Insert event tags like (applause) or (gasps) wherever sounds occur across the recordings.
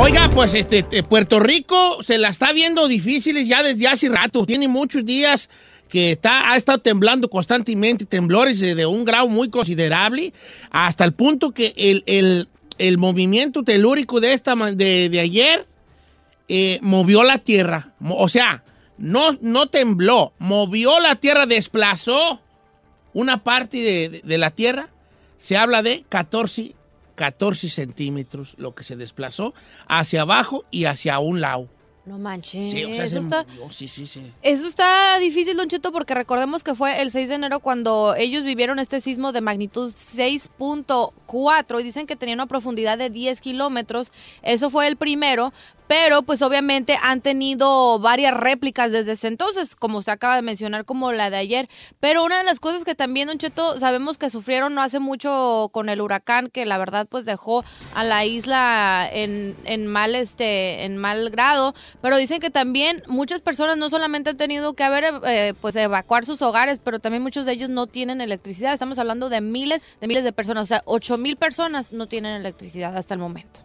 Oiga, pues este eh, Puerto Rico se la está viendo difíciles ya desde hace rato. Tiene muchos días que está, ha estado temblando constantemente, temblores de, de un grado muy considerable, hasta el punto que el, el- el movimiento telúrico de, esta, de, de ayer eh, movió la tierra. O sea, no, no tembló, movió la tierra, desplazó una parte de, de- de la tierra. Se habla de 14, 14 centímetros lo que se desplazó hacia abajo y hacia un lado. No manches. Sí, o sea, eso, se está, sí, sí, sí. eso está difícil, Don Cheto, porque recordemos que fue el 6 de enero cuando ellos vivieron este sismo de magnitud 6.4 y dicen que tenía una profundidad de 10 kilómetros. Eso fue el primero, pero pues obviamente han tenido varias réplicas desde ese entonces, como se acaba de mencionar, como la de ayer. Pero una de las cosas que también, Don Cheto, sabemos que sufrieron no hace mucho con el huracán, que la verdad pues dejó a la isla en, en mal este en mal grado, pero dicen que también muchas personas no solamente han tenido que haber eh, pues evacuar sus hogares, pero también muchos de ellos no tienen electricidad. Estamos hablando de miles de miles de personas, o sea, ocho mil personas no tienen electricidad hasta el momento.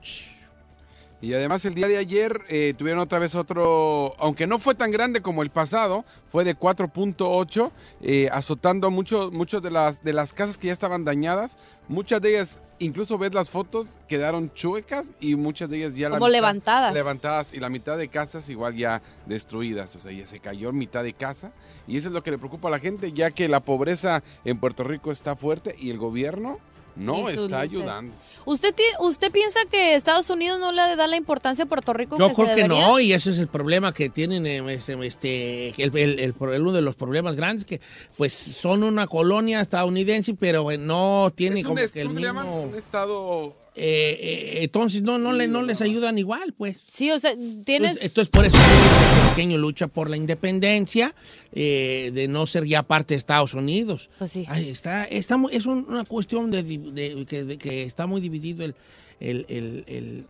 Y además el día de ayer eh, tuvieron otra vez otro, aunque no fue tan grande como el pasado, fue de 4.8, eh, azotando mucho, muchos de las, de las casas que ya estaban dañadas. Muchas de ellas, incluso ves las fotos, quedaron chuecas y muchas de ellas ya... la Como mitad- levantadas. Levantadas y la mitad de casas igual ya destruidas, o sea, ya se cayó mitad de casa. Y eso es lo que le preocupa a la gente, ya que la pobreza en Puerto Rico está fuerte y el gobierno no está luces. ayudando. ¿Usted, ti- ¿Usted piensa que Estados Unidos no le da la importancia a Puerto Rico Yo que creo se que debería? no, y ese es el problema que tienen, eh, este, este, el, el- el- uno de los problemas grandes, que pues son una colonia estadounidense, pero eh, no tiene Es un como es- que el ¿Cómo se llama? mismo... Un estado... eh, eh, entonces no, no, le, no les ayudan igual, pues. Sí, o sea, tienes... Entonces, por eso el pequeño lucha por la independencia, eh, de no ser ya parte de Estados Unidos. Pues sí. Ay, está, está es un- una cuestión de, de- que, de que está muy dividido el, el- el- el-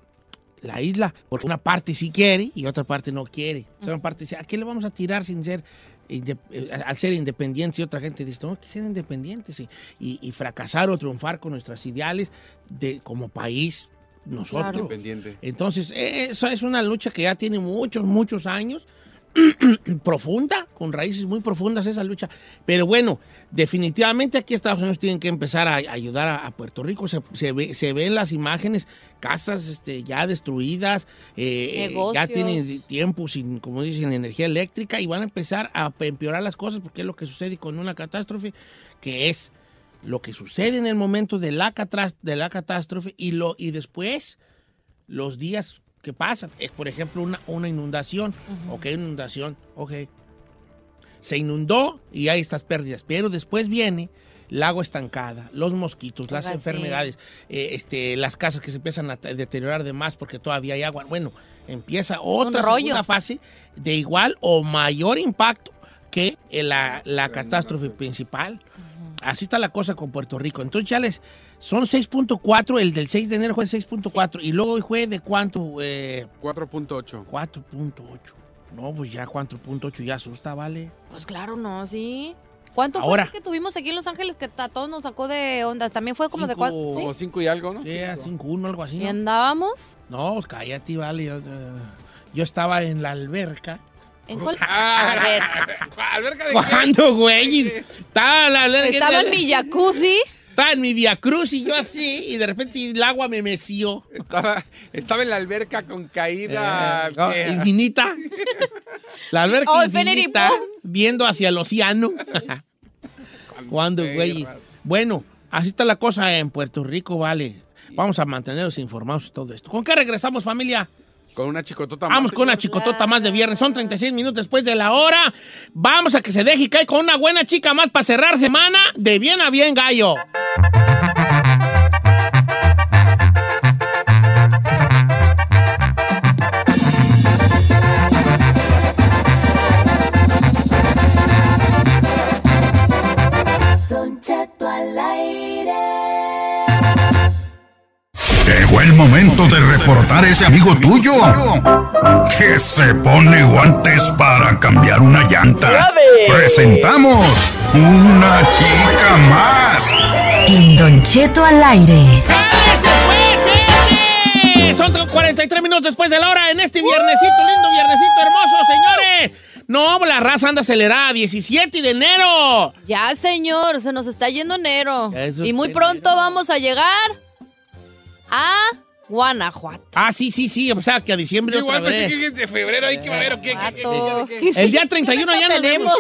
la isla, porque una parte sí quiere y otra parte no quiere. O sea, una parte dice, ¿a qué le vamos a tirar sin ser, eh, al ser independientes? Y otra gente dice, no, que ser independientes y, y- y fracasar o triunfar con nuestros ideales de, como país nosotros. Independiente. Entonces, eh, eso es una lucha que ya tiene muchos, muchos años, (clears throat) profunda, con raíces muy profundas esa lucha. Pero bueno, definitivamente aquí Estados Unidos tienen que empezar a, ayudar a, a Puerto Rico. Se, se ve, se ven las imágenes, casas este, ya destruidas, eh, eh, ya tienen tiempo sin, como dicen, energía eléctrica y van a empezar a empeorar las cosas porque es lo que sucede con una catástrofe, que es lo que sucede en el momento de la, de la catástrofe y, lo, y después los días que pasan. Es, por ejemplo, una, una inundación. Ok, inundación, ok. se inundó y hay estas pérdidas. Pero después viene el agua estancada, los mosquitos, las sí. enfermedades, eh, este, las casas que se empiezan a te- deteriorar de más porque todavía hay agua. Bueno, empieza otra rollo. segunda fase de igual o mayor impacto que la, la catástrofe principal. Así está la cosa con Puerto Rico. Entonces ya les... Son 6.4, el del 6 de enero fue 6.4 y luego hoy fue de cuánto, eh, 4.8. 4.8. No, pues ya 4.8 ya asusta, ¿vale? Pues claro, no, sí. ¿Cuánto Ahora. fue que tuvimos aquí en Los Ángeles que a todos nos sacó de onda? También fue como de Cinco- cuatro. Como 5 y algo, ¿no? Sí, a 5.1, algo así. ¿Y ¿no? andábamos? No, pues cállate, vale. Yo, eh, yo estaba en la alberca. ¿En cuál? Ah, A ver, ¿Alberca de qué? ¿Cuándo, güey? Estaba en la alberca. estaba en mi jacuzzi. Estaba en mi Via Cruz y yo así, y de repente el agua me meció. Estaba, estaba en la alberca con caída. Eh, no, ¿qué? infinita. La alberca Oh, infinita, viendo hacia el océano. (laughs) ¿Cuándo, güey? Bueno, así está la cosa en Puerto Rico, vale. Vamos a mantenerlos informados de todo esto. ¿Con qué regresamos, familia? Con una chicotota Vamos más, con una chicotota más de viernes. Son 36 minutos después de la hora. Vamos a que se deje y cae con una buena chica más para cerrar semana de bien a bien, gallo. Llegó el momento de reportar ese amigo tuyo que se pone guantes para cambiar una llanta. Presentamos una chica más. En Don Cheto al aire. Son 43 minutos después de la hora en este viernesito, lindo viernesito hermoso, señores. No, la raza anda acelerada, 17 de enero. Ya, señor, se nos está yendo enero. Eso Y muy pronto enero. vamos a llegar a Guanajuato. Ah, sí, sí, sí, o sea, que a diciembre otra Igual pensé vez. que es de febrero, ahí que va a ver, ¿o qué, qué, qué, qué, Guanajuato. qué, qué? El día 31 ya nos vemos.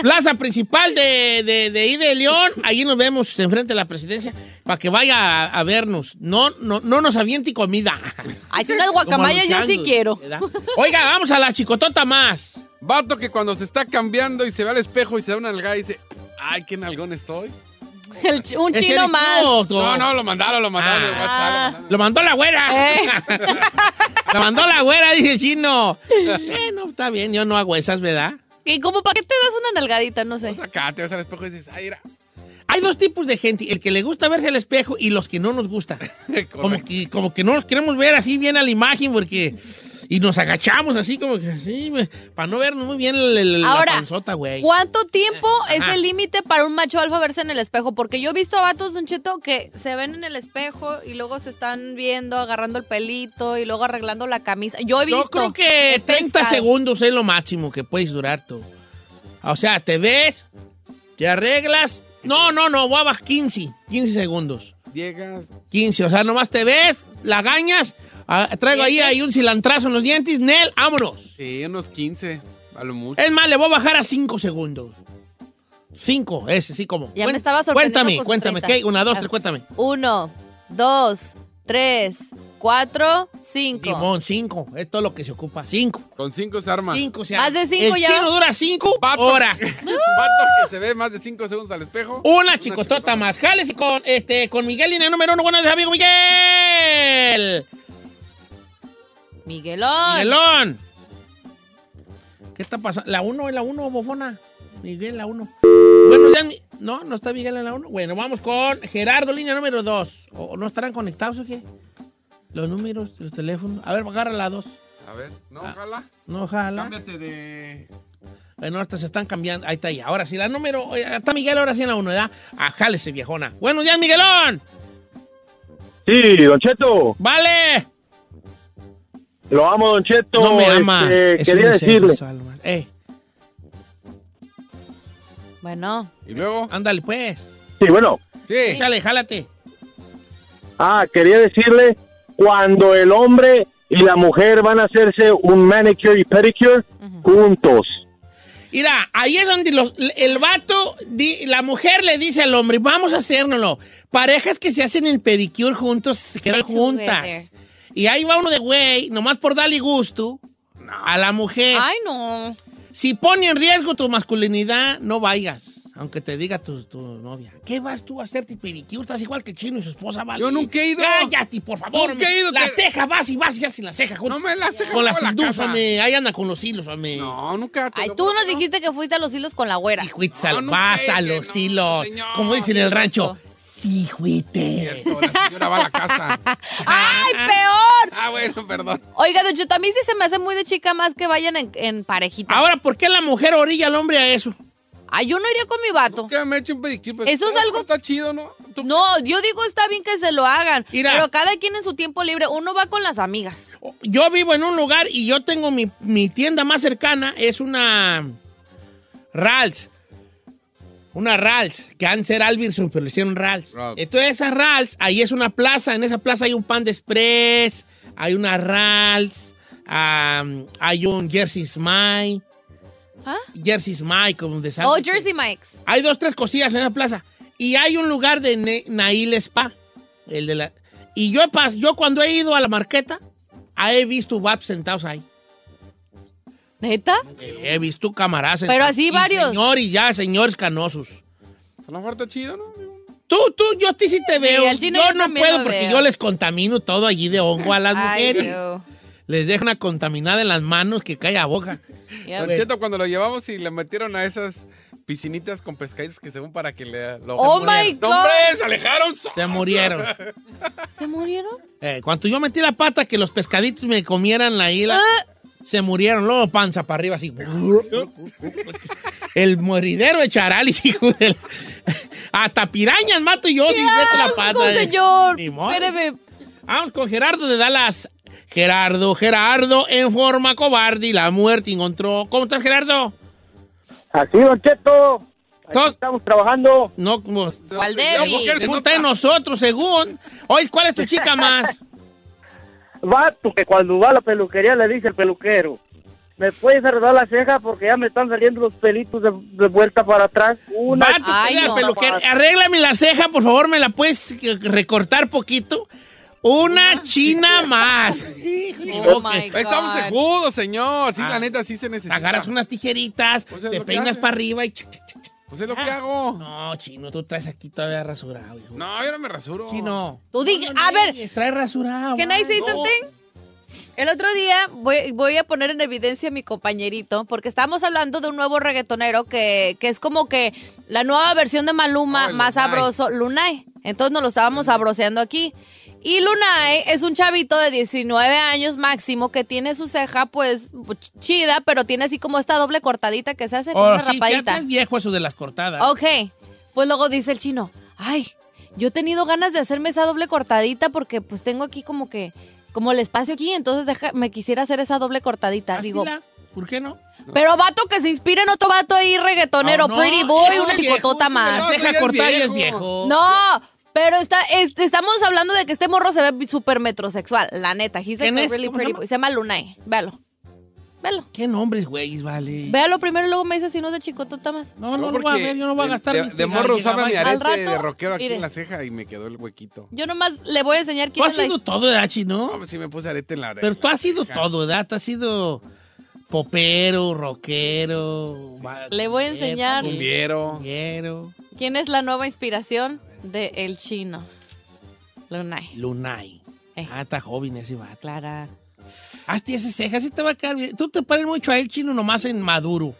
Plaza principal de, de, de ahí de León. Allí nos vemos enfrente de la presidencia para que vaya a, a vernos. No, no, no nos aviente comida. Ay, si unas guacamayas yo sí quiero. ¿verdad? Oiga, vamos a la chicotota más. Vato que cuando se está cambiando y se ve al espejo y se da una nalgada y dice, ay, qué nalgón estoy. El un chino más. tú. No, no, lo mandaron, lo mandaron Ah. de WhatsApp. lo mandaron. Lo mandó la güera. (laughs) Eh. (laughs) Lo mandó la güera, dice el chino. Bueno, está bien, yo no hago esas, ¿verdad? ¿Y como para qué te das una nalgadita? No sé. Acá, te vas al espejo y dices, ay, mira. Hay dos tipos de gente, el que le gusta verse al espejo y los que no nos gusta. (laughs) Como que, como que no nos queremos ver así bien a la imagen porque... Y nos agachamos así como que así, para no vernos muy bien el- el- la panzota, güey. ¿Cuánto tiempo es Ajá. el límite para un macho alfa verse en el espejo? Porque yo he visto a vatos, Don Cheto, que se ven en el espejo y luego se están viendo, agarrando el pelito y luego arreglando la camisa. Yo he visto. Yo creo que He 30 pescado. segundos es lo máximo que puedes durar tú. O sea, te ves, te arreglas. No, no, no, voy a bajar 15, 15 segundos. Llegas, 15, o sea, nomás te ves, la gañas, ah, traigo ahí, ahí un cilantrazo en los dientes, Nel, vámonos. sí, unos 15, a lo mucho. Es más, le voy a bajar a 5 segundos. 5, ese sí como. Ya me estaba sorprendiendo Cuéntame, con su cuéntame, 30. ¿qué? Una, dos, tres, cuéntame. Uno, dos, tres, cuatro, cinco. Limón, 5, es todo lo que se ocupa. 5. Con 5 se arma. 5, o sea, Más de cinco el ya. chino dura 5 Vato. horas. (laughs) Vato que se ve más de 5 segundos al espejo. Una chicotota más. Jálese con, este, con Miguel, línea número uno. Buenos días, amigo Miguel. Miguelón. Miguelón. ¿Qué está pasando? ¿La 1 es la 1, bofona? Miguel, la 1. Bueno, ya... mi- No, no está Miguel en la 1. Bueno, vamos con Gerardo, línea número 2. ¿O no estarán conectados o qué? Los números, los teléfonos. A ver, agarra la 2. A ver, no, Ah. ojalá. No, jala. Cámbiate de... Bueno, hasta se están cambiando. Ahí está ya. Ahora sí, la número... oye, Está Miguel ahora sí en la 1, ¿verdad? Ah, jálese, viejona. Buenos días, Miguelón. Sí, Don Cheto, Vale. Lo amo, Don Cheto. No me amas. Este, Es quería decirle. Eh, Bueno, Y luego, ándale, pues. sí, bueno, sí. Échale, jálate. ah, quería decirle, cuando el hombre y la mujer van a hacerse un manicure y pedicure juntos. Mira, ahí es donde los- el vato, di- la mujer le dice al hombre, vamos a hacérnoslo. Parejas que se hacen el pedicure juntos, se quedan juntas. together. Y ahí va uno de güey, nomás por darle gusto a la mujer. ay no. Si pone en riesgo tu masculinidad, no vayas. Aunque te diga tu, tu novia. ¿Qué vas tú a hacerte pedicure? Estás igual que el chino y su esposa, ¿vale? Yo nunca he ido. Cállate, por favor. Nunca he ido, La ceja vas y vas y ya sin la ceja. No me la ceja Con las la hindús, hombre. Ahí anda con los hilos, hombre. No, nunca. te Ay, lo tú nos dijiste que fuiste a los hilos con la güera. Y fuiste al- no vas a los no, hilos. señor. Como dicen en el rancho. Sí, fuiste. Cierto, La señora va a la casa. (laughs) ¡Ay, peor! Ah, bueno, perdón. Oiga, Don Cheto, a mí sí se me hace muy de chica más que vayan en, en parejita. Ahora, ¿por qué la mujer orilla al hombre a eso? Ay, yo no iría con mi vato. Nunca me he hecho un pedicure. pero Eso es algo- Está chido, ¿no? Tú- No, yo digo está bien que se lo hagan. Mira. Pero cada quien en su tiempo libre. Uno va con las amigas. Yo vivo en un lugar y yo tengo mi, mi tienda más cercana, es una Rals. Una Rals, que antes era Alberson, pero le hicieron Rals. Rals. Entonces esa Rals, ahí es una plaza, en esa plaza hay un pan de express, hay una Rals, hay un Jersey Smile, ¿Ah? Jersey Smile, como de Oh, sándwiches. Jersey Mike's. Hay dos, tres cosillas en la plaza. Y hay un lugar de Ne- Nail Spa. El de la... Y yo, he pas- yo cuando he ido a la marqueta, he visto vatos sentados ahí. ¿Neta? He visto camaradas Pero así varios. Señor, y ya, señores canosos. A lo mejor está chido, ¿no? Tú, tú, yo a ti sí te veo. al chino yo yo no puedo porque veo. yo les contamino todo allí de hongo a las Ay, mujeres. Dios. Les dejo una contaminada en las manos que cae a boca. (laughs) Ves. Cheto, cuando lo llevamos y le metieron a esas piscinitas con pescaditos que según para que le lo Oh, se my murieran. ¡No, God. hombre! ¡Se alejaron! Se murieron. ¿Se murieron? Eh, cuando yo metí la pata que los pescaditos me comieran la isla, Ah. Se murieron, luego panza para arriba así. El moridero de charalis, hijo del... Hasta pirañas mato yo si meto la pata. eh. señor! Espéreme. Vamos con Gerardo de Dallas. Gerardo, Gerardo, en forma cobarde y la muerte encontró. ¿Cómo estás, Gerardo? Así, Don Cheto. Estamos trabajando. No, como... ¿Cuál Ya, Debbie? mujer, se en nosotros, según. Oye, ¿cuál es tu chica más? Vato, que cuando va a la peluquería le dice el peluquero, ¿me puedes arreglar la ceja? Porque ya me están saliendo los pelitos de, de vuelta para atrás. Una Vato, Ay, no. peluquero, arréglame la ceja, por favor, ¿me la puedes recortar poquito? Una china más. (laughs) Oh, my Ahí Estamos God. sejudos, señor. Sí, Ah. la neta, sí se necesita. Agarras unas tijeritas, Pues es te peinas para arriba y... chuc, chuc, chuc. Pues es lo que hago. No, chino, tú traes aquí todavía rasurado, hijo. No, yo no me rasuro. Chino. Tú di- No, no a ver, Trae rasurado. Can I say No. something? El otro día voy, voy a poner en evidencia a mi compañerito porque estábamos hablando de un nuevo reggaetonero que, que es como que la nueva versión de Maluma Oh, el más Lunay. sabroso, Lunay. Entonces nos lo estábamos sabroseando aquí. Y Lunay es un chavito de 19 años máximo que tiene su ceja pues ch- chida, pero tiene así como esta doble cortadita que se hace como Oh, una sí, ya rapadita. es viejo eso de las cortadas. Ok, pues luego dice el chino, ay, yo he tenido ganas de hacerme esa doble cortadita porque pues tengo aquí como que, como el espacio aquí, entonces deja- me quisiera hacer esa doble cortadita. Digo, ¿Por qué no? pero vato que se inspire en otro vato ahí reggaetonero, No, no, pretty boy, una viejo, chicotota más. Eso ceja ya es cortada ya es viejo. viejo. No, pero está, es- estamos hablando de que este morro se ve súper metrosexual, la neta. He's like ¿Quién a es? really ¿Cómo se pretty llama? boy. Se llama Lunay, véalo. Véalo. ¿Qué nombres, güey, vale? Véalo primero y luego me dice si no es de chicotota más. No, no, No, lo voy a ver, yo no voy a gastar. De, mis de morro usaba mi Al arete rato, de rockero aquí mire. en la ceja y me quedó el huequito. Yo nomás le voy a enseñar Tú quién has es la sido todo, ¿verdad, chino? No, sí me puse arete en la oreja. Pero tú has sido todo, ¿verdad? Tú has sido popero, rockero. Le voy a enseñar. Cumbiero. Cumbiero. ¿Quién es la nueva inspiración de El Chino? Lunay. Lunay. Eh. Ah, está joven ese vato. Clara. Hazte ese ceja, sí te va a quedar bien. Tú te pares mucho a él, chino, nomás en maduro.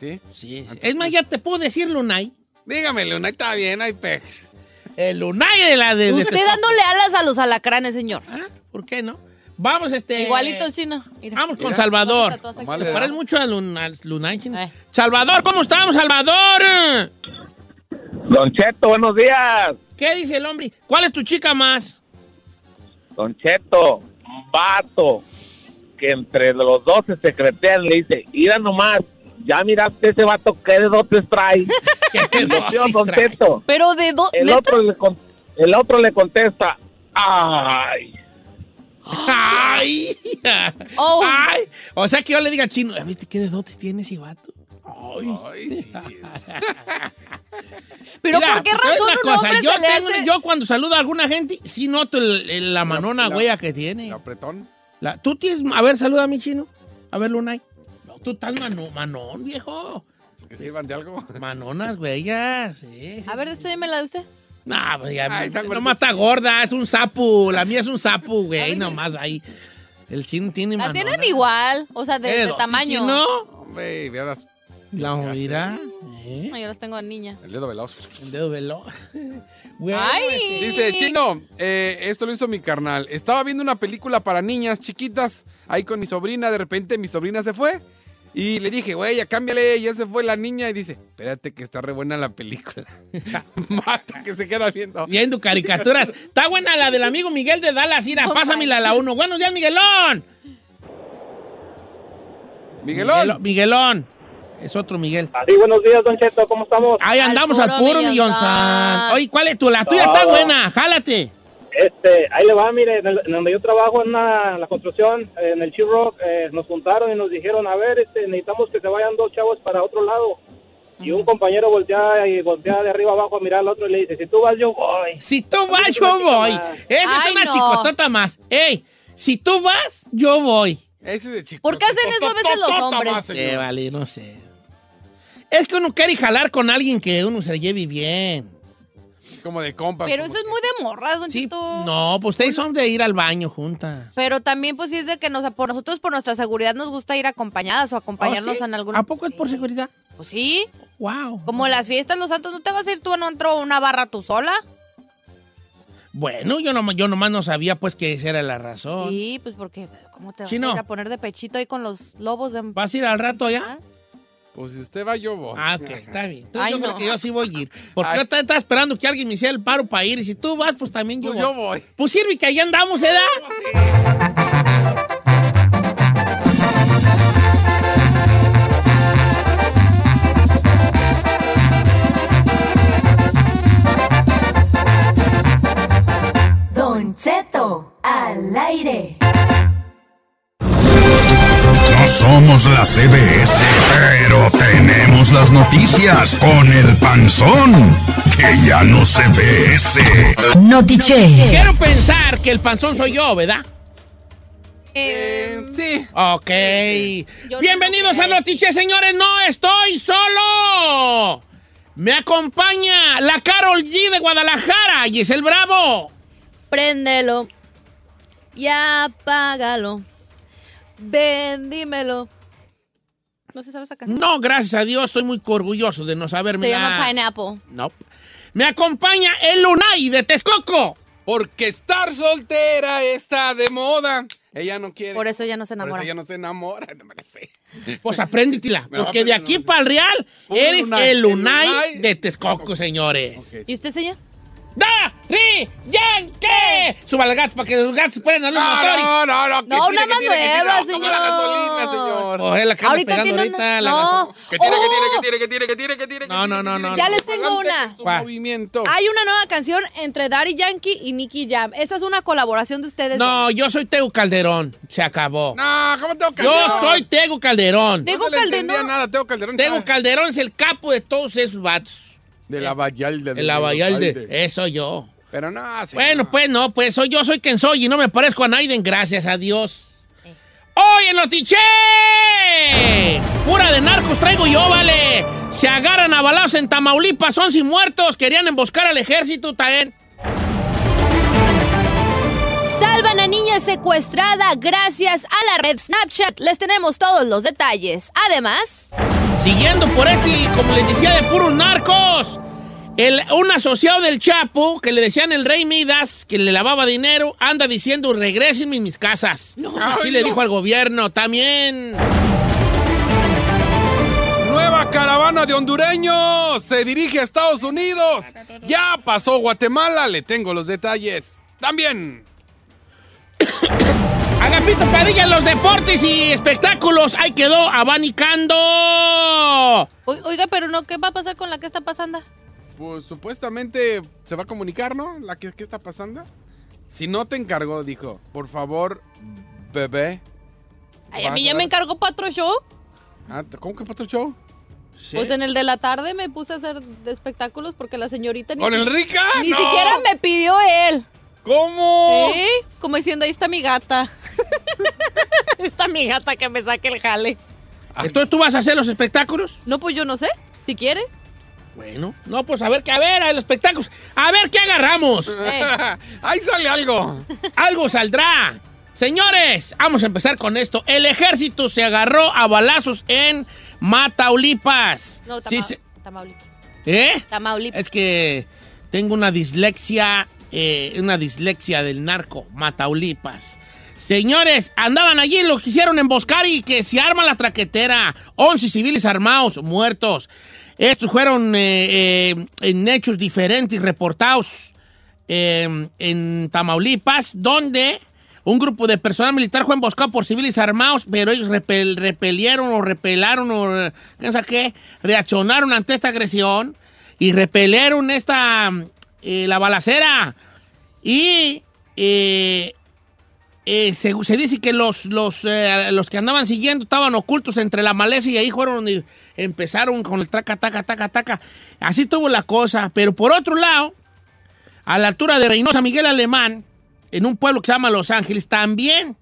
¿Sí? Sí. Es más, ya te puedo decir Lunay. Dígame, Luna, está bien, hay pex. El Lunay de la de... Usted Texcoco. dándole alas a los alacranes, señor. Ah, ¿Por qué no? Vamos, este... Igualito el chino. Mira. Vamos con Mira. Salvador. Te pares mucho a Lunay, chino. Eh. Salvador, ¿cómo estamos, Salvador? Don Cheto, buenos días. ¿Qué dice el hombre? ¿Cuál es tu chica más? Don Cheto, un vato que entre los dos se secretean le dice, mira nomás, ya miraste ese vato que de dotes trae. (laughs) ¿Qué Don trae? Cheto, Pero de dos. el otro, le con- el otro le contesta, ay, ¡Ay! Oh. ¡Ay! O sea que yo le diga al chino, ¿viste qué de dotes tiene ese vato? ¡Ay! Ay, sí, sí. (laughs) Pero Mira, ¿por qué razón un cosa, hombre yo, se le tengo- hace? yo cuando saludo a alguna gente, sí noto el- el- la manona la- huella que tiene. El apretón. La- ¿Tú tienes? A ver, saluda a mi chino. A ver, Lunay. No, tú estás mano- manón, viejo. Que sirvan de algo. (laughs) Manonas, bellas. Sí, sí. A ver, estudiame la de usted. No, pues ya, Ay, tan nomás está gorda, es un sapo. La mía es un sapo, (laughs) güey, nomás ahí. El chino tiene Las manona. tienen igual, o sea, de, Eh, de tamaño. ¿sí, ¿No? Hombre, vieras La mira. ¿eh? No, yo las tengo de niña. el dedo veloz. El dedo veloz. (laughs) Bueno, Ay. Dice, Chino, eh, esto lo hizo mi carnal. Estaba viendo una película para niñas chiquitas, ahí con mi sobrina, de repente mi sobrina se fue. Y le dije, güey, ya cámbiale, ya se fue la niña. Y dice, espérate que está re buena la película. (laughs) (laughs) Mata que se queda viendo. Viendo caricaturas. Está buena la del amigo Miguel de Dallas. Ira, No pásamela a la uno. Buenos días, Miguelón. Miguelón. Miguelo- Miguelón. Es otro Miguel. Así, buenos días, Don Cheto, ¿cómo estamos? Ahí andamos al puro san. Oye, ¿cuál es tu? La tuya está No. buena. Jálate. Este, ahí le va, mire, en, el- en donde yo trabajo en, la- en la construcción, eh, en el Chiroc, eh, nos juntaron y nos dijeron, a ver, este, necesitamos que se vayan dos chavos para otro lado. Y un compañero voltea y voltea de arriba abajo a mirar al otro y le dice, si tú vas, yo voy. Si tú vas, es yo una voy. Esa es una no. chicotota más. Ey, si tú vas, yo voy. Ese de chico. ¿Por qué hacen eso a veces los hombres? Sí, vale, no sé. Es que uno quiere jalar con alguien que uno se lleve bien. Como de compas. Pero eso es muy de morras, Don Sí, Cheto. no, pues ustedes son de ir al baño juntas. Pero también, pues sí es de que nos, por nosotros, por nuestra seguridad, nos gusta ir acompañadas o acompañarnos ¿Ah, sí? en algún. ¿A poco es por seguridad? Pues sí. Wow. Como las fiestas, los santos, ¿no te vas a ir tú en otro, una barra tú sola? Bueno, yo, no, yo nomás no sabía pues que esa era la razón. Sí, pues porque, ¿cómo te vas Sí, no. a ir a poner de pechito ahí con los lobos de... ¿Vas a ir al rato ya? Pues si usted va, yo voy. Ah, ok, está bien. Entonces Ay, yo creo no. que yo sí voy a ir. Porque Ay. yo estaba estaba esperando que alguien me hiciera el paro para ir. Y si tú vas, pues también yo Pues voy. yo voy. Pues sirve que ahí andamos, ¿edad? Don Cheto, al aire. No somos la CBS, pero tenemos las noticias con el panzón, que ya no se ve ese. Notiche. Quiero pensar que el panzón soy yo, ¿verdad? Eh, Sí. Ok. Yo Bienvenidos no a sé. Noticias, señores. No estoy solo. Me acompaña la Carol G de Guadalajara, y es el Bravo. préndelo y apágalo. Bendímelo. No se sabe esa canción. No, gracias a Dios, estoy muy orgulloso de no saberme. Se llama Pineapple. No. Me acompaña el Lunay de Texcoco. Porque estar soltera está de moda. Ella no quiere. Por eso ya no se Por enamora. eso ella no se enamora. (laughs) Pues apréndetela, Me va a porque de aquí para el Real eres el Lunay. de Texcoco, señores. ¿Y usted, señor? ¡Da! ¡Ri! ¡Yankee! Suba los gatos para que los gatos puedan a los motores. No, no, no. No, tiene, una más tiene, que tiene. nueva, No, como la señor. gasolina, señor. Oh, es la que Ahorita pegando tiene ahorita una- la no. gasolina. Que tiene, que Oh. tiene, que tiene, que tiene, que tiene, que tiene. No, no, no, no. Ya no. les tengo una. movimiento. Hay una nueva canción entre Daddy Yankee y Nicky Jam. Esa es una colaboración de ustedes. No, yo soy Tego Calderón. Se acabó. No, ¿cómo tengo Yo Calderón? soy Tego Calderón. No entendía Calderón. nada, Teo Calderón. Tego sabe. Calderón es el capo de todos esos vatos. De la Vallalde. El Abayalde. Eso yo. Pero no. Bueno, pues no, pues soy yo soy quien soy y no me parezco a Naiden, gracias a Dios. Hoy en Notiche, pura de narcos traigo yo, vale. Se agarran a balazos en Tamaulipas, son sin muertos, querían emboscar al ejército, taen. Salvan a niña secuestrada gracias a la red Snapchat. Les tenemos todos los detalles. Además, Siguiendo por este, como les decía, de puros narcos. El, un asociado del Chapo, que le decían el Rey Midas, que le lavaba dinero, anda diciendo, regrésenme mis casas. Así Ay, le no. dijo al gobierno. También Nueva caravana de hondureños se dirige a Estados Unidos. Ya pasó Guatemala, le tengo los detalles. También. Agapito Padilla en los deportes y espectáculos. Ahí quedó abanicando. o- oiga, pero no, ¿qué va a pasar con la que está pasando? Pues supuestamente se va a comunicar, ¿no? La que, ¿Qué está pasando? Si no te encargó, dijo, por favor, bebé. Ay, a mí ya me encargó para otro show. Ah, ¿Cómo que para otro show? Pues en el de la tarde me puse a hacer de espectáculos porque la señorita ni, ¿Con si- el Rica? ni No. siquiera me pidió él. ¿Cómo? ¿Sí? Como diciendo, ahí está mi gata. (laughs) está mi gata que me saque el jale. Entonces, ¿tú vas a hacer los espectáculos? No, pues yo no sé. Si quiere. Bueno, no, pues a ver, que a ver, a los espectáculos. A ver qué agarramos. Eh, (laughs) Ahí sale algo. Algo saldrá. Señores, vamos a empezar con esto. El ejército se agarró a balazos en Mataulipas. no, Sí, Tama- se- Tamaulipas. ¿Eh? Tamaulipas. Es que tengo una dislexia, eh, una dislexia del narco, Mataulipas. Señores, andaban allí, lo quisieron emboscar y que se arma la traquetera. 11 civiles armados, muertos. Estos fueron eh, eh, en hechos diferentes reportados en Tamaulipas, donde un grupo de personal militar fue emboscado por civiles armados, pero ellos repel- repelieron o repelaron o qué, reaccionaron ante esta agresión y repelieron esta eh, la balacera. Y eh, eh, se, dice que los, los, los que andaban siguiendo estaban ocultos entre la maleza y ahí fueron donde empezaron con el traca, taca, taca, taca. Así tuvo la cosa. Pero por otro lado, a la altura de Reynosa Miguel Alemán, en un pueblo que se llama Los Ángeles, también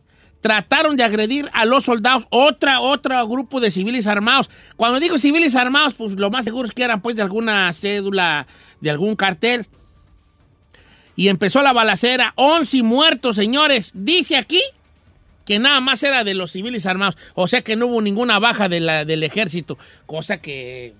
trataron de agredir a los soldados, otra, otro grupo de civiles armados. Cuando digo civiles armados, pues lo más seguro es que eran pues de alguna cédula, de algún cartel. Y empezó la balacera, 11 muertos, señores. Dice aquí que nada más era de los civiles armados. O sea que no hubo ninguna baja de la- del ejército, cosa que eh,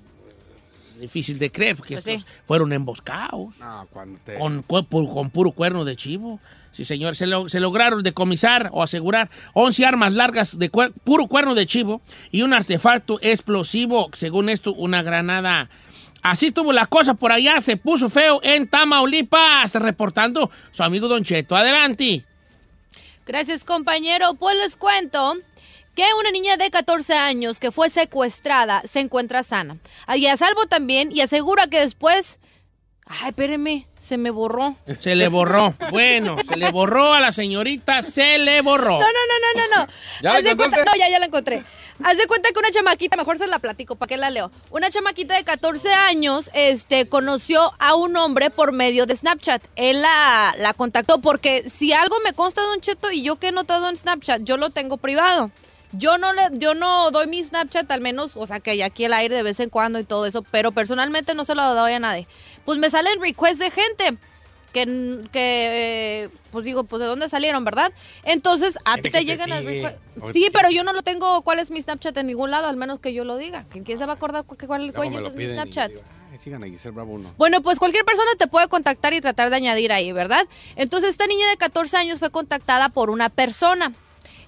difícil de creer, porque Pues sí. estos fueron emboscados No, te... con, con puro cuerno de chivo. Sí, señor. Se, lo- se lograron decomisar o asegurar 11 armas largas de cuer- puro cuerno de chivo y un artefacto explosivo, según esto, una granada. Así tuvo la cosa por allá, se puso feo en Tamaulipas, reportando su amigo Don Cheto. Adelante. Gracias, compañero. Pues les cuento que una niña de 14 años que fue secuestrada se encuentra sana. Y a salvo también y asegura que después... Ay, espérenme, se me borró. Se le borró. Bueno, se le borró a la señorita, se le borró. No, no, no, no, no, no. (laughs) ¿Ya la de cuenta- no, ya, ya la encontré. Haz de cuenta que una chamaquita, mejor se la platico, ¿para qué la leo? Una chamaquita de 14 años, este, conoció a un hombre por medio de Snapchat. Él la, la contactó porque si algo me consta, Don Cheto, y yo que he notado en Snapchat, yo lo tengo privado. Yo no le, yo no doy mi Snapchat, al menos, o sea, que hay aquí el aire de vez en cuando y todo eso, pero personalmente no se lo doy a nadie. Pues me salen requests de gente que, que eh, pues digo, pues de dónde salieron, ¿verdad? Entonces, a ti te llegan las requests. Sí, pero yo no lo tengo, ¿cuál es mi Snapchat en ningún lado? Al menos que yo lo diga. ¿Que ¿Quién se va a acordar cu- cuál, cuál lo es mi Snapchat? digo, "Ay, sigan a Giselle Bravo uno. Bueno, pues cualquier persona te puede contactar y tratar de añadir ahí, ¿verdad? Entonces, esta niña de 14 años fue contactada por una persona.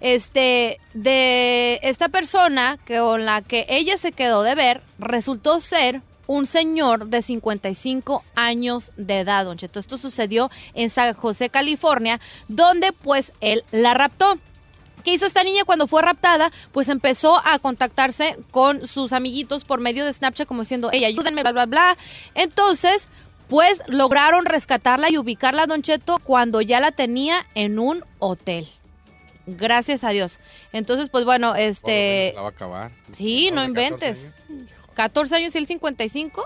Este, de esta persona que, con la que ella se quedó de ver, resultó ser un señor de 55 años de edad, don Cheto. Esto sucedió en San José, California, donde pues él la raptó. ¿Qué hizo esta niña cuando fue raptada? Pues empezó a contactarse con sus amiguitos por medio de Snapchat como diciendo, ella ayúdenme, bla, bla, bla. Entonces, pues lograron rescatarla y ubicarla a Don Cheto cuando ya la tenía en un hotel. Gracias a Dios. Entonces, pues bueno, este... La va a acabar. Sí, no Ahora, 14 inventes. Años. 14 años y el 55.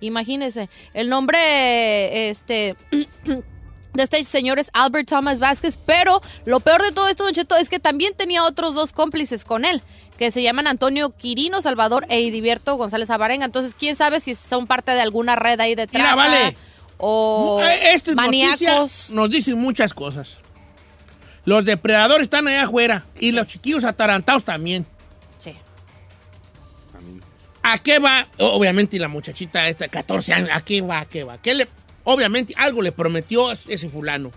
Imagínese. El nombre, este, (clears throat) de este señor es Albert Thomas Vázquez, pero lo peor de todo esto, Don Cheto, es que también tenía otros dos cómplices con él, que se llaman Antonio Quirino Salvador e Idibierto González Abarenga. Entonces, quién sabe si son parte de alguna red ahí de Mira, vale. o Eh, maníacos. nos dicen muchas cosas. Los depredadores están allá afuera y los chiquillos atarantados también. A mí. ¿A qué va? Obviamente la muchachita esta, 14 años, ¿a qué va? ¿A qué va? ¿Qué le, obviamente algo le prometió ese fulano.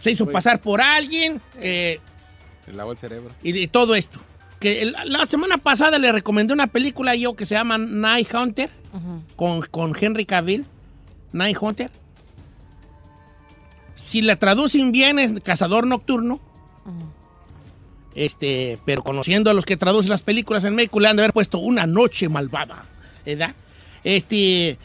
Se hizo Pues- pasar por alguien eh, Le lavó el cerebro. y, y todo esto. Que el- la semana pasada le recomendé una película yo que se llama Night Hunter con, con Henry Cavill. Night Hunter. Si la traducen bien es Cazador Nocturno. Este, pero conociendo a los que traducen las películas en México, le han de haber puesto Una Noche Malvada. ¿Verdad? Este,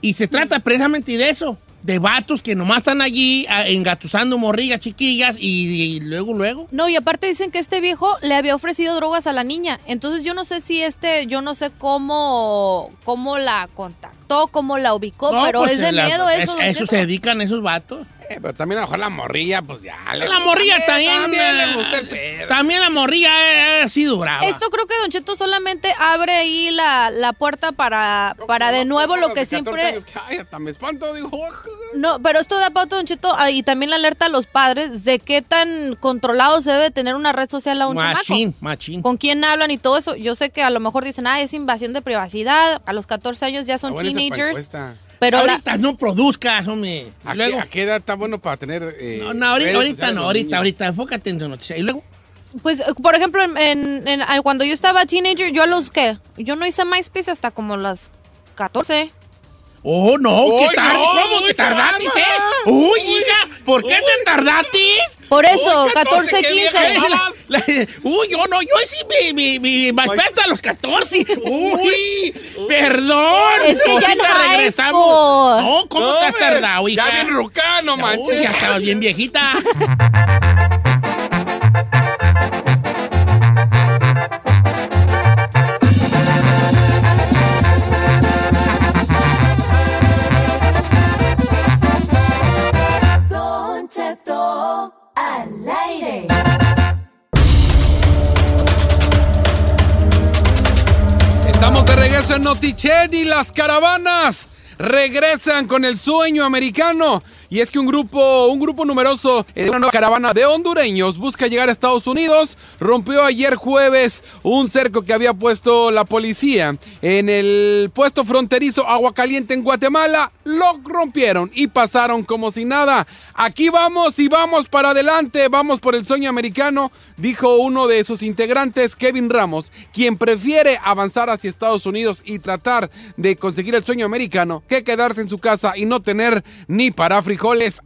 y se trata precisamente de eso. De vatos que nomás están allí engatusando morrillas chiquillas y, y luego, luego. No, y aparte dicen que este viejo le había ofrecido drogas a la niña. Entonces yo no sé si este, yo no sé cómo, cómo la contactó, cómo la ubicó, No, pero pues, es de la- miedo es- eso. don eso se dedican esos vatos. Eh, pero también a lo mejor la morrilla, pues ya. le- La morrilla también. También le eh, gusta el pedo. También la morrilla ha sido brava. Esto creo que Don Cheto solamente abre ahí la, la puerta para, para de nuevo lo que De 14 siempre... años que, Ay, hasta me espanto, digo. No, pero esto da pauta, Don Cheto, ah, y también le alerta a los padres de qué tan controlado se debe tener una red social a un Machín, chamaco. machín. Con quién hablan y todo eso. Yo sé que a lo mejor dicen, ah, es invasión de privacidad. A los 14 años ya son buena esa teenagers. Pero la- ahorita no produzcas, hombre. ¿A, luego, qué, a qué edad está bueno para tener. eh, no, no, ahorita, no, ahorita, ahorita. Enfócate en tu noticia. Y luego, Pues, por ejemplo, en, en- en- ah, cuando yo estaba teenager, yo a los que, yo no hice MySpace hasta como las 14. Oh, no, Uy, qué tarde. no, ¿Cómo uy, que tardaste, eh? Uy, hija, ¿por qué te tardaste? Por eso, Uy, 14, qué 15. vieja eres. La- la- uy, yo no, yo sí mi, mi, mi MySpace hasta los 14. Uy, perdón. Es que ya high regresamos. No, ¿cómo No, te has tardado, hija? Ya bien rucano, Uy, manches. ya estabas bien viejita. (laughs) Estamos de regreso en Notiched y las caravanas regresan con el sueño americano. Y es que un grupo, un grupo numeroso de una nueva caravana de hondureños busca llegar a Estados Unidos. Rompió ayer jueves un cerco que había puesto la policía en el puesto fronterizo Aguacaliente en Guatemala. Lo rompieron y pasaron como si nada. Aquí vamos y vamos para adelante. Vamos por el sueño americano, dijo uno de sus integrantes, Kevin Ramos, quien prefiere avanzar hacia Estados Unidos y tratar de conseguir el sueño americano que quedarse en su casa y no tener ni para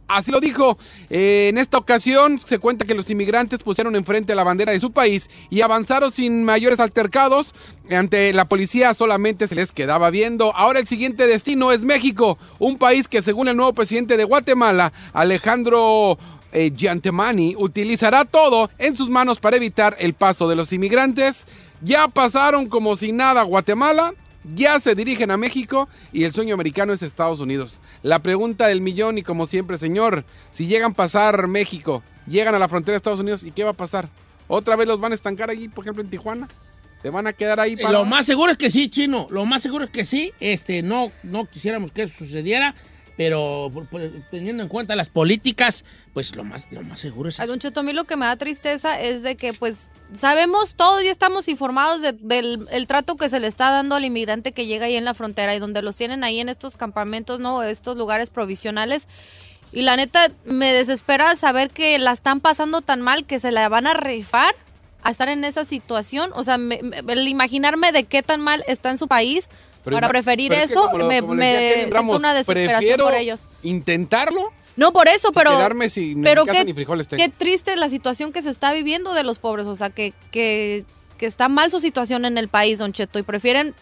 Así lo dijo. Eh, en esta ocasión se cuenta que los inmigrantes pusieron enfrente la bandera de su país y avanzaron sin mayores altercados. Ante la policía solamente se les quedaba viendo. Ahora el siguiente destino es México, un país que según el nuevo presidente de Guatemala, Alejandro eh, Giantemani, utilizará todo en sus manos para evitar el paso de los inmigrantes. Ya pasaron como si nada Guatemala, ya se dirigen a México y el sueño americano es Estados Unidos. La pregunta del millón y como siempre, señor, si llegan a pasar México, llegan a la frontera de Estados Unidos, ¿y qué va a pasar? ¿Otra vez los van a estancar ahí, por ejemplo, en Tijuana? ¿Se van a quedar ahí para...? Lo más seguro es que sí, Chino. Lo más seguro es que sí. Este, no, no quisiéramos que eso sucediera, pero teniendo en cuenta las políticas, pues lo más, lo más seguro es Ay, Don Cheto, a mí lo que me da tristeza es de que, pues, sabemos todos y estamos informados de- del el trato que se le está dando al inmigrante que llega ahí en la frontera y donde los tienen ahí en estos campamentos, ¿no? Estos lugares provisionales. Y la neta, me desespera saber que la están pasando tan mal que se la van a rifar a estar en esa situación. O sea, me- me- el imaginarme de qué tan mal está en su país Pero para preferir pero es que eso, lo- me, me Ramos, una desesperación por ellos. intentarlo No, por eso, pero... quedarme sin pero ni casa qué, ni frijoles tengo. qué triste la situación que se está viviendo de los pobres. O sea, que, que, que está mal su situación en el país, Don Cheto, y prefieren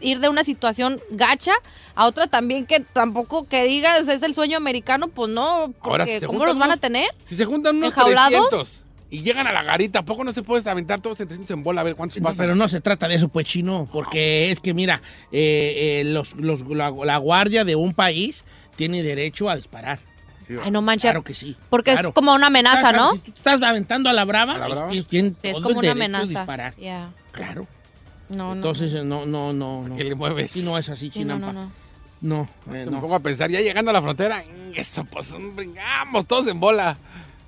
ir de una situación gacha a otra también que tampoco que digas es el sueño americano, pues no, porque Ahora, si ¿cómo los van a tener? Si se juntan unos ¿Enjaulados? 300 y llegan a la garita, ¿a poco no se puede aventar todos en 300 en bola a ver cuántos No, pasan? pero no se trata de eso, pues, chino, porque es que, mira, eh, eh, los, los- la, la guardia de un país tiene derecho a disparar. Ay, no manches. Claro que sí. Porque claro. es como una amenaza, Claro, ¿no? Si tú estás aventando a la brava, ¿A la brava? es como el una amenaza. disparar. Ya. Claro. No, no. Entonces, no, no, no. no. ¿Qué le mueves? Sí, no es así, Sí, no, chinampa. no, no. No, eh, Me no. pongo a pensar, ya llegando a la frontera, eso, pues, vengamos todos en bola.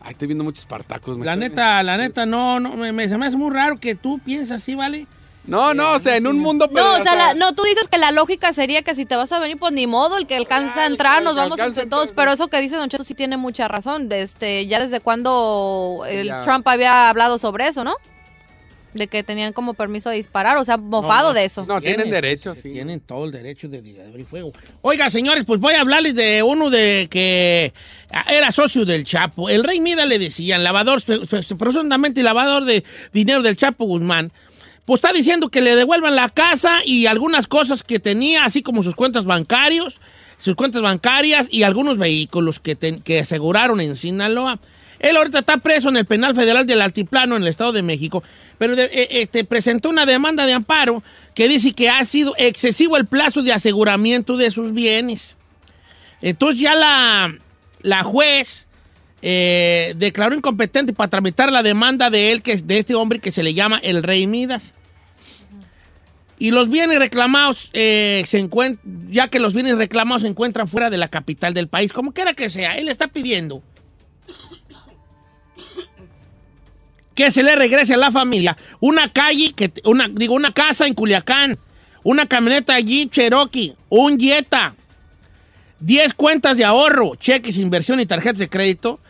Ay, estoy viendo muchos partacos. me La neta, la neta, no, no, me, me- se me hace muy raro que tú piensas así, ¿vale? No, no, o sea, en un mundo... pero, No, o sea, la- no, tú dices que la lógica sería que si te vas a venir, pues ni modo, el que alcanza a Ay, entrar, el nos que vamos entre todos. Pero eso que dice Don Cheto sí tiene mucha razón. Este, ya desde cuando el Ya. Trump había hablado sobre eso, ¿no? De que tenían como permiso de disparar, o sea, mofado no, de eso. No, tienen derecho, sí. Tienen todo el derecho de, de abrir fuego. Oiga, señores, pues voy a hablarles de uno de que era socio del Chapo. El Rey Mida le decían, lavador, pre- pre- presuntamente lavador de dinero del Chapo Guzmán. Pues está diciendo que le devuelvan la casa y algunas cosas que tenía, así como sus cuentas bancarios, sus cuentas bancarias y algunos vehículos que, que aseguraron en Sinaloa. Él ahorita está preso en el penal federal del Altiplano en el Estado de México, pero eh, este, presentó una demanda de amparo que dice que ha sido excesivo el plazo de aseguramiento de sus bienes. Entonces ya la, la juez eh, declaró incompetente para tramitar la demanda de él, que es de este hombre que se le llama el Rey Midas. Y los bienes reclamados, eh, se ya que los bienes reclamados se encuentran fuera de la capital del país, como quiera que sea, él está pidiendo que se le regrese a la familia una calle, que, una, digo, una casa en Culiacán, una camioneta Jeep Cherokee, un Jetta, 10 cuentas de ahorro, cheques, inversión y tarjetas de crédito,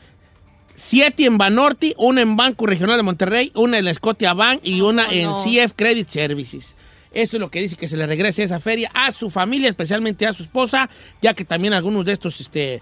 7 en Banorte, una en Banco Regional de Monterrey, una en la Scotia Bank y una en no. CF Credit Services. Eso es lo que dice que se le regrese esa feria a su familia, especialmente a su esposa, ya que también algunos de estos este,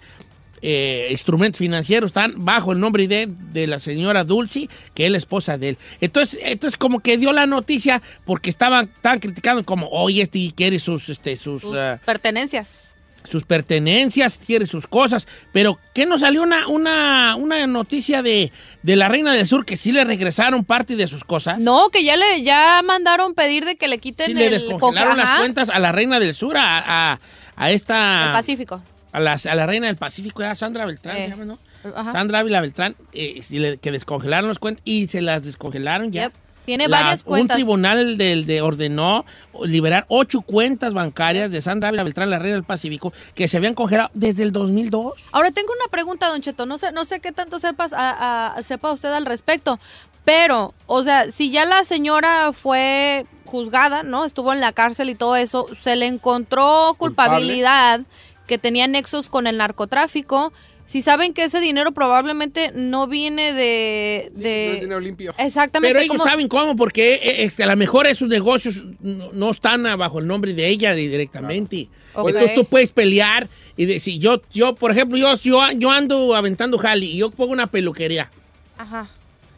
eh, instrumentos financieros están bajo el nombre de, de la señora Dulce, que es la esposa de él. Entonces, entonces como que dio la noticia porque estaban, estaban criticando como, oye, este quiere sus, este, sus, Sus ah, pertenencias. Sus pertenencias, quiere sus cosas. Pero, ¿qué nos salió una, una, una noticia de, de la Reina del Sur que sí le regresaron parte de sus cosas? No, que ya le ya mandaron pedir de que le quiten Sí, el le descongelaron las cuentas a la Reina del Sur, a, a, a esta... del Pacífico. A la, a la Reina del Pacífico, a Sandra Beltrán, Eh, ¿no? Ajá. Sandra Ávila Beltrán, eh, que descongelaron las cuentas y se las descongelaron ya. Yep. Tiene La- varias cuentas. Un tribunal del de ordenó liberar ocho cuentas bancarias de Sandra Ávila Beltrán, la Reina del Pacífico, que se habían congelado desde el 2002. Ahora tengo una pregunta, Don Cheto. No sé, no sé qué tanto sepas, a- a- sepa usted al respecto. Pero, o sea, si ya la señora fue juzgada, ¿no? Estuvo en la cárcel y todo eso, se le encontró culpabilidad que tenía nexos con el narcotráfico. Si saben que ese dinero probablemente no viene de... Sí, de- no es dinero limpio. Exactamente. Pero ellos como- saben cómo, porque eh, este, a lo mejor esos negocios no, no están bajo el nombre de ella di- directamente. Ok. Entonces tú puedes pelear y decir, yo, yo, por ejemplo, yo, yo, yo ando aventando jali y yo pongo una peluquería Ajá.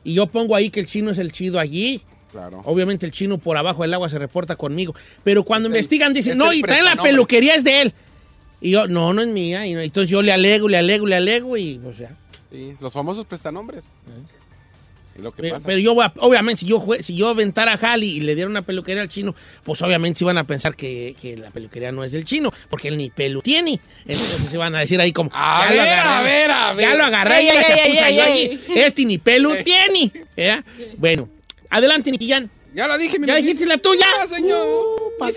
y yo pongo ahí que el chino es el chido allí. Claro. Obviamente el chino por abajo del agua se reporta conmigo. Pero cuando Es el- investigan dicen, no, y traen la peluquería es de él. Y yo, no, no es mía. Y no- entonces yo le alego, le alego, le alego y, o sea. Sí, los famosos prestanombres. Es lo que Pero, pasa. pero yo, voy a- obviamente, si yo, si yo aventara a Jali y le diera una peluquería al chino, pues obviamente se iban a pensar que, que la peluquería no es del chino, porque él ni pelo tiene. Entonces se van a decir ahí como, A ya lo ver, agarré, a ver, a ver. Ya lo agarré, Ey, y la ey, chapuza ey, yo allí. Este ni pelo tiene. ¿Ya? Bueno, adelante, Niquillán. Ya la dije, mi ¿Ya dijiste la tuya? Ah, señor.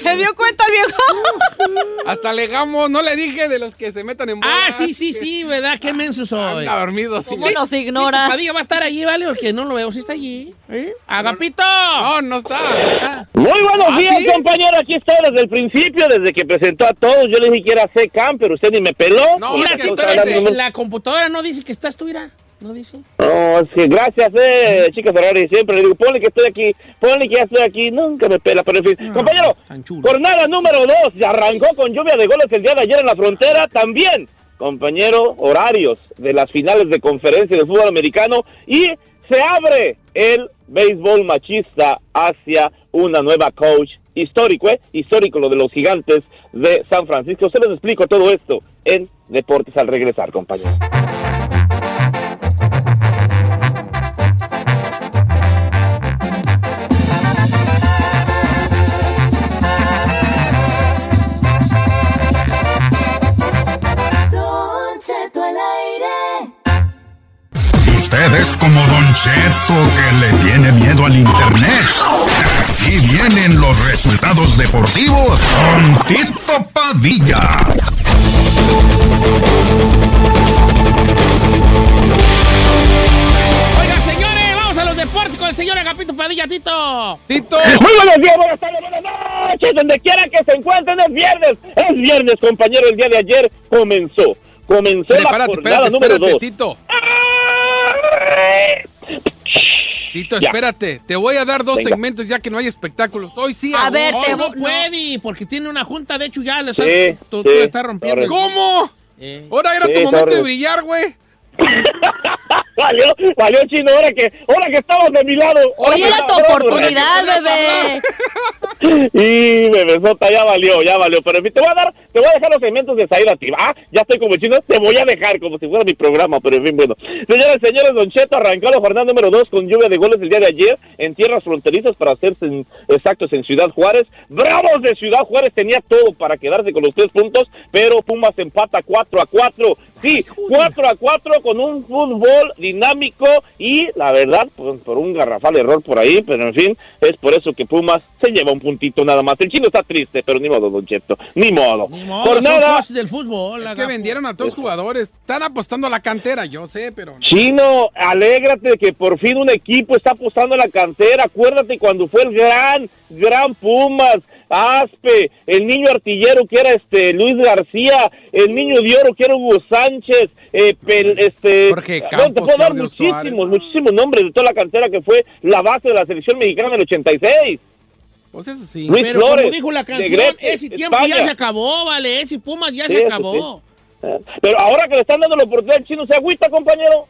¿Se dio cuenta el viejo? (laughs) Hasta legamos, no le dije de los que se metan en Ah, bodas, sí, sí, sí, ¿verdad? Qué menso soy. Anda dormido, ¿Cómo señor. nos ignora? Padilla va a estar allí, ¿vale? Porque no lo veo. Sí está allí. ¿Eh? ¡Agapito! No, no está. Ah. Muy buenos ¿Ah, días, sí? compañero. Aquí estoy desde el principio, desde que presentó a todos. Yo le dije que era CECAM, pero usted ni me peló. No, Mira, de- la computadora no dice que estás tú, mira. No dice. No, es que gracias, eh, chica Ferrari. Siempre le digo, ponle que estoy aquí, ponle que ya estoy aquí. Nunca me pela, pero en fin. No, compañero, jornada número dos. Se arrancó con lluvia de goles el día de ayer en la frontera. También, compañero, horarios de las finales de conferencia de fútbol americano. Y se abre el béisbol machista hacia una nueva coach. Histórico, ¿eh? Histórico lo de los gigantes de San Francisco. Se les explico todo esto en Deportes al regresar, compañero. Usted es como Don Cheto que le tiene miedo al internet. Aquí vienen los resultados deportivos con Tito Padilla. Oiga, señores, vamos a los deportes con el señor Agapito Padilla, Tito. Tito. Muy buenos días, buenas tardes, buenas noches, donde quiera que se encuentren, es viernes. Es viernes, compañero, el día de ayer comenzó. Comenzó Espérate, la espérate, jornada espérate, número espérate, dos. Tito. Tito, Ya. espérate. Te voy a dar dos Venga. segmentos ya que no hay espectáculos. Hoy sí. A ver, No, te no vo- no. puede, porque tiene una junta, de hecho ya le está, Sí, tú, tú sí, le estás rompiendo. el- ¿Cómo? Eh. Ahora era Sí, tu momento sorry. de brillar, güey. (laughs) valió, valió chino, ahora que, ahora que estabas de mi lado. que era tu oportunidad, bebé. (laughs) Y bebesota, ya valió, ya valió. Pero en fin, te voy a dar, te voy a dejar los segmentos de Saída Activa. Ah, ya estoy como el chino, te voy a dejar como si fuera mi programa, pero en fin, bueno. Señoras y señores, Don Cheto arrancó la jornada número 2 con lluvia de goles el día de ayer en tierras fronterizas para sen- exactos en Ciudad Juárez. Bravos de Ciudad Juárez tenía todo para quedarse con los tres puntos, pero Pumas empata 4 a 4. Sí, 4 a 4 con un fútbol dinámico y la verdad, pues, por un garrafal error por ahí, pero en fin, es por eso que Pumas se lleva un puntito nada más. El chino está triste, pero ni modo, Don Cheto, ni modo. Ni modo, Jornada, son del fútbol. Es que vendieron a todos los jugadores. Están apostando a la cantera, yo sé, pero... Chino, alégrate de que por fin un equipo está apostando a la cantera. Acuérdate cuando fue el gran, gran Pumas, Aspe, el niño artillero que era este Luis García, el niño de oro que era Hugo Sánchez, eh, pel- este, Jorge no, te Campos, puedo dar Claudio muchísimos, Suárez. muchísimos nombres de toda la cantera que fue la base de la selección mexicana en el 86. Pues eso sí. Luis Pero Flores, como dijo la canción, ese tiempo España. ya se acabó, vale. Ese Pumas ya Sí, se acabó. Eh, Pero ahora que le están dando la oportunidad al chino, ¿se agüita, compañero?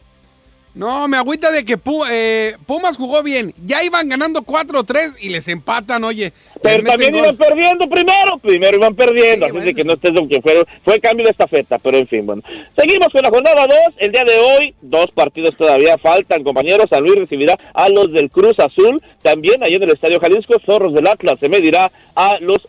No, me agüita de que eh, Pumas jugó bien. Ya iban ganando 4-3 y les empatan, oye. Pero también iban perdiendo primero, primero iban perdiendo, Sí, así bueno. de que no estés lo que fue, fue cambio de estafeta, pero en fin, bueno. Seguimos con la jornada 2, el día de hoy, dos partidos todavía faltan, compañeros, San Luis recibirá a los del Cruz Azul, también ahí en el Estadio Jalisco, Zorros del Atlas se medirá a los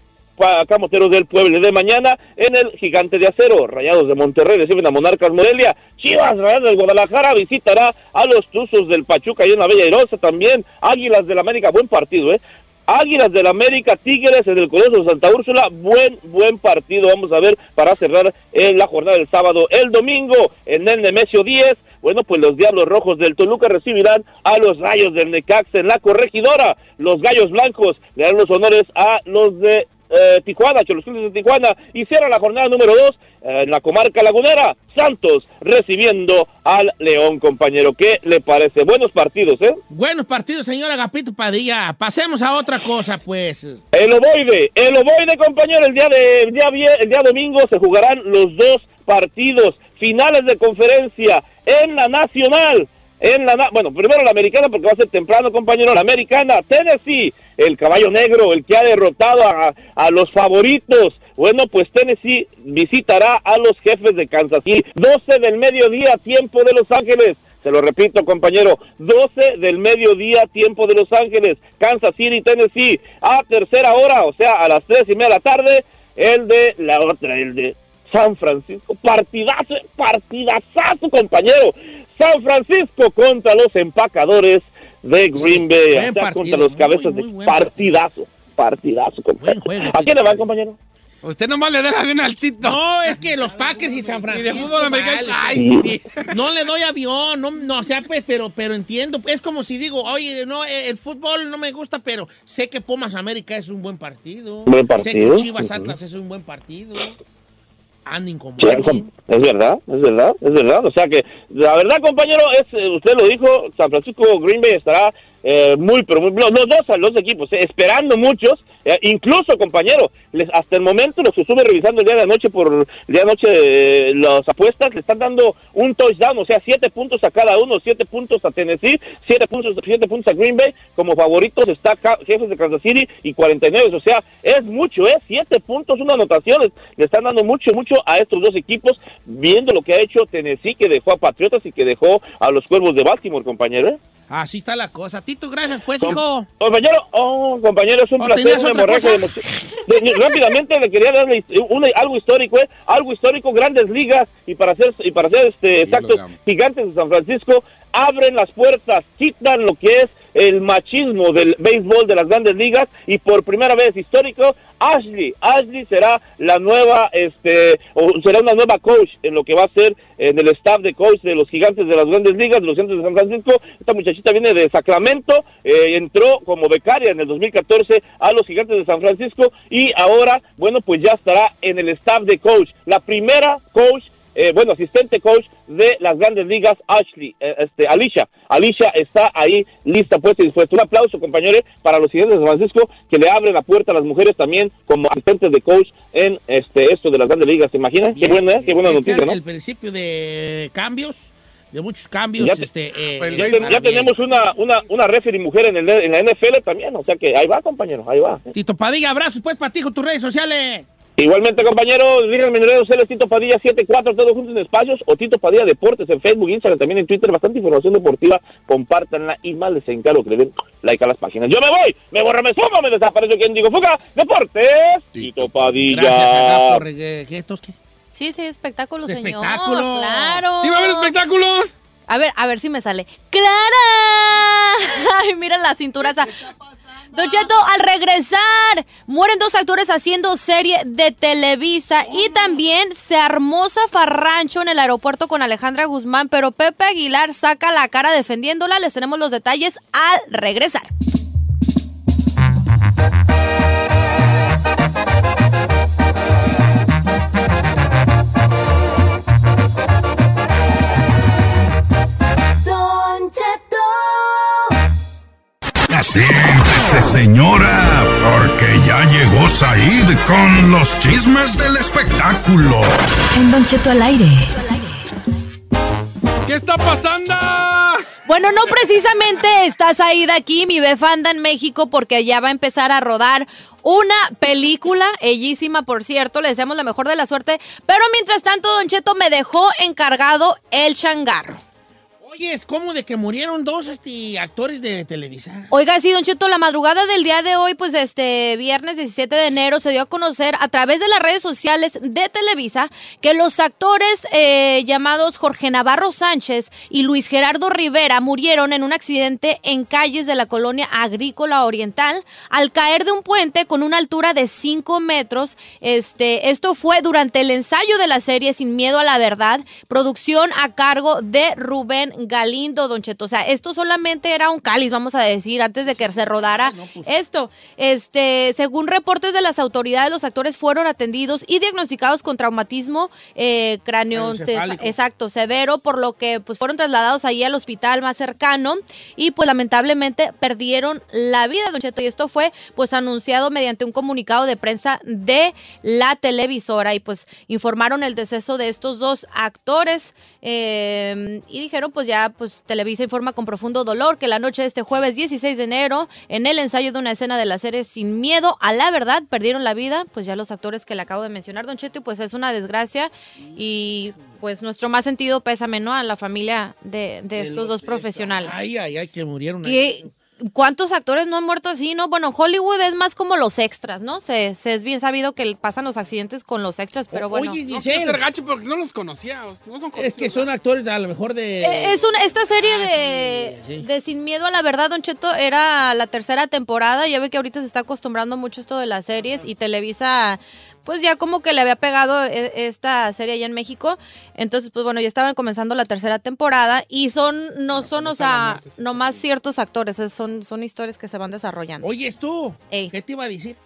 Camoteros del Pueblo de mañana en el Gigante de Acero, Rayados de Monterrey reciben a Monarcas Morelia, Chivas Rayados del Guadalajara visitará a los Tuzos del Pachuca y en la Bella Airosa también, Águilas del América, buen partido, ¿eh? Águilas del América, Tigres en el Coloso de Santa Úrsula, buen, buen partido, vamos a ver para cerrar eh, la jornada del sábado. El domingo en el Nemesio 10, bueno, pues los Diablos Rojos del Toluca recibirán a los Rayos del Necaxa en la corregidora. Los Gallos Blancos le dan los honores a los de eh, Tijuana, Cholos de Tijuana, y cierra la jornada número 2 en la comarca lagunera. Santos recibiendo al León, compañero. ¿Qué le parece? Buenos partidos, ¿eh? Buenos partidos, señor Agapito Padilla. Pasemos a otra cosa, pues. El ovoide, el ovoide, compañero, el día de el día, vie- el día domingo se jugarán los dos partidos finales de conferencia en la nacional. En la bueno, primero la americana porque va a ser temprano, compañero, la americana, Tennessee, el caballo negro, el que ha derrotado a, a los favoritos. Bueno, pues Tennessee visitará a los jefes de Kansas City, 12 del mediodía, tiempo de Los Ángeles. Se lo repito, compañero, 12 del mediodía, tiempo de Los Ángeles, Kansas City, Tennessee, a tercera hora, o sea, a las tres y media de la tarde, el de la otra, el de San Francisco, partidazo, partidazazo, compañero. San Francisco contra los empacadores de Green Bay, o sea, partido, contra los cabezas muy de partidazo, partidazo, compañero. Buen juego, ¿A quién le van, compañero? Usted nomás le da bien al Tito. No, es que los Packers y San Y Francisco. de fútbol americano. vale, Ay, sí. No le doy avión, no, no, o sea, pues, pero, pero entiendo. Es como si digo, oye, no, eh, el fútbol no me gusta, pero sé que Pumas América es un buen partido. Buen Sé que partido, Chivas. Atlas es un buen partido. Anden como es verdad, es verdad, es verdad. O sea que, la verdad, compañero, es eh, usted lo dijo, San Francisco Green Bay estará eh, muy, pero muy, los los dos, los equipos, eh, esperando muchos, eh, incluso, compañero, les, hasta el momento los que estuve revisando el día de anoche por el día de anoche eh, las apuestas le están dando un touchdown, o sea, siete puntos a cada uno, siete puntos a Tennessee, siete puntos, siete puntos a Green Bay, como favoritos está Jefes de Kansas City y 49, o sea, es mucho, ¿eh? Siete puntos, una anotación, les- le están dando mucho, mucho a estos dos equipos, viendo lo que ha hecho Tennessee, que dejó a Patriotas y que dejó a los Cuervos de Baltimore, compañero, ¿eh? Así está la cosa. Tito, gracias, pues, Com- hijo. Compañero, oh, compañero, es un ¿O placer, hemorragia de. De- Rápidamente le quería darle una- algo histórico, ¿eh? algo histórico, grandes ligas, y para ser, y para ser este, exactos, gigantes de San Francisco, abren las puertas, quitan lo que es el machismo del béisbol de las grandes ligas, y por primera vez histórico, Ashley, Ashley será la nueva, este, o será una nueva coach en lo que va a ser en el staff de coach de los gigantes de las grandes ligas, de los gigantes de San Francisco. Esta muchachita viene de Sacramento, eh, entró como becaria en el 2014 a los gigantes de San Francisco y ahora, bueno, pues ya estará en el staff de coach. La primera coach eh, bueno, asistente coach de las grandes ligas, Ashley, eh, este, Alicia. Alicia está ahí lista, puesta y dispuesta. Un aplauso, compañeros, para los gigantes de San Francisco, que le abre la puerta a las mujeres también como asistentes de coach en este esto de las grandes ligas. ¿Se imaginan? Qué buena, ¿eh? qué buena noticia, ¿no? El principio de cambios. de muchos cambios. Ya- este, eh, Pues Ya, ten- tenemos una, una, una referee mujer en, el, en la NFL también, o sea que ahí va, compañero, ahí va. Tito Padilla, abrazos pues para ti con tus redes sociales. Igualmente, compañeros, díganme en redes sociales Tito Padilla 74, todos juntos en espacios, o Tito Padilla Deportes en Facebook, Instagram, también en Twitter, bastante información deportiva, compártanla y más les encargo que le den like a las páginas. Yo me voy, me borra, me sumo, me desaparezco, quien digo, fuga, Deportes, Tito Padilla. Gracias. Sí, sí, espectáculo, De señor. espectáculo. Claro. ¿Sí va a haber espectáculos? A ver, a ver si me sale. ¡Clara! (laughs) Ay, mira la cintura esa. Don Cheto, al regresar, mueren dos actores haciendo serie de Televisa y también se armó zafarrancho en el aeropuerto con Alejandra Guzmán, pero Pepe Aguilar saca la cara defendiéndola. Les tenemos los detalles al regresar. Siéntese, señora, porque ya llegó Said con los chismes del espectáculo. En Don Cheto al aire. ¿Qué está pasando? Bueno, no precisamente estás ahí de aquí, mi befanda en México, porque ya va a empezar a rodar una película, bellísima, por cierto, le deseamos la mejor de la suerte, pero mientras tanto, Don Cheto me dejó encargado el changarro. Oye, es como de que murieron dos este, actores de Televisa. Oiga, sí, Don Cheto, la madrugada del día de hoy, pues este viernes 17 de enero, se dio a conocer a través de las redes sociales de Televisa que los actores eh, llamados Jorge Navarro Sánchez y Luis Gerardo Rivera murieron en un accidente en calles de la colonia agrícola oriental al caer de un puente con una altura de 5 metros. Este, esto fue durante el ensayo de la serie Sin Miedo a la Verdad, producción a cargo de Rubén Galindo, Don Cheto. O sea, esto solamente era un cáliz, vamos a decir, antes de que se rodara esto. Este, según reportes de las autoridades, los actores fueron atendidos y diagnosticados con traumatismo eh, cráneo exacto, severo, por lo que pues fueron trasladados ahí al hospital más cercano y pues lamentablemente perdieron la vida, Don Cheto. Y esto fue pues anunciado mediante un comunicado de prensa de la televisora y pues informaron el deceso de estos dos actores eh, y dijeron pues ya pues Televisa informa con profundo dolor que la noche de este jueves 16 de enero en el ensayo de una escena de la serie Sin Miedo a la Verdad perdieron la vida pues ya los actores que le acabo de mencionar Don Cheto pues es una desgracia y pues nuestro más sentido pésame no a la familia de, de estos dos profesionales. Ay, ay, ay, que murieron. ahí. ¿Qué- ¿Cuántos actores no han muerto así, no? Bueno, en Hollywood es más como los extras, ¿no? Se, se es bien sabido que pasan los accidentes con los extras, pero bueno. Oye, No Giselle, ser gacho porque no los conocía. No son es que son actores a lo mejor de... Eh, Es una, esta serie Ah, de, sí, sí. de Sin Miedo a la Verdad, Don Cheto, era la tercera temporada. Ya ve que ahorita se está acostumbrando mucho esto de las series y Televisa, pues ya como que le había pegado e- esta serie allá en México. Entonces, pues bueno, ya estaban comenzando la tercera temporada y son, no son, o sea, nomás ciertos actores, es- son, son historias que se van desarrollando. Oye, tú, Ey. ¿qué te iba a decir?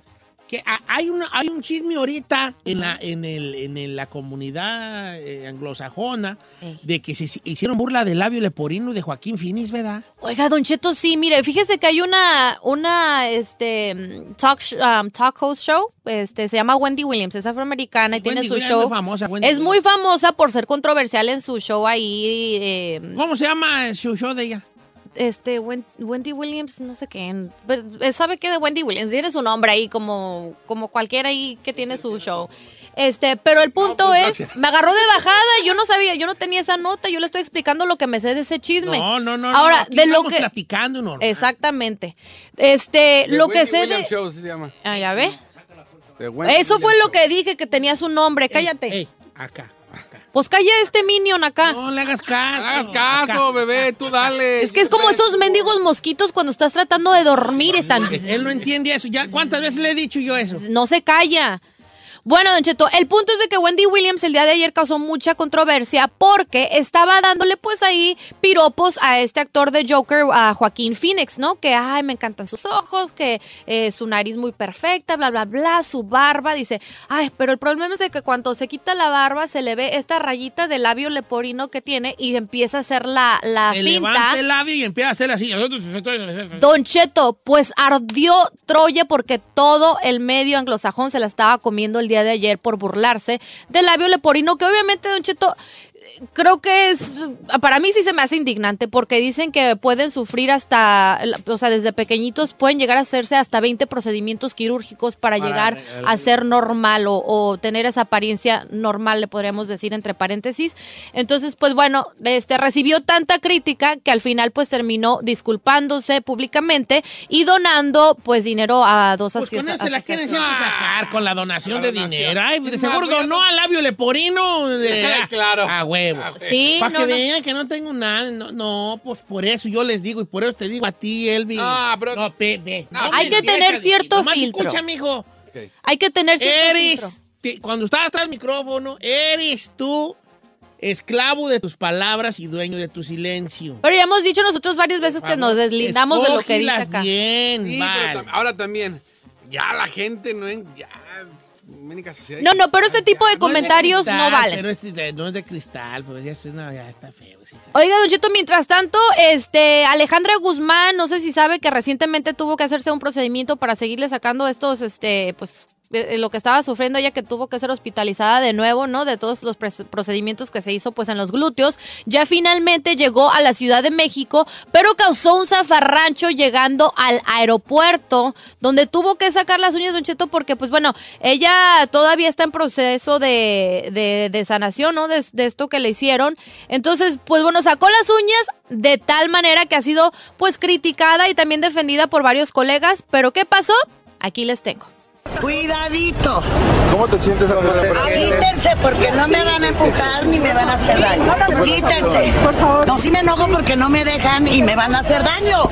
Que hay, una, hay un chisme ahorita en la, en el, en la comunidad eh, anglosajona Ey. de que se hicieron burla del labio leporino de Joaquín Finis, ¿verdad? Oiga, Don Cheto, sí, mire, fíjese que hay una, una, este, talk, um, talk host show, este, se llama Wendy Williams, es afroamericana y tiene su Williams show. es muy famosa, Wendy es muy famosa por ser controversial en su show ahí, eh, ¿Cómo se llama su show de ella? Este, Wen- Wendy Williams, no sé qué, pero, eh, ¿sabe qué de Wendy Williams? Tiene su nombre ahí como, como cualquiera ahí que tiene su show. Este, pero el punto pues, es, me agarró de bajada, yo no sabía, yo no tenía esa nota, yo le estoy explicando lo que me sé de ese chisme. No, no, no. Ahora, no, aquí de lo que... platicando, normal. Exactamente. Este, The lo que sé Williams de. Show, así se llama. Ah, ya ve. Eso fue lo que dije que tenía su nombre. Cállate. Ey, acá. Pues calla este minion acá. No le hagas caso. Hagas caso, acá. bebé, tú dale. Es que es como esos mendigos mosquitos cuando estás tratando de dormir. Están. Él no entiende eso. Ya, ¿Cuántas veces le he dicho yo eso? No se calla. Bueno, Don Cheto, el punto es de que Wendy Williams el día de ayer causó mucha controversia porque estaba dándole pues ahí piropos a este actor de Joker, a Joaquín Phoenix, ¿no? Que, ay, me encantan sus ojos, que eh, su nariz muy perfecta, bla, bla, bla, su barba, dice, ay, pero el problema es de que cuando se quita la barba se le ve esta rayita de labio leporino que tiene y empieza a hacer la, la Se finta. levanta el labio y empieza a hacer así. Don Cheto, pues ardió Troya porque todo el medio anglosajón se la estaba comiendo el día de ayer por burlarse del labio leporino, que obviamente, Don Cheto, creo que es, para mí sí se me hace indignante porque dicen que pueden sufrir hasta, o sea, desde pequeñitos pueden llegar a hacerse hasta 20 procedimientos quirúrgicos para, Para llegar a ser normal o, o tener esa apariencia normal, le podríamos decir entre paréntesis. Entonces, pues bueno, este recibió tanta crítica que al final pues terminó disculpándose públicamente y donando pues dinero a dos Pues con asocia- eso se la quieren asociaciones. sacar con la donación La de donación. dinero. Ay, de seguro a- donó al labio leporino. de- (laughs) Claro. A huevo. Sí, Para no, que no. vean que no tengo nada. No, no, pues por eso yo les digo y por eso te digo a ti, Elvi. Ah, pero- No, No Hay que tener cierto Nomás filtro. Escucha, mijo. Hay que tener cierto Eres, filtro. te- cuando estás atrás del micrófono, eres tú esclavo de tus palabras y dueño de tu silencio. Pero ya hemos dicho nosotros varias veces que nos deslindamos de lo que dice acá. bien, Sí, vale. pero tam- ahora también, ya la gente no en, ya, médica sociedad. No, no, pero ese tipo de No comentarios cristal, no valen. Pero es de- no es de cristal, pero ya, estoy- no, ya está feo. sí. Oiga, Don Cheto, mientras tanto, este, Alejandra Guzmán, no sé si sabe que recientemente tuvo que hacerse un procedimiento para seguirle sacando estos, este, pues, lo que estaba sufriendo ella que tuvo que ser hospitalizada de nuevo, ¿no? De todos los procedimientos que se hizo, pues, en los glúteos. Ya finalmente llegó a la Ciudad de México, pero causó un zafarrancho llegando al aeropuerto, donde tuvo que sacar las uñas, Don Cheto, porque, pues, bueno, ella todavía está en proceso de, de, de sanación, ¿no? De, de esto que le hicieron. Entonces, pues, bueno, sacó las uñas de tal manera que ha sido, pues, criticada y también defendida por varios colegas. Pero, ¿qué pasó? Aquí les tengo. Cuidadito. ¿Cómo te sientes al Quítense porque no me van a empujar ni me van a hacer daño. Quítense. No, si me enojo porque no me dejan y me van a hacer daño.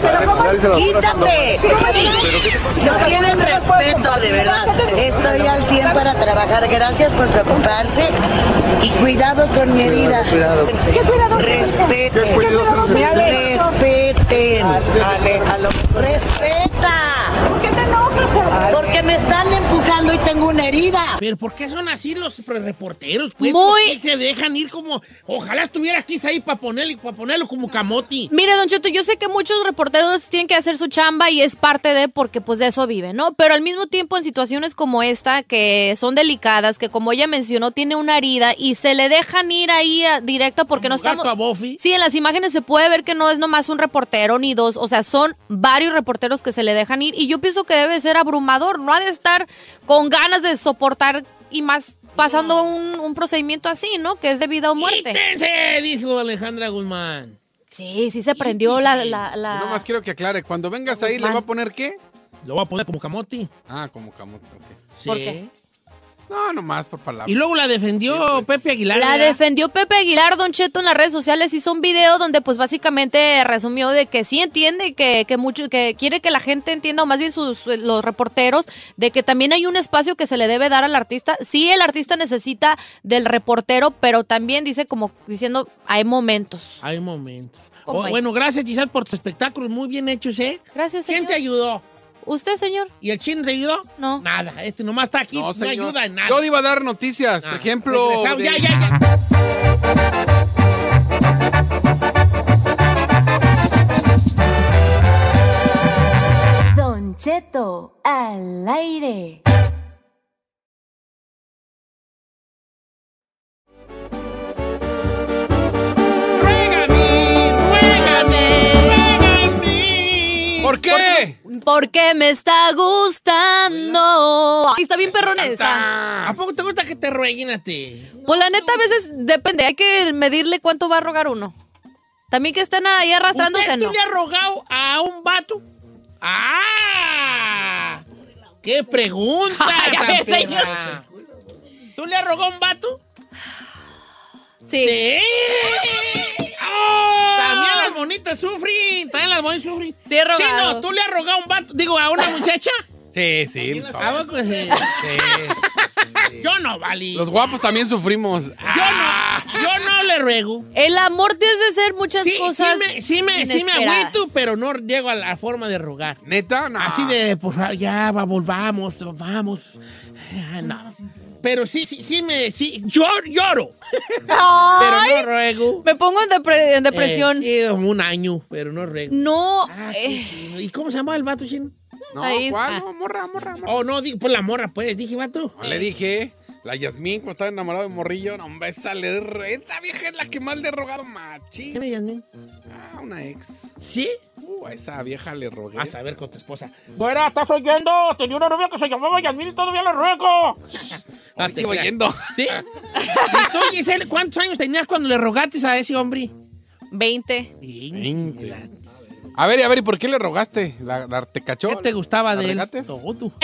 Quítate. No tienen respeto, de verdad. Estoy al 100 para trabajar. Gracias por preocuparse. Y cuidado con mi herida. Respeten. Respeten. Respeta. ¿Por qué te enojas? Porque me están empujando y tengo una herida. Pero ¿por qué son así los reporteros? Pues, Muy- ¿Por qué se dejan ir como... Ojalá estuviera aquí ahí para ponerle, para ponerlo como camoti. Mire, Don Cheto, yo sé que muchos reporteros tienen que hacer su chamba y es parte de porque pues de eso viven, ¿no? Pero al mismo tiempo en situaciones como esta, que son delicadas, que como ella mencionó, tiene una herida y se le dejan ir ahí a- directa porque no Como gato estamos... a Buffy. Sí, en las imágenes se puede ver que no es nomás un reportero ni dos, o sea, son varios reporteros que se le dejan ir y yo pienso que debe ser no ha de estar con ganas de soportar y más pasando un, un procedimiento así, ¿no? Que es de vida o muerte. ¡Quítense! Dijo Alejandra Guzmán. Sí, sí se prendió la... la, la- Yo nomás quiero que aclare, cuando vengas ahí, ¿le va a poner qué? Lo voy a poner como camoti. Ah, como camote, ok. Sí. ¿Por qué? No, nomás por palabras. Y luego la defendió Pepe Aguilar. La ¿verdad? defendió Pepe Aguilar, Don Cheto, en las redes sociales. Hizo un video donde, pues, básicamente resumió de que sí entiende que, que mucho, que quiere que la gente entienda, o más bien sus, los reporteros, de que también hay un espacio que se le debe dar al artista. Sí, el artista necesita del reportero, pero también dice, como diciendo, hay momentos. Hay momentos. ¿Cómo Oh, bueno, gracias, Giselle, por tus espectáculos muy bien hechos, ¿eh? Gracias, ¿Quién señor. te ayudó? ¿Usted, señor? ¿Y el chino te ayudó? No. Nada, este nomás está aquí, no, No, ayuda en nada. Yo iba a dar noticias, por ejemplo. de- Ya, ya, ya. Don Cheto al aire. ¿Por qué? Porque me está gustando. Ay, está bien perrona esa. ¿A poco te gusta que te rueguen a ti? Pues la neta, a veces depende. Hay que medirle cuánto va a rogar uno. También que estén ahí arrastrándose, ¿Usted ¿no? tú le ha rogado a un vato? ¡Ah! ¡Qué pregunta! (laughs) Ay, a tan ver, perra! señor. ¿Tú le has rogado a un vato? Sí. ¡Sí! ¡Oh! También las bonitas sufren. También las bonitas sufren. Sí, he rogado. Chino, ¿tú le has rogado a un vato? Digo, a una muchacha. Sí, sí. ¿A poco sí? (laughs) Yo no, Vali. Los guapos también sufrimos. Yo no, yo no le ruego. El amor tiene de ser muchas Sí, cosas. sí me, sí me, sí me inesperadas. agüito, pero no llego a la forma de rogar. ¿Neta? No. Así de, por favor, ya, va, volvamos, vamos. Ah, no. Pero sí, sí, sí me, sí, yo lloro, (laughs) pero no ruego. me pongo en, depre- en depresión. Eh, sí, un año, pero no ruego. No. Ah, eh, sí, sí. ¿Y cómo se llama el vato chino? No, Ahí ¿cuál? está. No, morra, morra, morra. Oh, no, digo, pues la morra, pues, dije vato. No le dije. La Yasmín, cuando estaba enamorado de Morrillo, no, hombre, esa, le, esa vieja es la que más le rogaron machín. ¿Quién es Yasmín? Ah, una ex. ¿Sí? Uh, a esa vieja le rogué. A saber con tu esposa. Bueno, ¿estás oyendo? Tenía una novia que se llamaba Yasmín y todavía le ruego. (laughs) Hoy sigo oyendo. ¿Sí? ¿Y tú, cuántos años tenías cuando le rogaste a ese hombre? 20. Veinte. A ver, a ver, ¿y por qué le rogaste? ¿La, la- te cachó? ¿Qué te gustaba ¿La de él? Todo. (laughs)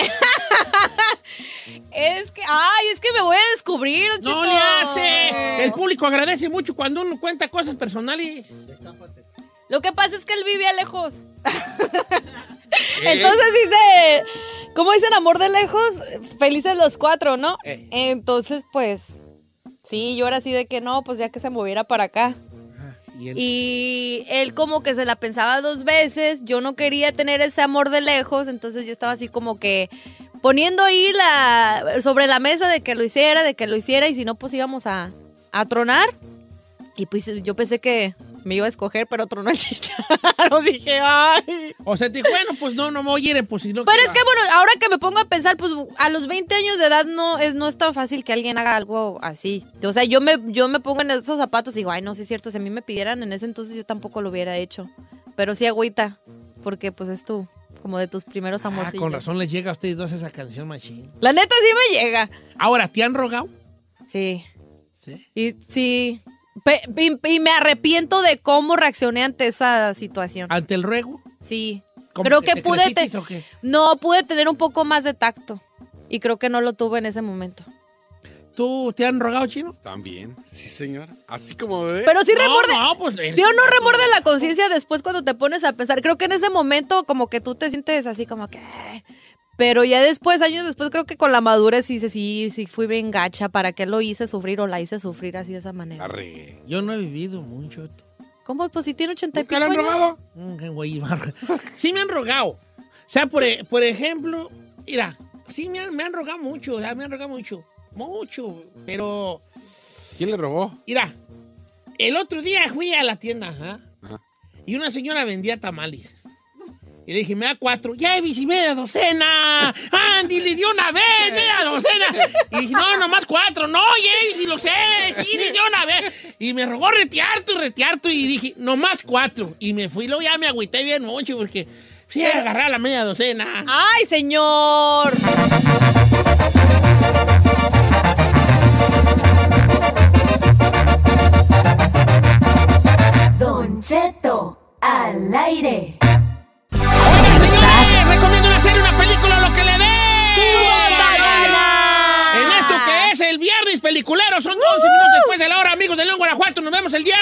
Es que, ay, es que me voy a descubrir, Don ¡No le hace! El público agradece mucho cuando uno cuenta cosas personales. Lo que pasa es que él vivía lejos. (laughs) Entonces dice, ¿cómo dicen amor de lejos? Felices los cuatro, ¿no? Entonces, pues, sí, yo era así de que no, pues ya que se moviera para acá. Y él- Y él como que se la pensaba dos veces, yo no quería tener ese amor de lejos, entonces yo estaba así como que poniendo ahí la, sobre la mesa de que lo hiciera, de que lo hiciera, y si no, pues íbamos a, a tronar. Y pues yo pensé que me iba a escoger, pero tronó (laughs) el chicharro. Dije, ay. O sea, te dijo, bueno, pues no, no me a ir, pues si no. Pero ¿qué es va? que bueno, ahora que me pongo a pensar, pues a los 20 años de edad no es, no es tan fácil que alguien haga algo así. O sea, yo me, yo me pongo en esos zapatos y digo, ay, no, sí es cierto, si a mí me pidieran en ese entonces yo tampoco lo hubiera hecho. Pero sí agüita, porque pues es tú, como de tus primeros Ah, amores. con razón les llega a ustedes dos esa canción, machine. La neta sí me llega. Ahora, ¿te han rogado? Sí. Sí. Y sí. Y, me arrepiento de cómo reaccioné ante esa situación. ¿Ante el ruego? Sí. ¿Cómo Creo que te pude... creciste te- o qué? No, pude tener un poco más de tacto. Y creo que no lo tuve en ese momento. ¿Tú te han rogado, chino? También, sí, señor. Así como bebé. Pero sí No, remorde. no, pues, eres ¿Sí o no remorde la conciencia después cuando te pones a pensar? Creo que en ese momento como que tú te sientes así como que... Pero ya después, años después, creo que con la madurez dices, sí, sí, fui bien gacha. ¿Para qué lo hice sufrir o la hice sufrir así de esa manera? regué. Yo no he vivido mucho. ¿Cómo? Pues si tiene 80 y ¿Nunca le han pico robado? Mm, güey. (laughs) Sí me han rogado. O sea, por, e- por ejemplo, mira, sí me han, me han rogado mucho, o sea, me han rogado mucho. Mucho. Pero, ¿Quién le robó? mira, el otro día fui a la tienda, Ajá. y una señora vendía tamales. Y le dije, me da cuatro. Ya, y media docena. Andy, le dio una vez, media docena. Y dije, no, nomás cuatro. No, James, si lo sé. Sí, le dio una vez. Y me rogó retearto y retearto. Y dije, nomás cuatro. Y me fui. Luego ya me agüité bien mucho porque sí, agarrar la media docena. ¡Ay, señor! Don Cheto al aire. Recomiendo una serie, una película, lo que le dé. En esto que es el viernes peliculero, son 11 minutos después de la hora, amigos de León, Guanajuato. Nos vemos el día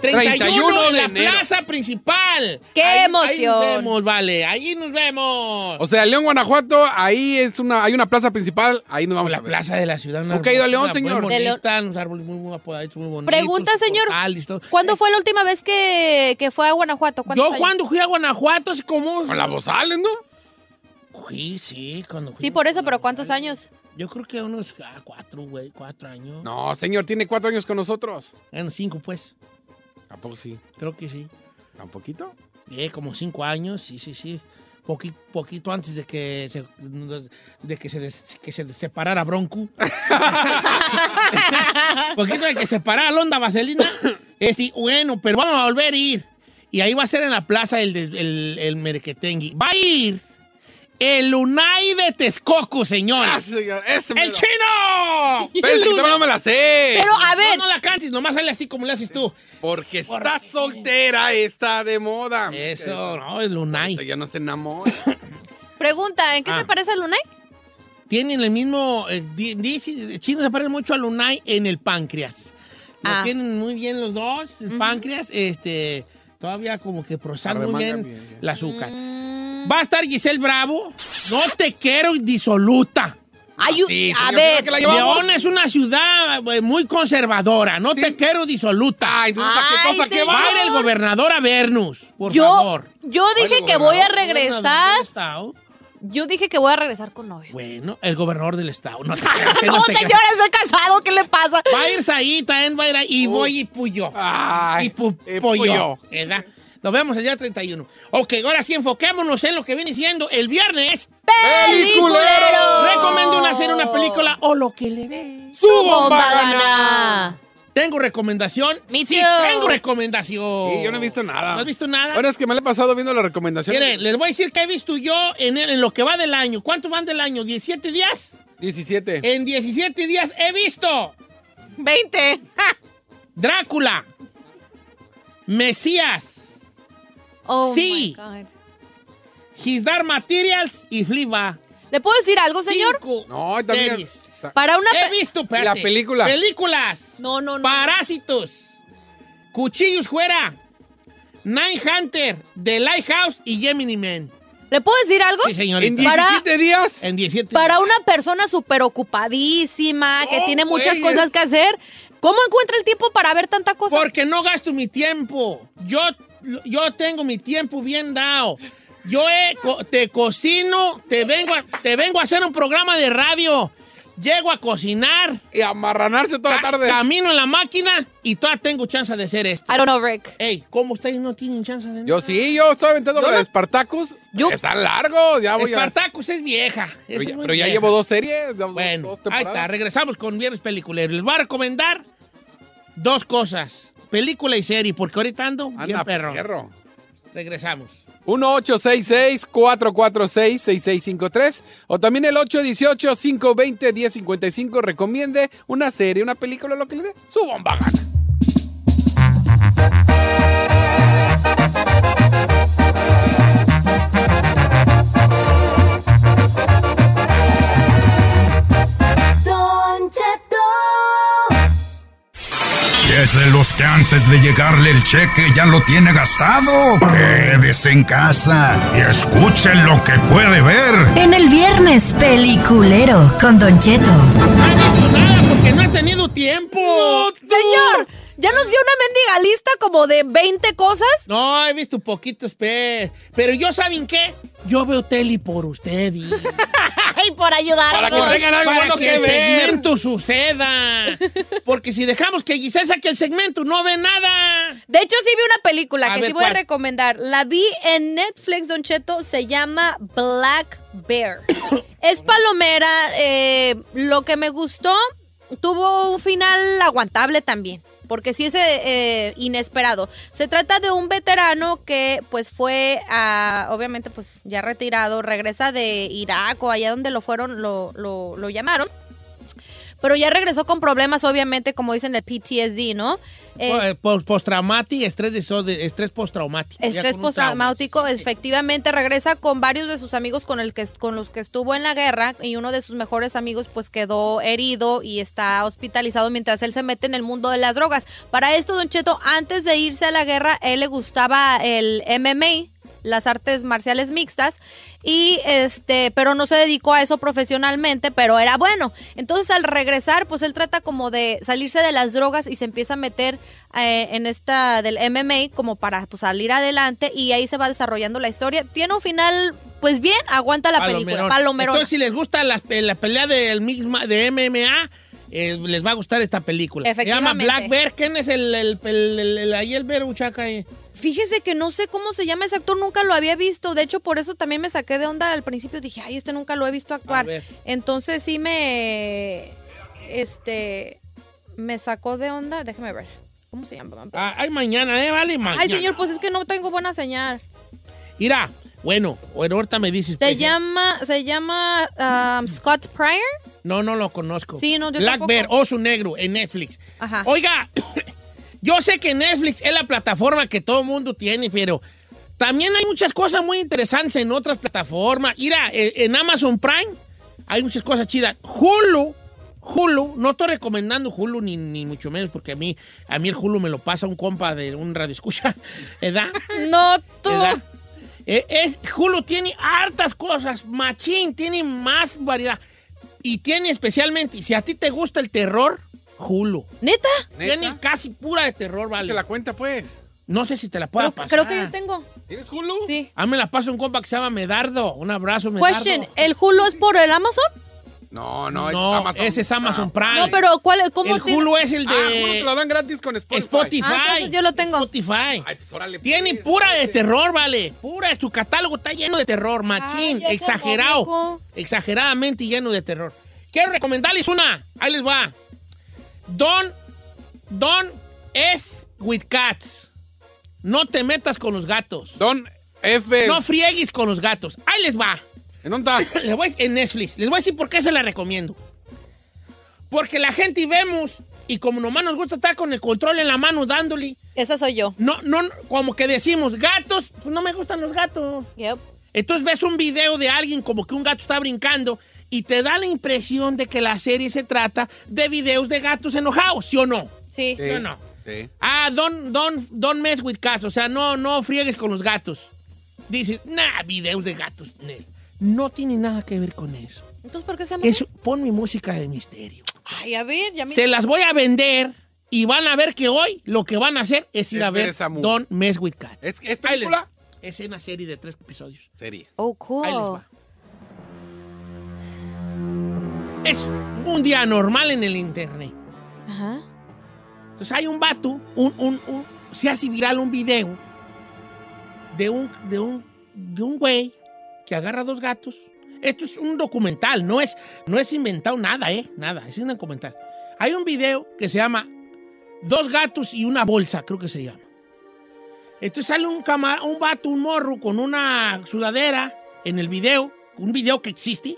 31, 31 en de la enero. plaza principal. ¡Qué Ahí- Ahí emoción! nos vemos, vale, ahí nos vemos. O sea, León, Guanajuato, ahí es una, hay una plaza principal, ahí nos vamos la a ver. plaza de la ciudad. una ¿Nunca ha ido a León, señor? Muy De León. bonita, unos árboles muy, muy apodaditos, muy bonitos. Pregunta, señor. ¿Cuándo fue la última vez que, que fue a Guanajuato? ¿Cuántos Yo años? cuando fui a Guanajuato, hace como... Con la Bozales, ¿no? Sí, sí, cuando fui Sí, por eso, pero ¿cuántos años? Yo creo que unos ah, cuatro, güey, cuatro años. No, señor, tiene cuatro años con nosotros. Bueno, cinco, pues. ¿A poco sí? Creo que sí. ¿A poquito? Eh, como cinco años, sí, sí, sí. Poqui- poquito antes de que se, de que se, des- que se separara Bronco. (laughs) poquito de que se separara Londa Vaselina. Este, bueno, pero vamos a volver a ir. Y ahí va a ser en la plaza el, el, el Merequetengui. Va a ir el Unai de Texcoco, señor. Ah, señor, ese ¡El mero. chino! Pero ese que no me la sé. Pero, a ver, No, no la cantes, nomás sale así como le haces tú. Porque está soltera, está de moda. Eso, no, el Eso Unai. ya no se enamora. (laughs) pregunta, ¿en qué Ah. se parece el Lunay? tienen el mismo. eh, di- dice- chino se parece mucho al Lunay en el páncreas. Lo Ah. tienen muy bien los dos. El páncreas, este. Todavía como que procesan muy bien, bien, bien. el azúcar. Mm. Va a estar Giselle Bravo. No te quiero disoluta. Ay, sí, a ver, que la llevamos. León es una ciudad eh, muy conservadora. No te quiero disoluta. Ah, entonces, ¿a qué Ay, cosa qué. Va va? a ir el gobernador a vernos, por yo, favor. yo dije que voy a regresar. Gobernador del estado. Yo dije que voy a regresar con novio. Bueno, el gobernador del estado. No (laughs) te creas, no No, te señora, estoy casado, ¿qué le pasa? Va a ir ahí, también va a ir ahí. Y voy y puyo. Ay, y pu pollo. Puyo. Nos vemos el día 31. Ok, ahora sí enfoquémonos en lo que viene siendo el viernes. ¡Peliculero! Recomiendo una serie, una película o lo que le dé. ¡Su bomba gana! Tengo recomendación. Me sí, too. tengo recomendación. Sí, yo no he visto nada. ¿No has visto nada? Bueno, es que me la he pasado viendo la recomendación. Miren, les voy a decir que he visto yo en, el- en lo que va del año. ¿Cuánto van del año? ¿17 días? 17. En 17 días he visto 20. Drácula, Mesías, Oh, Sí. my God. His Dark Materials y Fliba. ¿Le puedo decir algo, señor? Cinco No, también. series. Para una... He visto, espérate. La película. Películas. No, no, no. Parásitos. Cuchillos fuera. Nine Hunter, The Lighthouse y Gemini Man. ¿Le puedo decir algo? Sí, señorita. En 17 días. En 17 Para una persona súper ocupadísima, que tiene muchas güeyes. cosas que hacer, ¿cómo encuentra el tiempo para ver tanta cosa? Porque no gasto mi tiempo. Yo, yo tengo mi tiempo bien dado. Yo he co- te cocino, te vengo, a, te vengo a hacer un programa de radio. Llego a cocinar, Y amarranarse toda la tarde. camino en la máquina y todavía tengo chance de hacer esto. I don't know, Rick. Ey, ¿cómo ustedes no tienen chance de Yo sí, yo estoy aventando Yo la no- de Spartacus. Yo- Están largos, ya voy a... Spartacus es vieja. Pero es ya, pero ya vieja. llevo dos series. Bueno, dos ahí está, regresamos con Viernes Peliculero. Les voy a recomendar dos cosas. Película y serie, porque ahorita ando bien Anda, perro. perro. Regresamos. 1-866-446-6653 o también el 818-520-1055. Recomiende una serie, una película, lo que le dé. Su bomba gana. Es de los que antes de llegarle el cheque ya lo tiene gastado. Quédese en casa y escuchen lo que puede ver. En el viernes peliculero con Don Cheto. No he dicho nada porque no he tenido tiempo. Señor, ¿ya nos dio una mendiga lista como de 20 cosas? No, he visto poquitos, pe. Pero yo, ¿saben qué? Yo veo tele por usted. y- (laughs) por ayudar. Para que tengan algo para bueno que que el segmento suceda. Porque si dejamos que Giselle saque el segmento, no ve nada. De hecho, sí vi una película A que ver, sí voy ¿cuál? a recomendar. La vi en Netflix, Don Cheto. Se llama Black Bear. (coughs) es palomera. eh, lo que me gustó, tuvo un final aguantable también. Porque sí es eh, eh, inesperado. Se trata de un veterano que pues fue a, obviamente pues ya retirado, regresa de Irak o allá donde lo fueron, lo, lo, lo llamaron. Pero ya regresó con problemas, obviamente, como dicen el PTSD, ¿no? Eh, Eh, post- Postraumático, estrés, estrés postraumático. Estrés postraumático, efectivamente, regresa con varios de sus amigos con, el que, con los que estuvo en la guerra y uno de sus mejores amigos pues quedó herido y está hospitalizado mientras él se mete en el mundo de las drogas. Para esto, Don Cheto, antes de irse a la guerra, él le gustaba el MMA, las artes marciales mixtas, y este, pero no se dedicó a eso profesionalmente, pero era bueno. Entonces al regresar, pues él trata como de salirse de las drogas y se empieza a meter eh, en esta del MMA como para pues, salir adelante y ahí se va desarrollando la historia. Tiene un final, pues bien, aguanta la película. Palomerón. Entonces, si les gusta la, la pelea del misma, de MMA, eh, les va a gustar esta película. Se llama. Black Bear. ¿Quién es el, el, el, el- el- el? Fíjese que no sé cómo se llama ese actor, nunca lo había visto. De hecho, por eso también me saqué de onda al principio. Dije, ay, este nunca lo he visto actuar. Entonces sí me. Este. Me sacó de onda. Déjeme ver. ¿Cómo se llama? Ah, ay, mañana, ¿eh? Vale, mañana. Ay, señor, pues es que no tengo buena señal. Mira, bueno, bueno, ahorita me dices. Se pues, llama, se llama um, Scott Pryor. No, no lo conozco. Sí, no, yo Black tampoco. Bear, Oso Negro, en Netflix. Ajá. Oiga, yo sé que Netflix es la plataforma que todo mundo tiene, pero también hay muchas cosas muy interesantes en otras plataformas. Mira, eh, en Amazon Prime hay muchas cosas chidas. Hulu, Hulu, no estoy recomendando Hulu ni, ni mucho menos porque a mí, a mí el Hulu me lo pasa un compa de un radio escucha, (laughs) ¿verdad? No, tú. Eh, es, Hulu tiene hartas cosas, machín, tiene más variedad. Y tiene especialmente, si a ti te gusta el terror, Hulu. ¿Neta? Tiene casi pura de terror, vale. Se la cuenta, pues. No sé si te la pueda Creo, pasar. creo que yo tengo. ¿Tienes Hulu? Sí. A mí me la pasa un compa que se llama Medardo. Un abrazo, Medardo. Question, ¿el Hulu es por el Amazon? No, no, No, es Amazon. ese es Amazon Prime. No, pero ¿cuál, ¿cómo el tiene? Hulu es el Ah, Hulu de te lo dan gratis con Spotify. Spotify. Ah, entonces yo lo tengo. Spotify. Ay, pues órale, Tiene pues. pura de terror, vale. Pura. Su catálogo está lleno de terror, machín. Ay, exagerado. Exageradamente lleno de terror. Quiero recomendarles una. Ahí les va. Don, Don F with cats. No te metas con los gatos. Don F. No friegues con los gatos. Ahí les va. ¿En dónde está? (coughs) Les voy a- en Netflix. Les voy a decir por qué se la recomiendo. Porque la gente y vemos, y como nomás nos gusta estar con el control en la mano dándole, Esa soy yo. no, no, como que decimos, gatos, pues no me gustan los gatos. Yep. Entonces ves un video de alguien como que un gato está brincando y te da la impresión de que la serie se trata de videos de gatos enojados, ¿sí o no? Sí. ¿Sí o no? Sí. Ah, don't, don't, don't mess with cats, o sea, no, no friegues con los gatos. Dices, nah, videos de gatos. Nel. No tiene nada que ver con eso. Entonces, ¿por qué se llama? Pon mi música de misterio. Ay, a ver, ya me... Se las voy a vender y van a ver que hoy lo que van a hacer es ir Es a ver. Don't Mess with Cats. ¿Es, es película? Es una serie de tres episodios. Serie. Oh, cool. Ahí les va. Es un día normal en el internet. Ajá. Entonces hay un vato, un, un- un- se hace viral un video de un, de un, de un güey que agarra dos gatos. Esto es un documental, no es, no es inventado nada, ¿eh? Nada, es un documental. Hay un video que se llama Dos gatos y una bolsa, creo que se llama. Entonces sale un, cama- un vato, un morro con una sudadera en el video, un video que existe,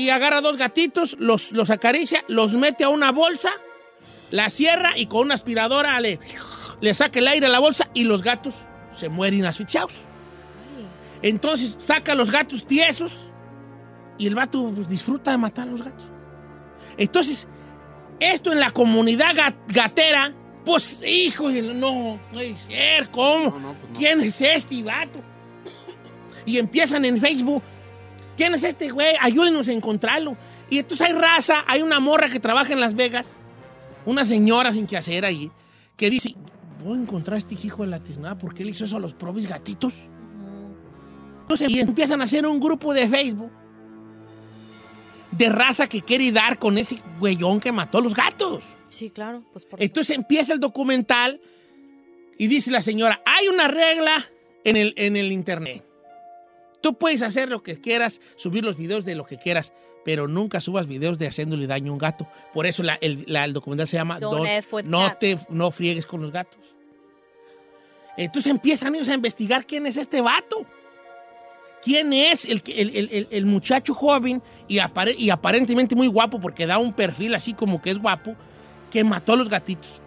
y agarra dos gatitos, los, los acaricia, los mete a una bolsa la cierra y con una aspiradora le, le saca el aire a la bolsa y los gatos se mueren asfixiados. Entonces saca a los gatos tiesos y el vato pues, disfruta de matar a los gatos. Entonces, esto en la comunidad ga- gatera, pues, hijo, no, no puede ser, ¿cómo? No, no, pues. ¿Quién es este vato? Y empiezan en Facebook, ¿quién es este güey? Ayúdenos a encontrarlo. Y entonces hay raza, hay una morra que trabaja en Las Vegas, una señora sin que hacer ahí, que dice, voy a encontrar a este hijo de la tiznada, ¿por qué le hizo eso a los propios gatitos? Entonces y empiezan a hacer un grupo de Facebook de raza que quiere dar con ese güeyón que mató a los gatos. Sí, claro. Pues por... Entonces empieza el documental y dice la señora, hay una regla en el, en el internet. Tú puedes hacer lo que quieras, subir los videos de lo que quieras, pero nunca subas videos de haciéndole daño a un gato. Por eso la- el, la- el documental se llama Don't F with No cats. te no friegues con los gatos. Entonces empiezan ellos a investigar quién es este vato. ¿Quién es el, el- el- el- el muchacho joven y, apare- y aparentemente muy guapo, porque da un perfil así como que es guapo, que mató a los gatitos?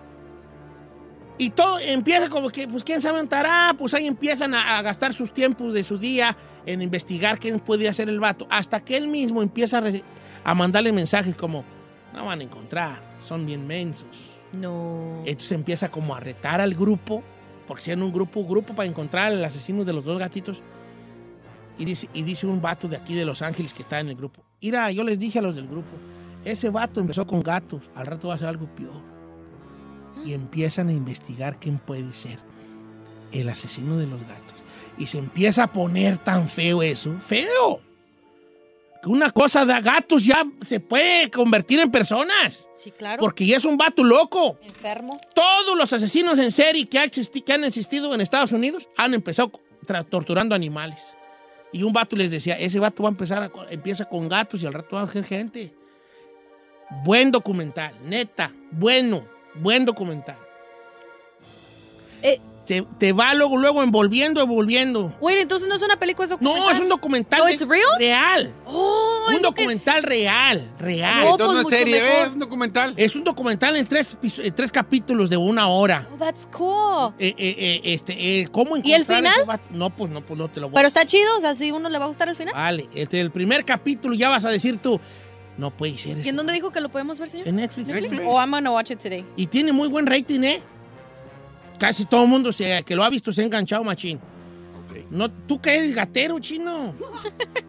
Y todo empieza como que, pues, ¿quién sabe dónde estará? Pues ahí empiezan a, a gastar sus tiempos de su día en investigar quién podría ser el vato, hasta que él mismo empieza a mandarle mensajes como, no van a encontrar, son bien mensos. No. Entonces empieza como a retar al grupo, porque sean un grupo, grupo para encontrar al asesino de los dos gatitos. Y dice, y dice un vato de aquí de Los Ángeles que está en el grupo. Mira, yo les dije a los del grupo, ese vato empezó con gatos, al rato va a ser algo peor. Y empiezan a investigar quién puede ser el asesino de los gatos. Y se empieza a poner tan feo eso, feo. Que una cosa de gatos ya se puede convertir en personas. Sí, claro. Porque ya es un vato loco. Enfermo. Todos los asesinos en serie que, que han existido en Estados Unidos han empezado torturando animales. Y un vato les decía, ese vato va a empezar, a empieza con gatos y al rato va a ser gente. Buen documental, neta, bueno, buen documental. Eh. Te, te va luego, luego envolviendo, envolviendo. Güey, entonces no es una película, es documental. No, es un documental ¿So de- it's real? real. Oh, un es que- documental real, real. No, Entonces pues es serie, mejor. ¿ves? Un documental. Es un documental en tres, en tres capítulos de una hora. Oh, that's cool. Eh, eh, eh, este, eh, ¿Cómo ¿Y el encontrar final? No, pues no, pues no te lo voy Pero a... está chido, o sea, si uno le va a gustar el final. Vale, este, el primer capítulo ya vas a decir tú, no puede ser ¿Y en dónde dijo que lo podemos ver, señor? En Netflix. Oh, I'm gonna watch it today. Y tiene muy buen rating, ¿eh? Casi todo el mundo se- que lo ha visto se ha enganchado, machín. No, ¿Tú qué eres gatero, chino?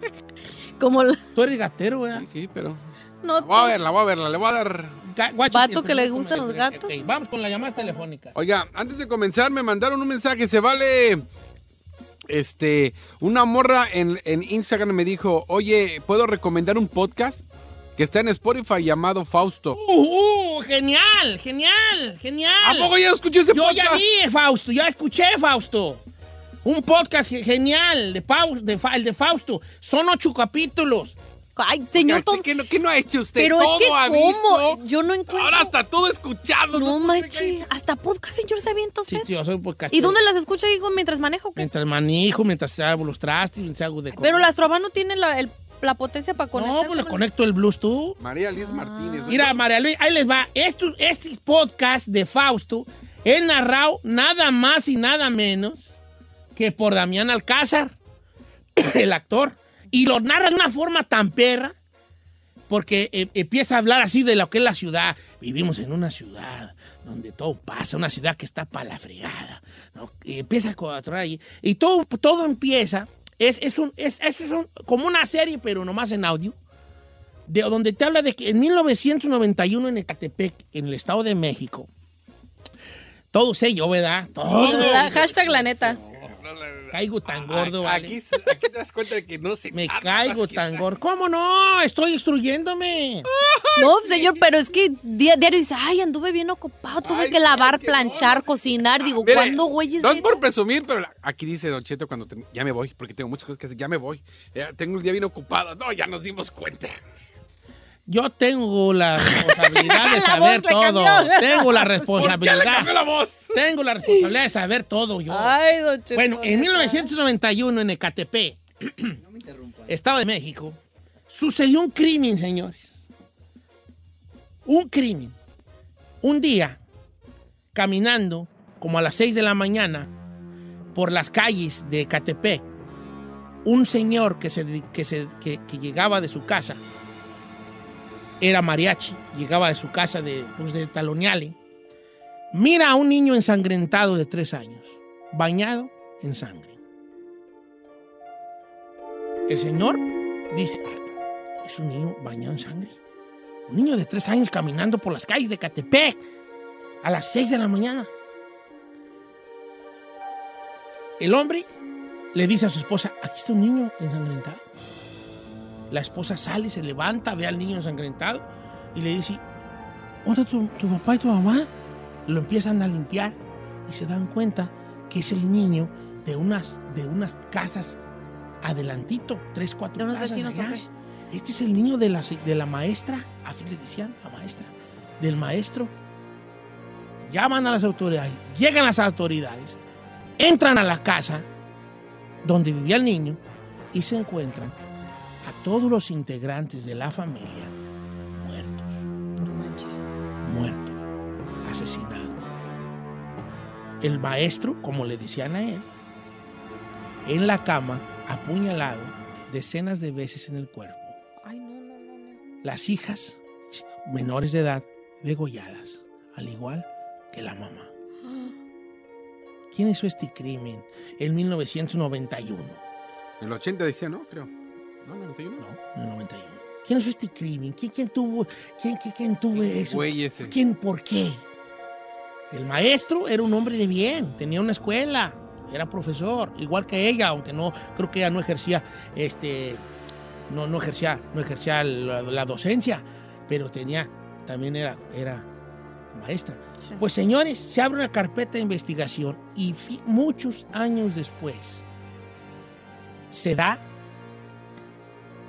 (laughs) Como el- Tú eres gatero, ¿verdad? Sí, sí, pero. no Voy a verla, voy a verla, le voy a dar. Guáchate Vato que le gustan los gatos. Ok, vamos con la llamada telefónica. Oiga, antes de comenzar me mandaron un mensaje, se vale. Este, una morra en, en Instagram me dijo, oye, ¿puedo recomendar un podcast? Que está en Spotify llamado Fausto. Uh, uh, genial, genial, genial. ¿A poco ya escuché ese Yo ya podcast? vi, Fausto, ya escuché, Fausto. Un podcast ge- genial de, Pau- de Fa- el de Fausto. Son ocho capítulos. Ay, señor, Oiga, todo- ¿Qué, no, qué no ha hecho usted? Pero es todo que, ha ¿cómo? visto. Yo no encuentro- Ahora está todo escuchado. No manches, hasta podcast, señor, se avienta usted. sí, yo soy podcast. ¿Y dónde las escucha digo, mientras manejo? qué? Mientras manejo, mientras hago los trastes, mientras hago de Pero la Astroban no tiene la, el- la potencia para conectar. No, pues le conecto el Bluetooth. María Liz Martínez. Mira, María Luis, ahí les va. Esto, este podcast de Fausto es narrado nada más y nada menos que por Damián Alcázar, (coughs) el actor. Y lo narra de una forma tan perra porque eh, empieza a hablar así de lo que es la ciudad. Vivimos en una ciudad donde todo pasa, una ciudad que está para la fregada. ¿no? Y empieza a ahí. Y todo, todo empieza, es, es, un, es, es un- como una serie, pero nomás en audio de donde te habla de que en 1991 en Ecatepec, en el Estado de México, todo se yo, ¿verdad? Todo. La hashtag la neta. Caigo tan gordo, ¿vale? Aquí, aquí te das cuenta de que no se Me caigo tan gordo. ¿Cómo no? Estoy instruyéndome. No, señor, pero es que di- diario dice, ay, anduve bien ocupado, tuve que lavar, planchar, cocinar. Digo, Mire, ¿cuándo, güey? No es por presumir, pero la- aquí dice Don Cheto cuando te- ya me voy, porque tengo muchas cosas que hacer, ya me voy. Ya tengo el día bien ocupado. No, ya nos dimos cuenta. Yo tengo la (laughs) responsabilidad de La saber todo. Tengo la (laughs) ¿Por qué le responsabilidad. la voz? Tengo la responsabilidad de saber todo yo. Ay, don Cheto, Bueno, en neta. 1991 en Ecatepec, Estado de México, sucedió un crimen, señores. Un crimen. Un día, caminando como a las 6 de la mañana por las calles de Ecatepec, un señor que, se, que, se- que- que llegaba de su casa, era mariachi, llegaba de su casa de, pues, de Taloniale, mira a un niño ensangrentado de tres años, bañado en sangre. El señor dice, "Ah, es un niño bañado en sangre. Un niño de tres años caminando por las calles de Catepec a las seis de la mañana. El hombre le dice a su esposa, aquí está un niño ensangrentado. La esposa sale, se levanta, ve al niño ensangrentado y le dice, ¿dónde está tu, tu papá y tu mamá? Lo empiezan a limpiar y se dan cuenta que es el niño de unas, de unas casas adelantito, tres, cuatro ¿De unos casas vecinos allá. Este es el niño de la, de la maestra, así le decían, la maestra, del maestro. Llaman a las autoridades, llegan las autoridades, entran a la casa donde vivía el niño y se encuentran a todos los integrantes de la familia muertos. Muertos, asesinados. El maestro, como le decían a él, en la cama, apuñalado decenas de veces en el cuerpo. Las hijas menores de edad degolladas, al igual que la mamá. ¿Quién hizo este crimen en 1991? El 80 decía, ¿no? Creo. No, 91. No, en el 91. ¿Quién hizo este crimen? ¿Quién, quién tuvo, quién, quién, quién tuvo eso? güey ese? ¿Quién, por qué? El maestro era un hombre de bien, tenía una escuela, era profesor, igual que ella, aunque no, creo que ella no ejercía, este, no, no ejercía, no ejercía la, la docencia, pero tenía, también era, era maestra. Pues señores, se abre una carpeta de investigación y muchos años después se da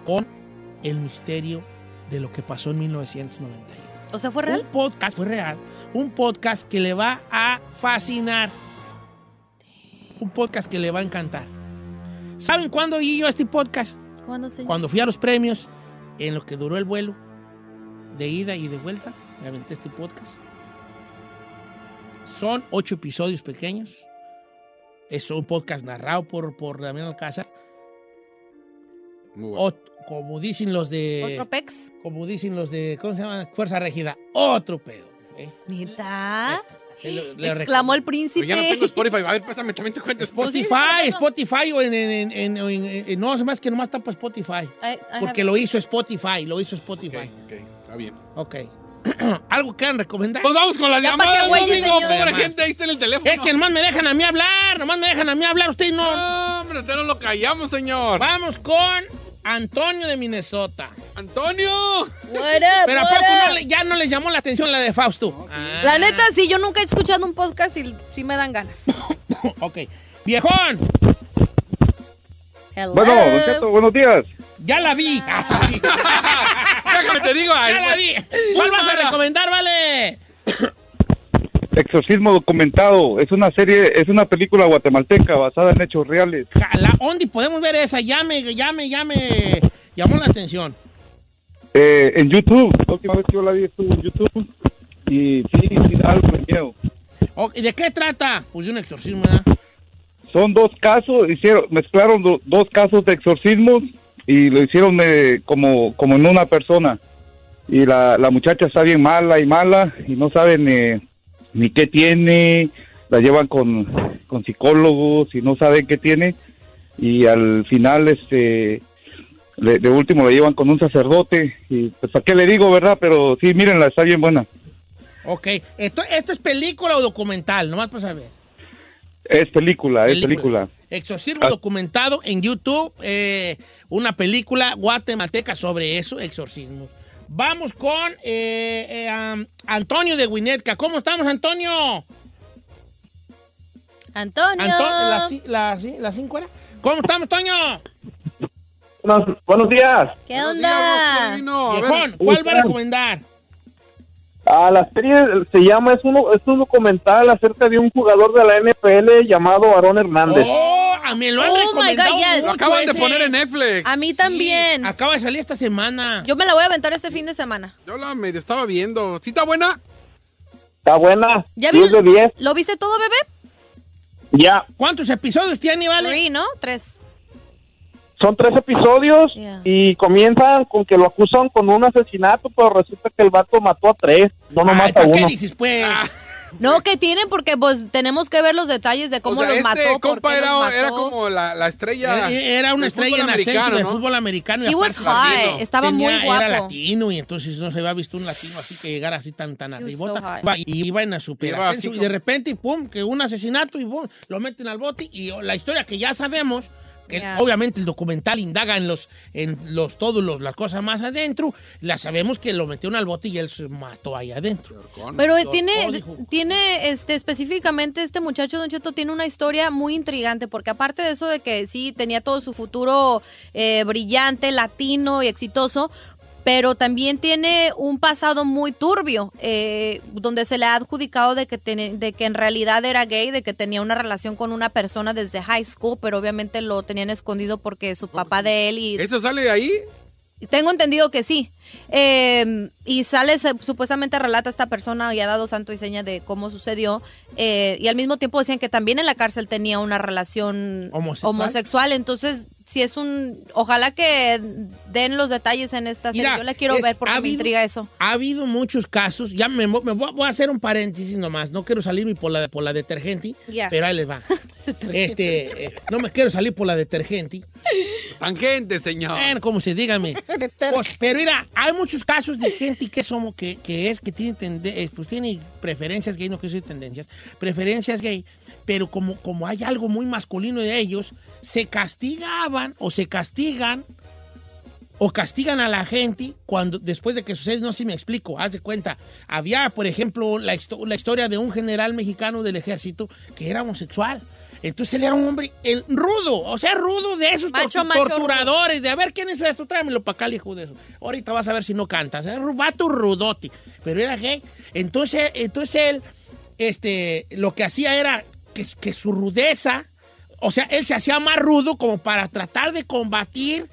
con el misterio de lo que pasó en 1991. O sea, ¿fue real? Un podcast, fue real. Un podcast que le va a fascinar. Un podcast que le va a encantar. ¿Saben cuándo oí yo este podcast? ¿Cuándo, señor? Cuando fui a los premios, en lo que duró el vuelo, de ida y de vuelta, me aventé este podcast. Son ocho episodios pequeños. Es un podcast narrado por, por Damián Alcázar. Ot- como dicen los de. ¿Otro pex? Como dicen los de. ¿Cómo se llama? Fuerza Regida. Otro pedo. ¿eh? ¿Neta? Sí, lo- le Exclamó el príncipe. Pero ya no tengo Spotify. A ver, pásame también te cuenta Spotify. Spotify, Spotify o en, en, en, en- en- en- no, es más que nomás está para Spotify. I- I Porque have- lo hizo Spotify, lo hizo Spotify. Ok, está bien. Ok. (clears throat) ¿Algo que quieran recomendar? Pues vamos con las Ya llamadas, señor. Pobre gente, ahí está en el teléfono. Es que nomás me dejan a mí hablar, nomás me dejan a mí hablar, ustedes no. No, hombre, usted no lo callamos, señor. Vamos con Antonio de Minnesota. ¡Antonio! What up, Pero ¿a poco no le- ya no le llamó la atención la de Fausto? Ah, La neta, sí, yo nunca he escuchado un podcast y sí me dan ganas. (coughs) ok. Viejón, Hello. Bueno, Don Cheto, buenos días. ya la vi. (laughs) Déjame te digo. ay, ya la vi. ¿Cuál vas a recomendar, vale? Exorcismo documentado. Es una serie, es una película guatemalteca basada en hechos reales. La Ondi, podemos ver esa. Ya me, ya me, ya me llamó la atención. Eh, en YouTube. La última vez que yo la vi estuvo en YouTube. Y sí, sí, da algo de miedo. Ok, ¿De qué trata? Pues de un exorcismo, ¿verdad? Son dos casos, hicieron, mezclaron do- dos casos de exorcismos y lo hicieron eh, como, como en una persona. Y la, la muchacha está bien mala y mala y no saben eh, ni qué tiene, la llevan con, con psicólogos y no saben qué tiene. Y al final, este, de, de último la llevan con un sacerdote y pues a qué le digo, ¿verdad? Pero sí, mírenla, está bien buena. Ok. ¿Esto, ¿Esto es película o documental? Nomás para saber. Es película, es Película. película. Exorcismo Ah. documentado en YouTube, eh, una película guatemalteca sobre eso, exorcismo. Vamos con eh, eh, Antonio de Winnetka. ¿Cómo estamos, Antonio? Antonio. Anto- la, ci- la, ci- la cinco era? ¿Cómo estamos, Antonio? Buenos, buenos días. ¿Qué onda? Viejón, ¿cuál va a recomendar? Ah, la serie se llama, es, uno, es un documental acerca de un jugador de la NFL llamado Aarón Hernández. Oh, a mí lo han Oh, recomendado God, yes. mucho Lo acaban de poner en Netflix. A mí también. Acaba de salir esta semana. Yo me la voy a aventar este fin de semana. Yo la medio estaba viendo. ¿Sí está buena? Está buena. ¿Ya 10 vi- de 10. ¿Lo viste todo, bebé? Ya. ¿Cuántos episodios tiene, Vale? Three, ¿no? Tres. Son tres episodios Yeah. y comienzan con que lo acusan con un asesinato, pero resulta que el vato mató a tres, no Ay, nomás a ¿para qué uno. dices, pues? (laughs) No, que tienen porque pues tenemos que ver los detalles de cómo o sea, los este mató, compa qué los era, mató. era como la, la estrella. Era, era una estrella en ascenso ¿no? fútbol americano. y He was high, estaba muy Tenía- guapo. Era latino y entonces no se había visto un latino así que llegara así tan, tan arribota. so y iba en la super Iba así ascenso, y de repente, pum, que un asesinato y pum, lo meten al bote y la historia que ya sabemos Yeah. obviamente el documental indaga en los en los todos los, las cosas más adentro, la sabemos que lo metieron al bote y él se mató ahí adentro. Pero Doctor, tiene, dijo. tiene este, específicamente este muchacho Don Cheto tiene una historia muy intrigante porque aparte de eso de que sí tenía todo su futuro eh, brillante, latino y exitoso, pero también tiene un pasado muy turbio, eh, donde se le ha adjudicado de que, de que en realidad era gay, de que tenía una relación con una persona desde high school, pero obviamente lo tenían escondido porque su papá de él y ¿Eso sale ahí? tengo entendido que sí. Eh, y sale, se- supuestamente relata esta persona y ha dado santo y seña de cómo sucedió. Eh, y al mismo tiempo decían que también en la cárcel tenía una relación ¿Homosexual? homosexual. Entonces, si es un. Ojalá que den los detalles en esta serie. Mira, Yo la quiero es- ver porque ha me intriga eso. Ha habido muchos casos, ya me, me voy, voy a hacer un paréntesis nomás, no quiero salirme por la, por la detergente, pero ahí les va. (laughs) este, eh, no me quiero salir por la detergente. Tangente, señor. Bueno, como se dígame. (laughs) Pues, pero mira, hay muchos casos de gente que somos, que, que es, que tiene, tende- eh, pues tiene preferencias gay, no quiero decir tendencias, preferencias gay, pero como, como hay algo muy masculino de ellos, se castigaban o se castigan o castigan a la gente cuando después de que sucede, no sé si me explico, haz de cuenta, había, por ejemplo, la, histo- la historia de un general mexicano del ejército que era homosexual. Entonces él era un hombre el, rudo, o sea, rudo de esos Macho, tor- macho, torturadores, de a ver quién es esto, tráemelo para acá, hijo de eso. Ahorita vas a ver si no cantas, era un vato rudote, pero era gay. Entonces, entonces él, este, lo que hacía era que, que su rudeza, o sea, él se hacía más rudo como para tratar de combatir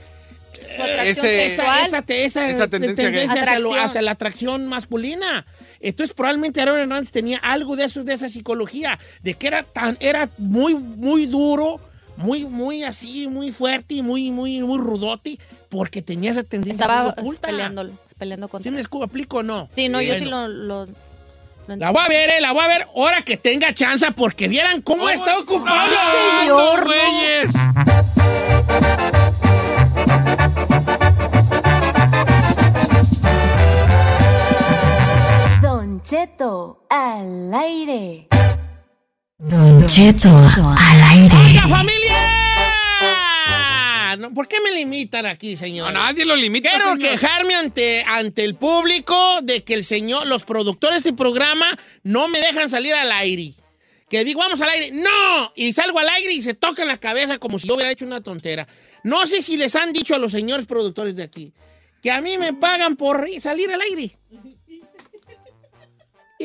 Su atracción ese- sexual. esa, te- esa- Esa tendencia gay. hacia, lo- hacia la atracción masculina. Entonces probablemente Aaron Hernández tenía algo de eso, de esa psicología, de que era tan, era muy, muy duro, muy, muy así, muy fuerte y muy, muy, muy rudote, porque tenía esa tendencia Estaba muy oculta. peleando, peleando contra. ¿Sí me escu- aplico o no? Sí, no, yo sí Bueno. lo. lo- lo La voy a ver, eh, la voy a ver ahora que tenga chance, porque vieran cómo está ocupado. señor, no. Don Cheto al aire. Don Cheto al aire. ¡Oiga, familia! no, ¿por qué me limitan aquí, señor? A nadie lo limita. Quiero señor. quejarme ante, ante el público de que el señor, los productores de este programa no me dejan salir al aire. Que digo, vamos al aire. ¡No! Y salgo al aire y se tocan la cabeza como si yo hubiera hecho una tontera. No sé si les han dicho a los señores productores de aquí que a mí me pagan por salir al aire.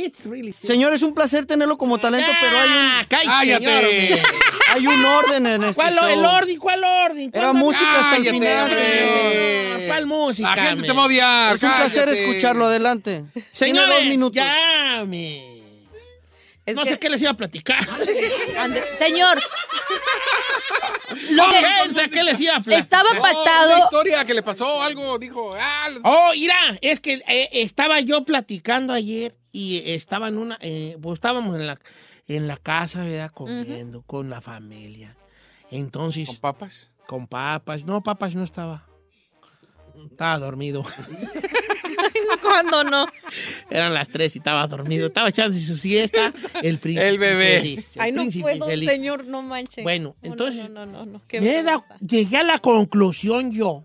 It's really simple. Señor, es un placer tenerlo como talento, Ya, pero hay un, cállate, señor. (laughs) hay un orden en este ¿Cuál show. el orden? ¿Cuál orden? Era ¿Cuál música hasta el final, hombre. señor. ¿Cuál música? La gente te men? va a odiar. Es un placer escucharlo. Adelante. Tiene Señores, dos minutos. me. Es no que- sé qué les iba a platicar. (laughs) Ande- Señor, Lo que- que les iba a platicar. estaba No, pactado. Una historia que le pasó algo, dijo. Ah, Oh, mira, es que eh, estaba yo platicando ayer y estaba en una, eh, pues estábamos en la, en la casa, ¿verdad? Comiendo con la familia. Entonces, ¿Con papas? con papas. No, papas no estaba. Estaba dormido. (laughs) ¿Cuándo no? Eran las tres y estaba dormido. Estaba echando su siesta. El príncipe El bebé. feliz, el Ay, no príncipe puedo, feliz. señor, no manche. Bueno, No, no, entonces, No, no, no, Me llegué a la conclusión yo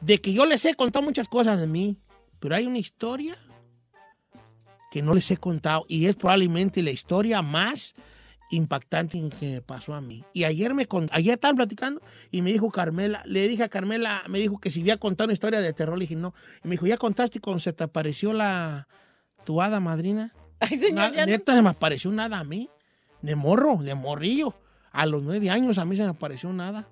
de que yo les he contado muchas cosas de mí, pero hay una historia que no les he contado y es probablemente la historia más impactante que me pasó a mí. Y ayer me con- ayer estaban platicando y me dijo Carmela, le dije a Carmela, me dijo que si había contado una historia de terror, le dije no. Y me dijo, ¿ya contaste cuando se te apareció la tu hada madrina? Ay, señor, ya no- neta, se me apareció nada a mí. De morro, de morrillo. A los nueve años a mí se me apareció nada.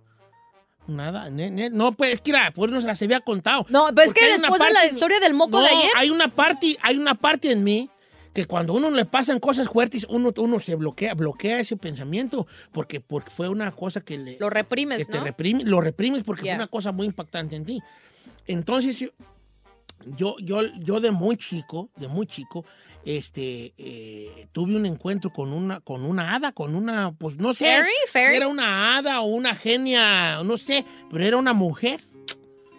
Nada. ne- ne- no, pues es que era, pues no se las había contado. No, pero es que después de la historia del moco No, de ayer. hay una parte, hay una parte en mí que cuando a uno le pasan cosas fuertes, uno, uno se bloquea, bloquea ese pensamiento, porque, porque fue una cosa que le, Lo reprimes, que te ¿no? reprime- lo reprimes porque fue una cosa muy impactante en ti. Entonces, yo, yo, yo, de muy chico, de muy chico, este, eh, tuve un encuentro con una, con una hada, con una, pues no sé, ¿Fairy? ¿Fairy? era una hada o una genia, no sé, pero era una mujer.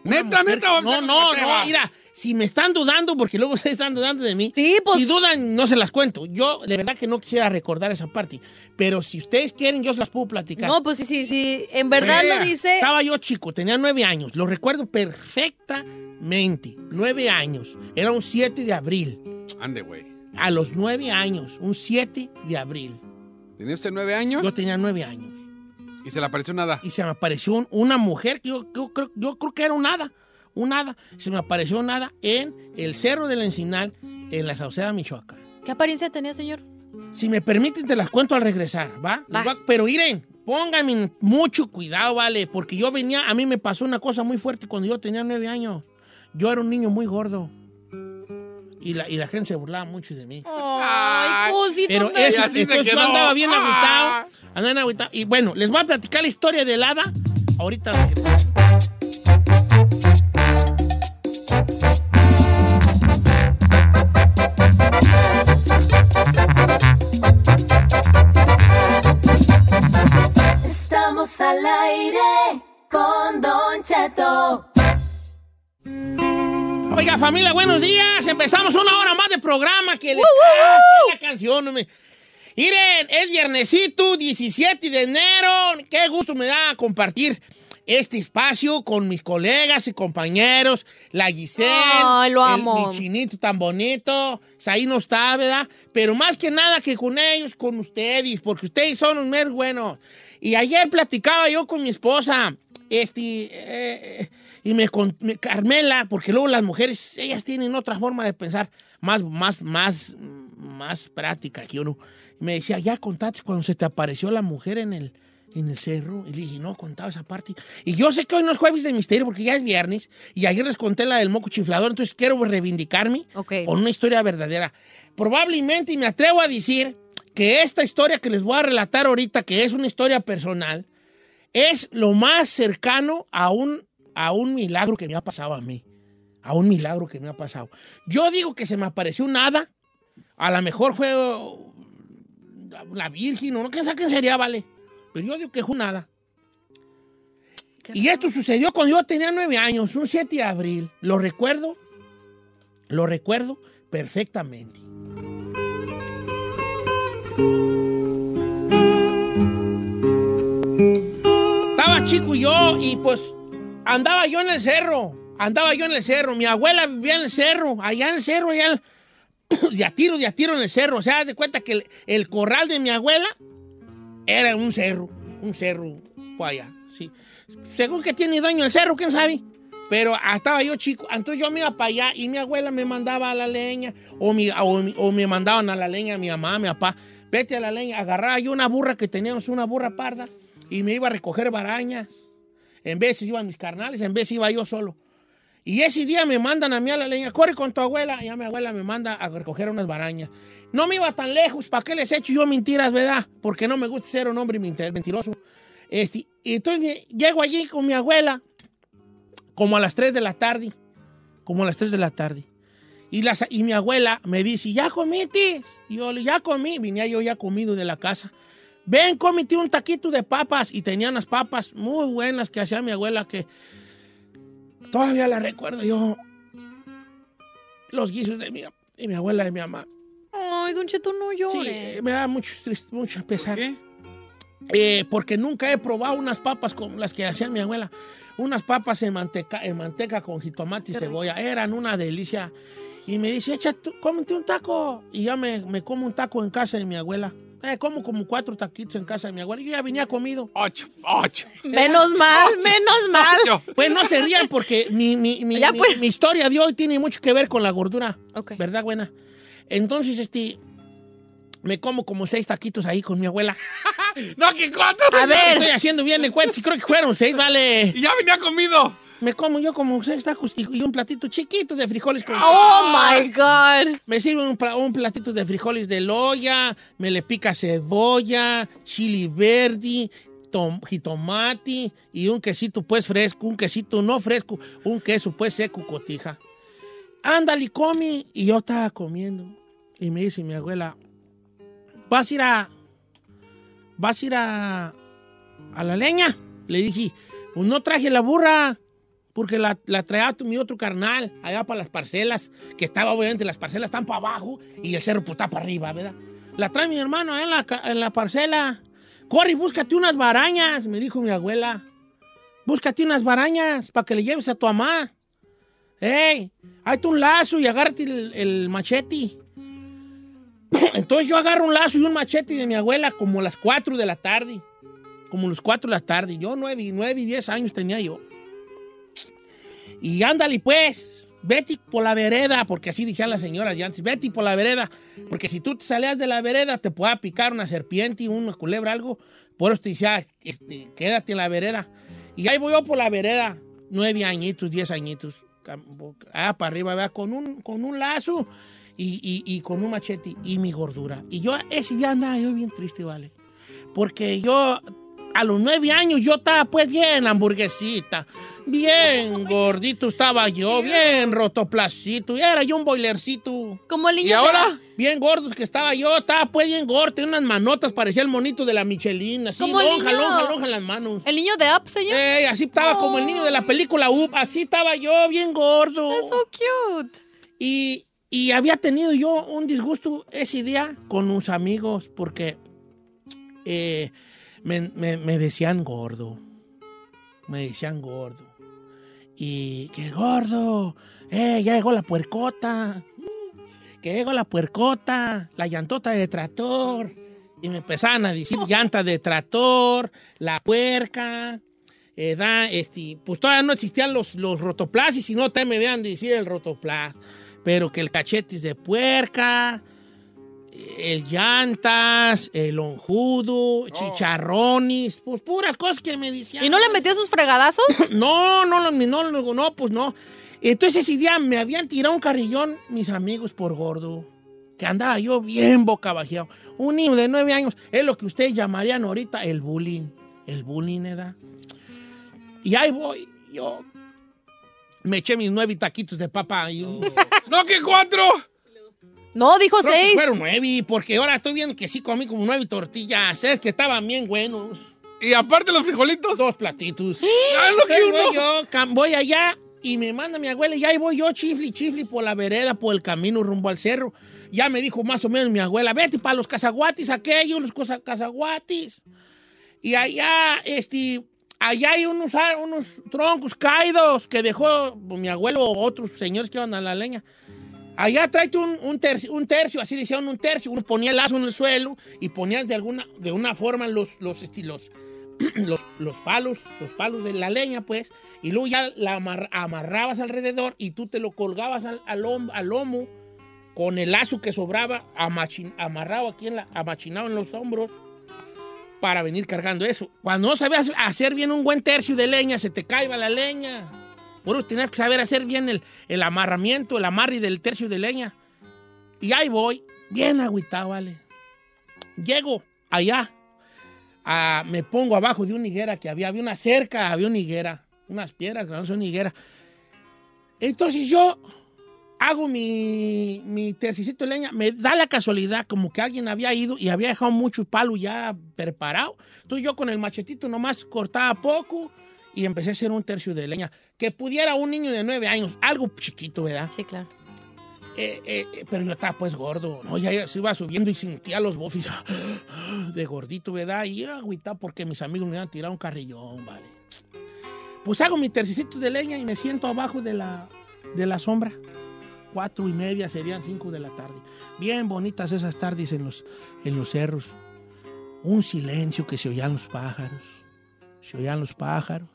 Una Neta, mujer- neta. No, no, no, mira, si me están dudando, porque luego (laughs) se están dudando de mí, Sí, pues- si dudan, no se las cuento. Yo, de verdad que no quisiera recordar esa parte, pero si ustedes quieren, yo se las puedo platicar. No, pues sí, sí, sí. En verdad Vea, lo dice. Estaba yo chico, tenía nueve años, lo recuerdo perfectamente. Nueve años. Era un 7 de abril. Ande, güey. A los nueve años, un 7 de abril. ¿Tenía usted nueve años? Yo tenía nueve años. Y se le apareció nada. Y se me apareció un- una mujer, que yo, yo creo, yo creo que era un hada. Un hada. Se me apareció un hada en el Cerro del Encinal, en la Sauceda, Michoacán. ¿Qué apariencia tenía, señor? Si me permiten, te las cuento al regresar, ¿va? Va. Va, Pero miren, pónganme mucho cuidado, ¿vale? Porque yo venía, a mí me pasó una cosa muy fuerte cuando yo tenía nueve años. Yo era un niño muy gordo. Y la, y la gente se burlaba mucho de mí. Ay, cosito. Pero eso, así entonces yo andaba bien Ah. agüitado. Andaba bien agüitado. Y bueno, les voy a platicar la historia del hada. Ahorita regreso. Estamos al aire con Don Cheto. Oiga, familia, buenos días. Empezamos una hora más de programa. Que le Ah, qué la canción. Miren, es viernesito, 17 de enero. Qué gusto me da compartir este espacio con mis colegas y compañeros. La Giselle. Ay, lo el- amo. mi chinito tan bonito. Ahí no está, ¿verdad? Pero más que nada que con ellos, con ustedes, porque ustedes son los meros buenos. Y ayer platicaba yo con mi esposa, este, eh, y me, con- me- Carmela, porque luego las mujeres, ellas tienen otra forma de pensar, más, más, más, más práctica que uno. Me decía, ya contaste cuando se te apareció la mujer en el, en el cerro. Y le dije, no, contaba esa parte. Y yo sé que hoy no es jueves de misterio porque ya es viernes. Y ayer les conté la del moco chiflador, entonces quiero reivindicarme Ok. con una historia verdadera. Probablemente, y me atrevo a decir, que esta historia que les voy a relatar ahorita, que es una historia personal, es lo más cercano a un, a un milagro que me ha pasado a mí. A un milagro que me ha pasado. Yo digo que se me apareció un hada. A lo mejor fue uh, la Virgen, o no, quién sabe quién sería, vale. Pero yo digo que fue un hada. Y esto sucedió cuando yo tenía nueve años, un 7 de abril. Lo recuerdo, lo recuerdo perfectamente. Estaba chico yo y, Y pues andaba yo en el cerro, andaba yo en el cerro. Mi abuela vivía en el cerro, allá en el cerro, allá en- (coughs) de a tiro, de a tiro en el cerro. O sea, haz de cuenta que el, el corral de mi abuela era un cerro, un cerro por allá, sí. Según que tiene dueño el cerro, quién sabe. Pero ah, estaba yo chico, entonces yo me iba para allá y mi abuela me mandaba a la leña, o, mi, o, o me mandaban a la leña mi mamá, mi papá. Vete a la leña, agarraba yo una burra que teníamos, una burra parda, y me iba a recoger barañas. En veces iban mis carnales, en veces iba yo solo. Y ese día me mandan a mí a la leña, corre con tu abuela. Y ya mi abuela me manda a recoger unas barañas. No me iba tan lejos, ¿para qué les echo yo mentiras, verdad? Porque no me gusta ser un hombre mentiroso. Este, y entonces llego allí con mi abuela, como a las 3 de la tarde. Como a las 3 de la tarde. Y, las, y mi abuela me dice, ¿ya comiste? Y yo, ya comí. Venía yo ya comido de la casa. Ven, cómete un taquito de papas. Y tenía unas papas muy buenas que hacía mi abuela que todavía la recuerdo yo. Los guisos de mi, de mi abuela y de mi mamá. Ay, Don Cheto, no Sí, llore. eh, me da mucho, mucho pesar. Eh, porque nunca he probado unas papas como las que hacía mi abuela. Unas papas en manteca, en manteca con jitomate y cebolla. Eran una delicia. Y me dice, echa, tú, cómete un taco. Y ya me, me como un taco en casa de mi abuela. Eh, como como cuatro taquitos en casa de mi abuela. Y yo ya venía comido. Ocho, ocho. Menos mal, menos mal. Pues no se rían porque mi, mi- mi- Ya, pues. mi historia de hoy tiene mucho que ver con la gordura. Ok. ¿Verdad, buena? Entonces, este, me como como seis taquitos ahí con mi abuela. (laughs) No, que cuatro. A ver. Estoy haciendo bien el cuento. Sí, creo que fueron seis, vale. Y ya venía comido. Me como yo como seis tacos y, y un platito chiquito de frijoles con... Oh my God. Me sirve un, un platito de frijoles de loya, me le pica cebolla, chili verde, tom- jitomate y un quesito pues fresco, un quesito no fresco, un queso pues seco cotija. Ándale, come. Y yo estaba comiendo. Y me dice mi abuela, ¿vas a ir a... ¿Vas a ir a... a la leña? Le dije, pues no traje la burra. Porque la, traía mi otro carnal allá para las parcelas, que estaba obviamente las parcelas están para abajo y el cerro pues, para arriba, ¿verdad? La trae mi hermano allá en la, en la parcela. Corre, y búscate unas barañas, me dijo mi abuela. Búscate unas barañas para que le lleves a tu mamá. ¡Ey! Hazte un lazo y agárrate el, machete. (clears throat) Entonces yo agarro un lazo y un machete de mi abuela como a las 4 de la tarde. Como las 4 de la tarde. Yo 9, y 9 y 10 años tenía yo. Y ándale pues, vete por la vereda, porque así decían las señoras ya antes, vete por la vereda, porque si tú te salías de la vereda te pueda picar una serpiente, una culebra, algo. Por eso te decía, este, quédate en la vereda. Y ahí voy yo por la vereda, nueve añitos, diez añitos, ah, para arriba, ¿verdad? Con un, con un lazo y, y- y con un machete y mi gordura. Y yo ese día andaba yo bien triste, ¿vale? Porque yo, a los nueve años, yo estaba pues bien hamburguesita, bien gordito estaba yo, bien rotoplacito, y era yo un boilercito. Como el niño ¿Y de- ahora? Bien gordos que estaba yo, estaba pues bien gordo, tenía unas manotas, parecía el monito de la Michelin, así, lonja, lonja, lonja las manos. El niño de Up, señor. Ey, así estaba como el niño de la película Up, así estaba yo, bien gordo. That's so cute. Y, y había tenido yo un disgusto ese día con unos amigos porque eh, me, me- me decían gordo. Me decían gordo. Y que gordo, eh, ya llegó la puercota. Que llegó la puercota, la llantota de tractor. Y me empezaban a decir (laughs) llanta de tractor, la puerca. eh, da, este, pues todavía no existían los, los rotoplas y si no, te me vean decir el rotoplas. Pero que el cachete es de puerca, el llantas, el onjudo, chicharrones, pues puras cosas que me decían. ¿Y no le metió sus fregadazos? (laughs) No, no, no, no, no, no, pues no. Entonces ese día me habían tirado un carrillón mis amigos por gordo. Que andaba yo bien boca bajeado. Un niño de nueve años. Es lo que ustedes llamarían ahorita el bullying. El bullying, ¿verdad? Y ahí voy, yo me eché mis nueve taquitos de papa. y- (laughs) ¡No, que cuatro! No, dijo Creo que seis. fueron nueve, porque ahora estoy viendo que sí comí como nueve tortillas. Es que estaban bien buenos. Y aparte los frijolitos. Dos platitos. ¡Ah, lo que uno! voy yo, voy allá y me manda mi abuela y ahí voy yo chifli, chifli por la vereda, por el camino rumbo al cerro. Ya me dijo más o menos mi abuela, vete para los cazaguatis aquellos, los cazaguatis. Y allá, este, allá hay unos, ar- unos troncos caídos que dejó mi abuelo o otros señores que iban a la leña. Allá tráete un, un tercio, un tercio, así decían un tercio. Uno ponía el lazo en el suelo y ponías de alguna, de una forma los, los estilos, (clears throat) los, los palos, los palos de la leña, pues, y luego ya la amar- amarrabas alrededor y tú te lo colgabas al, al lom- al lomo con el lazo que sobraba amachin- amarrado aquí en la, amachinado en los hombros para venir cargando eso. Cuando no sabías hacer bien un buen tercio de leña, se te caía la leña. Por tenías que saber hacer bien el, el amarramiento, el amarre del tercio de leña. Y ahí voy, bien agüitado, vale. Llego allá, ah, me pongo abajo de una higuera que había, había una cerca, había una higuera, unas piedras, no son higuera. Entonces yo hago mi, mi tercicito de leña, me da la casualidad como que alguien había ido y había dejado mucho palo ya preparado. Entonces yo con el machetito nomás cortaba poco y empecé a hacer un tercio de leña. Que pudiera un niño de nueve años, algo chiquito, ¿verdad? Sí, claro. Eh, eh, pero yo estaba pues gordo, ¿no? Ya, ya se iba subiendo y sentía los bofis (gasps) de gordito, ¿verdad? Y agüita porque mis amigos me iban a tirar un carrillón, ¿vale? Pues hago mi tercicito de leña y me siento abajo de la, de la sombra. Cuatro y media serían cinco de la tarde. Bien bonitas esas tardes en los, en los cerros. Un silencio que se oían los pájaros. Se oían los pájaros.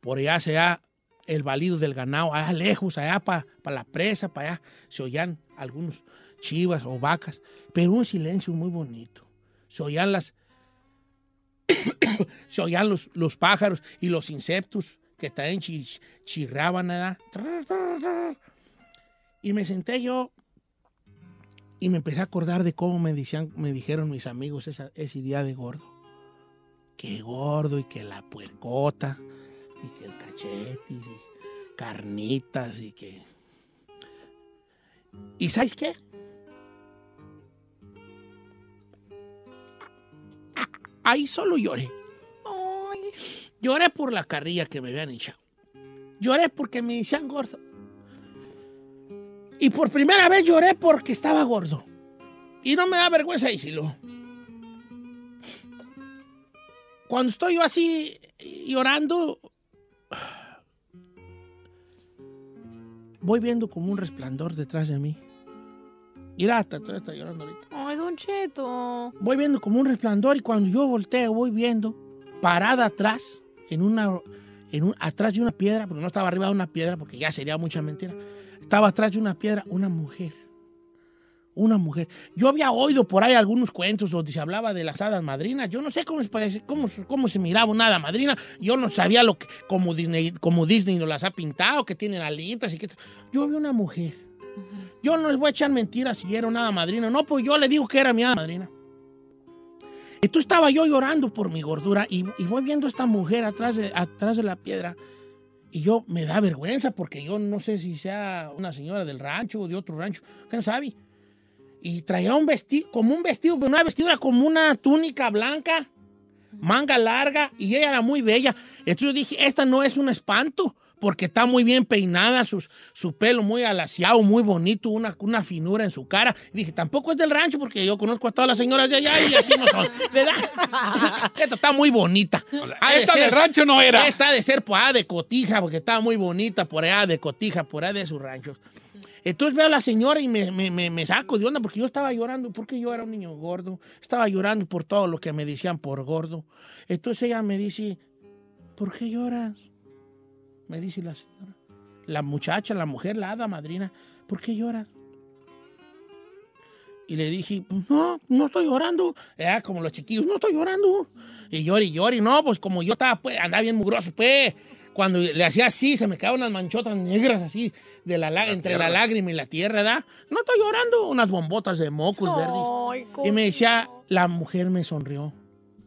Por allá se oía el balido del ganado, allá lejos, allá para la presa, para allá, se oían algunos chivas o vacas, pero un silencio muy bonito. Se oían las, (coughs) se oían los, los pájaros y los insectos que también chi- chirraban, ¿verdad? Y me senté yo y me empecé a acordar de cómo me, decían, me dijeron mis amigos esa- ese día de gordo. Que gordo y que la puercota y que el cachetis y carnitas y que... ¿Y sabes qué? Ahí solo lloré. Lloré por la carrilla que me habían echado. Lloré porque me decían gordo. Y por primera vez lloré porque estaba gordo. Y no me da vergüenza decirlo. Cuando estoy yo así llorando, voy viendo como un resplandor detrás de mí. Mira, está, todavía está llorando ahorita. Ay, Don Cheto. Voy viendo como un resplandor y cuando yo volteo voy viendo parada atrás, en una, en un, atrás de una piedra, porque no estaba arriba de una piedra, porque ya sería mucha mentira. Estaba atrás de una piedra una mujer. Una mujer. Yo había oído por ahí algunos cuentos donde se hablaba de las hadas madrinas. Yo no sé cómo cómo, cómo se miraba una hada madrina. Yo no sabía lo que, como Disney, como Disney nos las ha pintado, que tienen alitas y que... Yo vi una mujer. Yo no les voy a echar mentiras si era una hada madrina. No, pues yo le digo que era mi hada madrina. Entonces estaba yo llorando por mi gordura y, y voy viendo a esta mujer atrás de, atrás de la piedra y yo me da vergüenza porque yo no sé si sea una señora del rancho o de otro rancho, quién sabe. Y traía un vestido, como un vestido, pero no era vestido, era como una túnica blanca, manga larga y ella era muy bella. Entonces yo dije, esta no es un espanto porque está muy bien peinada, sus- su pelo muy alaciado, muy bonito, una, una finura en su cara. Y dije, tampoco es del rancho porque yo conozco a todas las señoras de allá y así no son, (laughs) ¿verdad? (laughs) Esta está muy bonita. Ha de esta del rancho no era. Esta ha de ser por allá de Cotija, porque estaba muy bonita por allá de Cotija, por allá de sus ranchos. Entonces veo a la señora y me, me- me- me saco de onda porque yo estaba llorando, porque yo era un niño gordo. Estaba llorando por todo lo que me decían por gordo. Entonces ella me dice, ¿por qué lloras? Me dice la señora. La muchacha, la mujer, la hada madrina, ¿por qué lloras? Y le dije, pues no, no estoy llorando. Era como los chiquillos, no estoy llorando. Y llori, y llori. No, pues como yo estaba, pues, andaba bien mugroso, pues. Cuando le hacía así, se me quedaban unas manchotas negras así, de la, lá- entre la lágrima y la tierra, ¿verdad? No estoy llorando, unas bombotas de mocos verdes. Y me decía, la mujer me sonrió.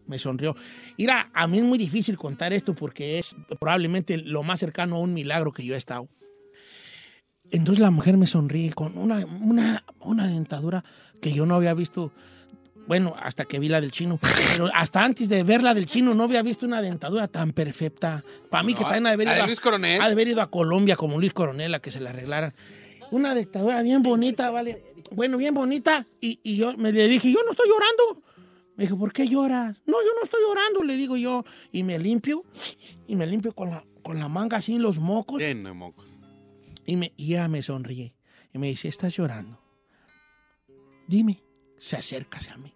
Me sonrió. Mira, a mí es muy difícil contar esto porque es probablemente lo más cercano a un milagro que yo he estado. Entonces la mujer me sonríe con una, una, una dentadura que yo no había visto, bueno, hasta que vi la del chino, pero hasta antes de ver la del chino no había visto una dentadura tan perfecta. Para mí que también ha de haber ido a- Luis Coronel. ha de haber ido a Colombia como Luis Coronel a que se la arreglaran. Una dictadura bien bonita, ¿vale? Bueno, bien bonita. Y, y yo me le dije, yo no estoy llorando. Me dijo, ¿por qué lloras? No, yo no estoy llorando, le digo yo. Y me limpio, y me limpio con la, con la manga así los mocos. Mocos. Y, me, y ella me sonríe. Y me dice, ¿estás llorando? Dime. Se acerca hacia mí.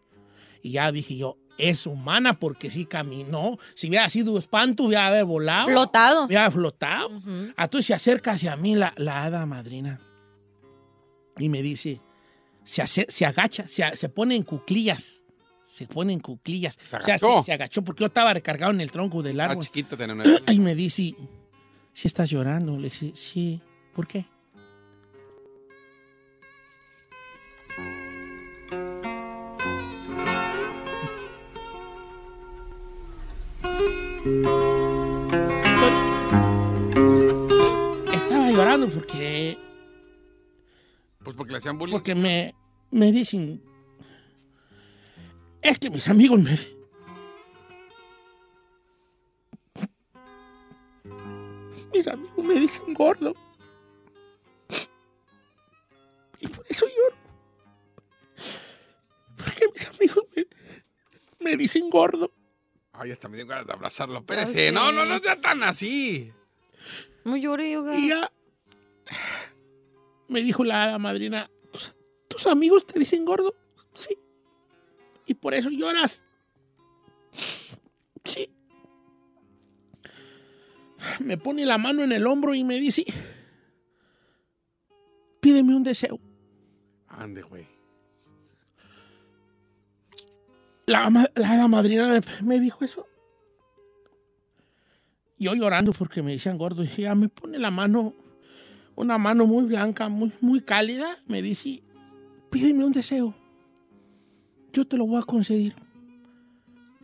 Y ya dije yo, es humana porque sí caminó. Si hubiera sido espanto, hubiera haber volado. Flotado. Hubiera flotado. Entonces se acerca hacia mí la, la hada madrina. Y me dice, se, acer- se agacha, se, a- se pone en cuclillas. Se pone en cuclillas. Se O sea, agachó. se, se agachó porque yo estaba recargado en el tronco del Ah, árbol. chiquito tenía una... Y me dice, ¿sí estás llorando? Le dije, sí. ¿Por qué? Estaba llorando porque, Pues porque le hacían bullying. porque me, me dicen, es que mis amigos me, mis amigos me dicen gordo. Y por eso lloro. Porque mis amigos me, me dicen gordo. Ay, hasta me dio ganas de abrazarlo. Espérese. No, no, no sea tan así. Muy lloré, oiga. Y ya me dijo la hada madrina, ¿tus, tus amigos te dicen gordo? Sí. Y por eso lloras. Sí. Me pone la mano en el hombro y me dice, pídeme un deseo. Ande, güey. La, la madrina me, dijo eso. Yo llorando porque me decían gordo. Ella me pone la mano, una mano muy blanca, muy, muy cálida. Me dice, pídeme un deseo. Yo te lo voy a conceder.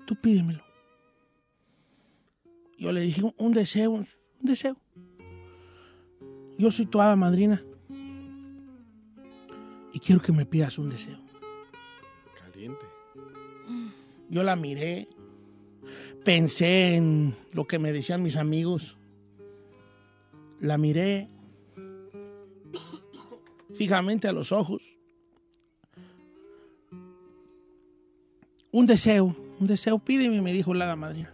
Tú pídemelo. Yo le dije, un deseo, un deseo. Yo soy tu hada madrina. Y quiero que me pidas un deseo. Caliente. Yo la miré, pensé en lo que me decían mis amigos. La miré fijamente a los ojos. Un deseo, un deseo, pídeme, me dijo la madrina.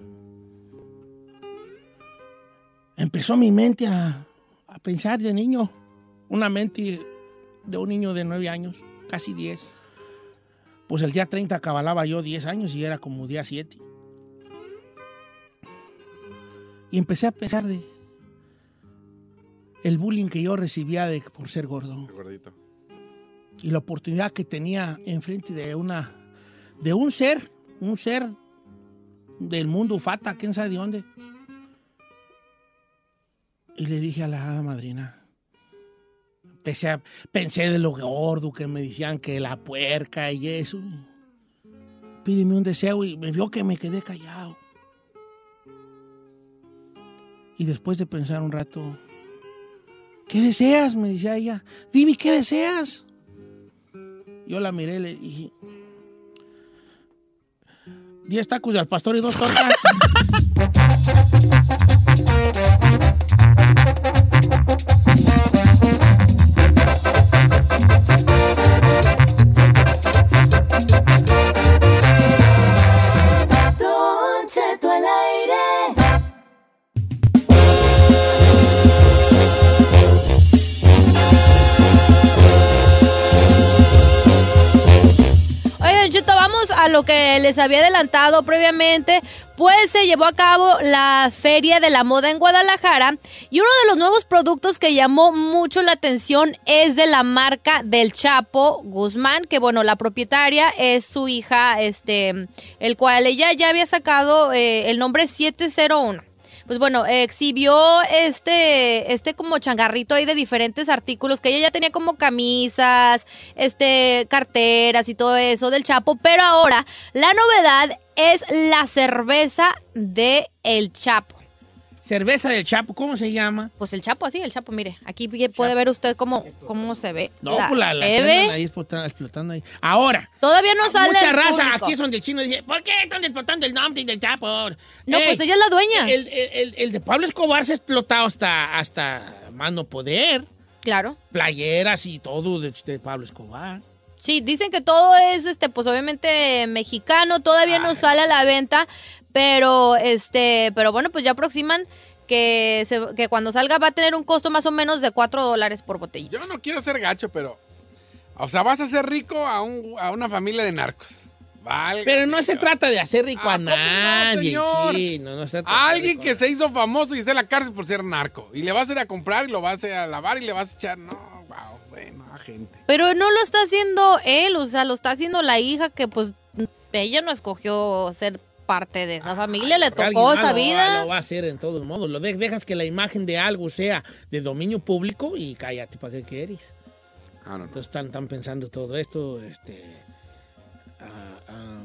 Empezó mi mente a, a pensar de niño, una mente de un niño de nueve años, casi diez. Pues el día 30 acabalaba yo 10 años y era como día 7. Y empecé a pensar de el bullying que yo recibía de, por ser gordo. Gordito. Y la oportunidad que tenía enfrente de una de un ser, un ser del mundo fata, quién sabe de dónde. Y le dije a la madrina, Pensé de lo gordo que me decían que la puerca y eso. Pídeme un deseo y me vio que me quedé callado. Y después de pensar un rato, ¿qué deseas? Me decía ella. Dime, ¿qué deseas? Yo la miré y le dije, diez tacos de al pastor y dos tortas. (laughs) lo que les había adelantado previamente. Pues se llevó a cabo la Feria de la Moda en Guadalajara y uno de los nuevos productos que llamó mucho la atención es de la marca del Chapo Guzmán, que bueno, la propietaria es su hija, este, el cual ella ya había sacado eh, el nombre 701 pues bueno, exhibió este, este como changarrito ahí de diferentes artículos que ella ya tenía como camisas, este, carteras y todo eso del Chapo, pero ahora la novedad es la cerveza de El Chapo. Cerveza del Chapo, ¿cómo se llama? Pues el Chapo, así, el Chapo, mire, aquí puede ver usted cómo, cómo se ve. No, pues la, la ahí explotando, explotando ahí. Ahora, Todavía no sale mucha el raza público. aquí es donde el chino dice, ¿por qué están explotando el nombre del Chapo? No, pues ella es la dueña. El, el- el- el de Pablo Escobar se ha explotado hasta, hasta más no poder. Claro. Playeras y todo de, de Pablo Escobar. Sí, dicen que todo es, este, pues obviamente mexicano, todavía no sale a la venta, pero, este, pero bueno, pues ya aproximan que, se- que cuando salga va a tener un costo más o menos de 4 dólares por botella. Yo no quiero ser gacho, pero. O sea, vas a ser rico a, un- a una familia de narcos. Válgame Pero no se trata de hacer rico a, no, nadie. señor? sí, no, no se trata de Alguien rico que se hizo famoso y está en la cárcel por ser narco. Y le vas a ir a comprar y lo vas a ir a lavar y le vas a echar. No, wow, bueno, a gente. Pero no lo está haciendo él, o sea, lo está haciendo la hija que pues ella no escogió ser parte de esa familia, le Porque tocó esa vida. Lo va a hacer en todos modos. Lo de- dejas que la imagen de algo sea de dominio público y cállate, ¿para qué quieres? Ah, no, no. Entonces están, están pensando todo esto. Este, ah, ah,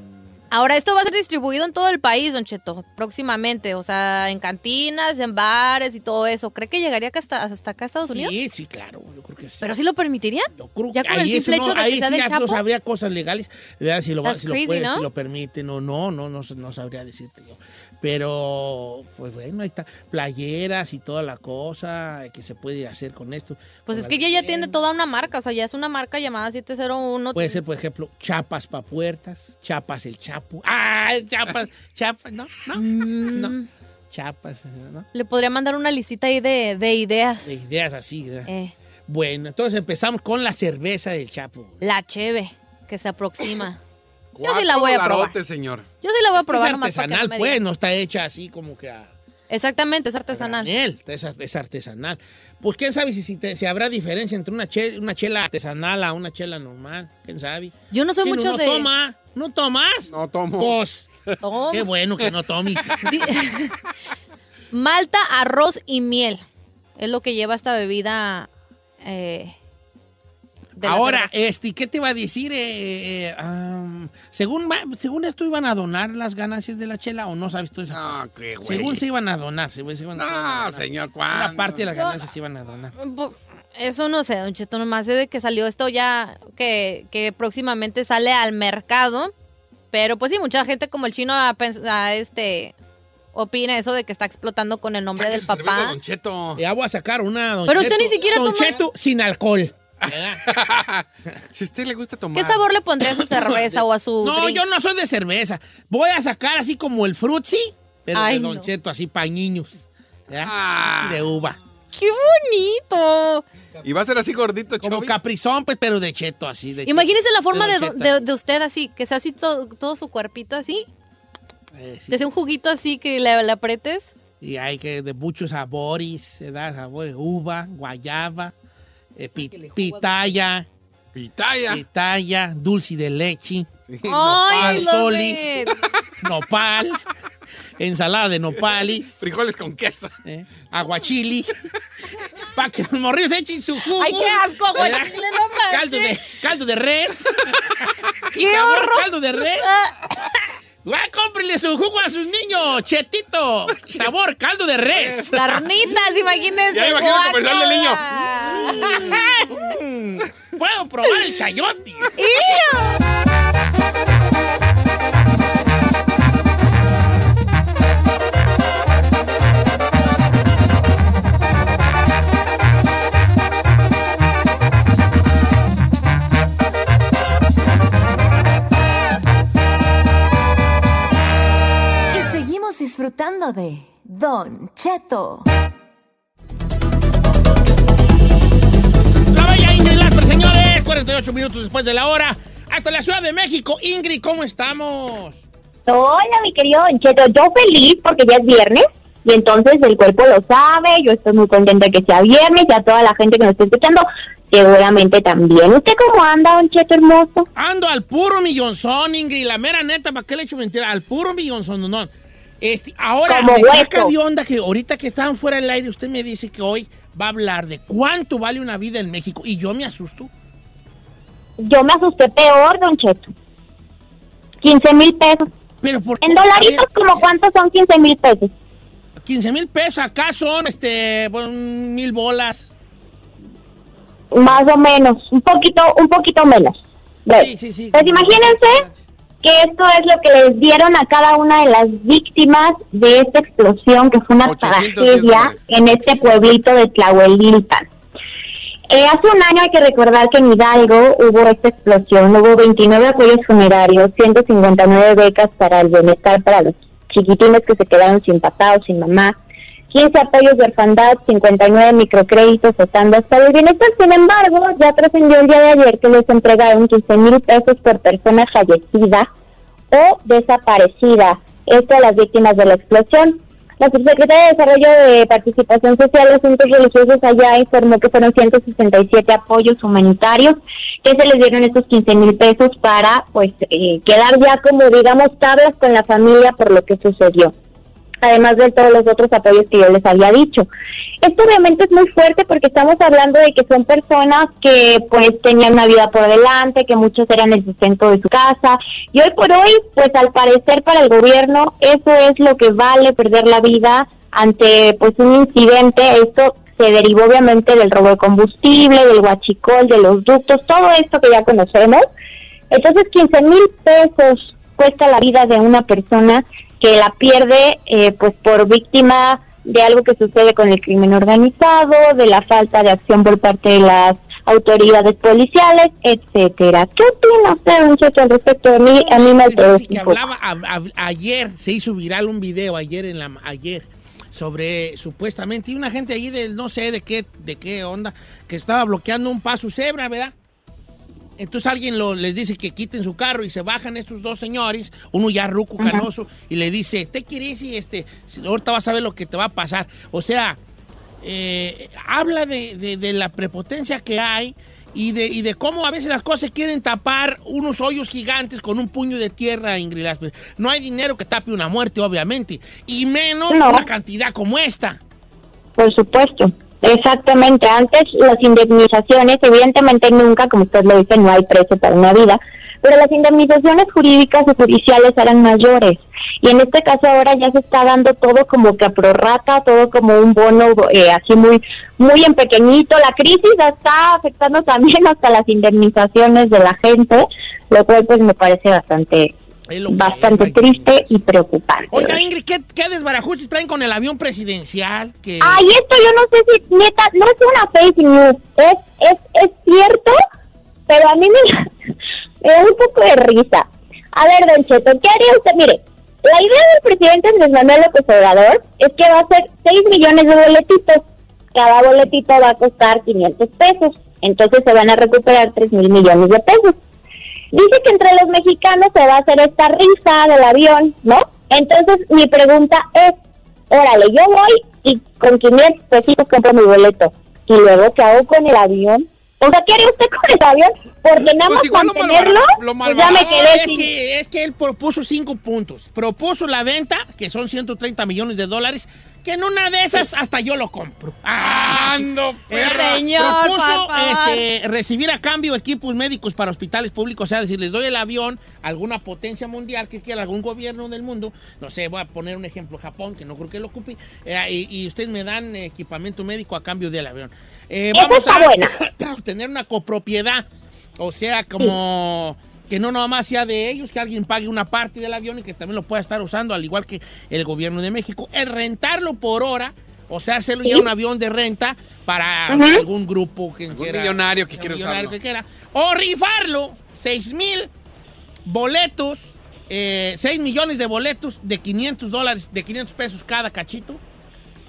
Ahora, esto va a ser distribuido en todo el país, Don Cheto, próximamente, o sea, en cantinas, en bares y todo eso. ¿Cree que llegaría hasta, hasta acá a Estados Unidos? sí, sí, claro. Yo creo que sí. ¿Pero sí lo permitirían? Yo creo Ya que con el simple no- hecho de ahí que sí del ya no Chapo. sabría cosas legales, ¿verdad? si lo, si lo, ¿no? si lo permiten o no, no, no, no sabría decirte yo. Pero, pues bueno, ahí está. Playeras y toda la cosa que se puede hacer con esto. Pues Con es que ella ya tiene toda una marca, o sea, ya es una marca llamada 701. Puede ser, por ejemplo, chapas para puertas, chapas el chapo. ¡Ah, chapas! (laughs) chapas, no, no, no. Chapas, ¿no? Le podría mandar una listita ahí de, de ideas. De ideas así. ¿verdad? Eh, Bueno, entonces empezamos con la cerveza del chapo. la cheve, que se aproxima. Yo sí la voy a probar. dolarotes, señor. Yo sí la voy a probar es no artesanal, pues, no está hecha así como que a... Exactamente, es artesanal. granel, es, es artesanal. Pues quién sabe si, si, te- si habrá diferencia entre una chela, una chela artesanal a una chela normal. ¿Quién sabe? Yo no soy Si mucho no de... toma, ¿no tomas? No tomo. Pues, Toma. qué bueno que no tomes. (laughs) (laughs) Malta, arroz y miel. Es lo que lleva esta bebida. eh, de Ahora, este, ¿qué te va a decir? Eh, eh, am, según, va- según esto, ¿iban a donar las ganancias de la chela o no sabes tú esa No, qué güey. Según se iban a donar. Se, se iban, se iban a No, donar. señor, Una ¿cuándo? parte de las ganancias se iban a donar. Bu- Eso no sé, Don Cheto, nomás sé de que salió esto ya, que, que próximamente sale al mercado. Pero pues sí, mucha gente como el chino a este opina eso de que está explotando con el nombre Saque del papá. Don Cheto. Ya voy a sacar una. Don Pero usted Cheto. ni siquiera Don toma- Cheto sin alcohol. (laughs) Si a usted le gusta tomar. ¿Qué sabor le pondría a su cerveza o a su No, drink? yo no soy de cerveza. Voy a sacar así como el frutzi, pero Ay, de Don no. Cheto, así para niños. Ah. De uva. ¡Qué bonito! Y va a ser así gordito, Como Chovy. caprizón, pues, pero de Cheto, así. De Imagínese la forma de, Don do- Cheto. de- de usted así, que sea así todo, todo su cuerpito así, Eh, sí. sea un juguito así que le, le apretes. Y hay que de muchos sabores, se da sabores, uva, guayaba, eh, pi- pitaya, Pitaya. pitaya, dulce de leche, Sí, ¡Ay, nopal, soli. (laughs) Nopal, ensalada de nopales, Frijoles con queso. eh, aguachili, (laughs) para que los morrillos echen su jugo. ¡Ay, qué asco, güey! ¿verdad? Chile, no. (laughs) Caldo de, caldo de res. ¡Qué horror! caldo de res. Va, cómprenle su jugo a sus niños, chetito. (laughs) Sabor caldo de res. Carnitas, imagínense. Ya imagino el comercial del niño. Mm, (laughs) Puedo probar el chayote. Disfrutando de Don Cheto. La bella Ingrid Lasper, señores. 48 minutos después de la hora. Hasta la Ciudad de México. Ingrid, ¿cómo estamos? Hola, mi querido Don Cheto. Yo feliz porque ya es viernes y entonces el cuerpo lo sabe. Yo estoy muy contenta que sea viernes y a toda la gente que nos está escuchando seguramente también. ¿Usted cómo anda, Don Cheto hermoso? Ando al puro millonzón, Ingrid. La mera neta, ¿para qué le echo mentira? Al puro millonzón, no, no. Este, ahora, Como me saca de onda que ahorita que estaban fuera del aire, usted me dice que hoy va a hablar de cuánto vale una vida en México. Y yo me asusto. Yo me asusté peor, Don Cheto. 15 mil pesos. Pero por En dolaritos, ¿como cuántos son 15 mil pesos? 15 mil pesos acá son, este, bueno, mil bolas. Más o menos, un poquito, un poquito menos. Sí, sí, sí. Pues imagínense que esto es lo que les dieron a cada una de las víctimas de esta explosión que fue una 810 tragedia en este pueblito de Tlahuelilpan. Eh, hace un año hay que recordar que en Hidalgo hubo esta explosión, hubo 29 apoyos funerarios, 159 becas para el bienestar para los chiquitines que se quedaron sin papá o sin mamá, 15 apoyos de orfandad, 59 microcréditos o tandas para el bienestar. Sin embargo, ya trascendió el día de ayer que les entregaron 15 mil pesos por persona fallecida o desaparecida. Esto a las víctimas de la explosión. La subsecretaria de Desarrollo de Participación Social y Asuntos Religiosos allá informó que fueron 167 apoyos humanitarios que se les dieron estos 15 mil pesos para pues eh, quedar ya como digamos tablas con la familia por lo que sucedió además de todos los otros apoyos que yo les había dicho. Esto obviamente es muy fuerte porque estamos hablando de que son personas que pues tenían una vida por delante, que muchos eran el sustento de su casa y hoy por hoy pues al parecer para el gobierno eso es lo que vale perder la vida ante pues un incidente, esto se derivó obviamente del robo de combustible, del huachicol, de los ductos, todo esto que ya conocemos. Entonces 15 mil pesos cuesta la vida de una persona que la pierde eh, pues por víctima de algo que sucede con el crimen organizado, de la falta de acción por parte de las autoridades policiales, etcétera. ¿Qué opina usted, al respecto de mí? A mí me Fíjese que hablaba a- a- ayer, se hizo viral un video ayer en la ayer sobre supuestamente y una gente allí del no sé de qué de qué onda que estaba bloqueando un paso cebra, ¿verdad? Entonces alguien lo, les dice que quiten su carro y se bajan estos dos señores, uno ya ruco, canoso, y le dice, te quieres y este, ahorita vas a ver lo que te va a pasar. O sea, eh, habla de, de- de la prepotencia que hay y de, y de cómo a veces las cosas quieren tapar unos hoyos gigantes con un puño de tierra, Ingrid Asper. No hay dinero que tape una muerte, obviamente, y menos No. una cantidad como esta. Por supuesto, exactamente. Antes las indemnizaciones, evidentemente nunca, como usted lo dice, no hay precio para una vida, pero las indemnizaciones jurídicas y judiciales eran mayores. Y en este caso ahora ya se está dando todo como que a prorrata, todo como un bono eh, así muy muy en pequeñito. La crisis está afectando también hasta las indemnizaciones de la gente, lo cual pues me parece bastante bastante triste y preocupante. Oiga, Ingrid, ¿qué, qué desbarajustes traen con el avión presidencial? Que... Ay, esto yo no sé si, neta, no es una fake news, es, es, es cierto, pero a mí me, (laughs) me da un poco de risa. A ver, Don Cheto, ¿qué haría usted? Mire, la idea del presidente Andrés Manuel López Obrador es que va a ser 6 millones de boletitos. Cada boletito va a costar 500 pesos. Entonces se van a recuperar 3 mil millones de pesos. Dice que entre los mexicanos se va a hacer esta rifa del avión, ¿no? Entonces mi pregunta es, órale, yo voy y con 500 pesitos compro mi boleto. ¿Y luego qué hago con el avión? O sea, ¿qué haría usted con el avión? Porque nada Pues más lo mantenerlo, malbara- lo pues ya me quedé es sin... que, es que él propuso cinco puntos. Propuso la venta, que son 130 millones de dólares, que en una de esas hasta yo lo compro. ¡Ando, perra! Señor, Propuso este, recibir a cambio equipos médicos para hospitales públicos. O sea, decir, les doy el avión a alguna potencia mundial que quiera, algún gobierno del mundo. No sé, voy a poner un ejemplo, Japón, que no creo que lo ocupe. eh, y, y ustedes me dan equipamiento médico a cambio del avión. Eh, vamos está a buena. (coughs) tener una copropiedad. O sea, como que no nada más sea de ellos, que alguien pague una parte del avión y que también lo pueda estar usando, al igual que el gobierno de México. El rentarlo por hora, o sea, hacerlo ya un avión de renta para algún grupo que Algún quiera. millonario que quiera millonario usarlo. que quiera. O rifarlo, 6 mil boletos, eh, 6 millones de boletos de 500 dólares, de 500 pesos cada cachito.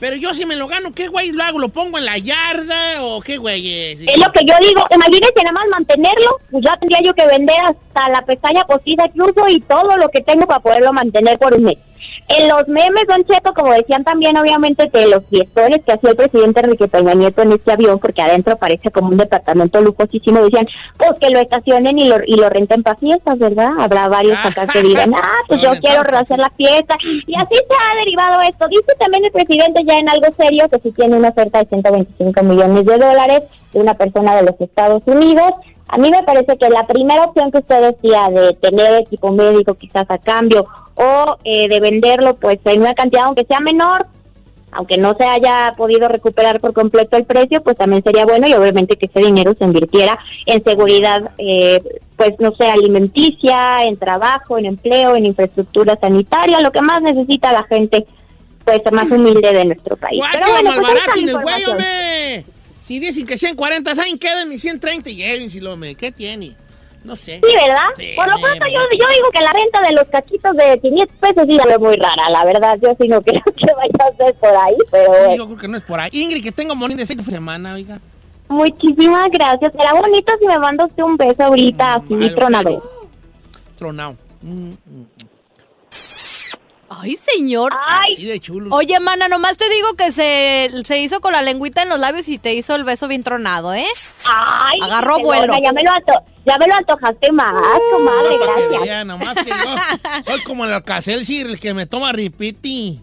Pero yo si me lo gano, ¿qué güey lo hago? ¿Lo pongo en la yarda o qué güey es? Es lo que yo digo, imagínense nada más mantenerlo, pues ya tendría yo que vender hasta la pestaña postiza incluso y todo lo que tengo para poderlo mantener por un mes. En los memes, Don Cheto, como decían también, obviamente, de los fiestones que hacía el presidente Enrique Peña Nieto en este avión, porque adentro parece como un departamento lujosísimo, decían, pues que lo estacionen y lo, y lo renten para fiestas, ¿verdad? Habrá varios acá que (laughs) digan, ah, pues yo quiero hacer la fiesta. Y así se ha derivado esto. Dice también el presidente ya en algo serio que si tiene una oferta de 125 millones de dólares una persona de los Estados Unidos. A mí me parece que la primera opción que usted decía de tener equipo médico quizás a cambio o eh, de venderlo pues en una cantidad aunque sea menor, aunque no se haya podido recuperar por completo el precio, pues también sería bueno y obviamente que ese dinero se invirtiera en seguridad, eh, pues no sé, alimenticia, en trabajo, en empleo, en infraestructura sanitaria, lo que más necesita la gente pues más humilde de nuestro país. Pero ¡Guácala, bueno, pues Si dicen que 140, ¿saben qué? Denme 130 y llévense, lo me. ¿Qué tiene? No sé. Sí, ¿verdad? Sí, Por lo pronto, yo, yo digo que la venta de los caquitos de 500 pesos sí la veo muy rara, la verdad. Yo sí no (laughs) creo que vaya a ser por ahí, pero Sí. Yo creo que no es por ahí. Ingrid, que tengo monín de seis semana, oiga. Muchísimas gracias. Será bonito si me manda usted un beso ahorita, así Mm, algo, tronador. Tronado. Mm, mm. Ay, señor. Así de chulo. Oye, mana, nomás te digo que se, se hizo con la lengüita en los labios y te hizo el beso bien tronado, ¿eh? Ay, Agarró vuelo. Ya me, lo anto- ya me lo antojaste más, comadre, Para que gracias. vean, nomás que yo (laughs) soy como el alcacel, sí, el que me toma ripiti.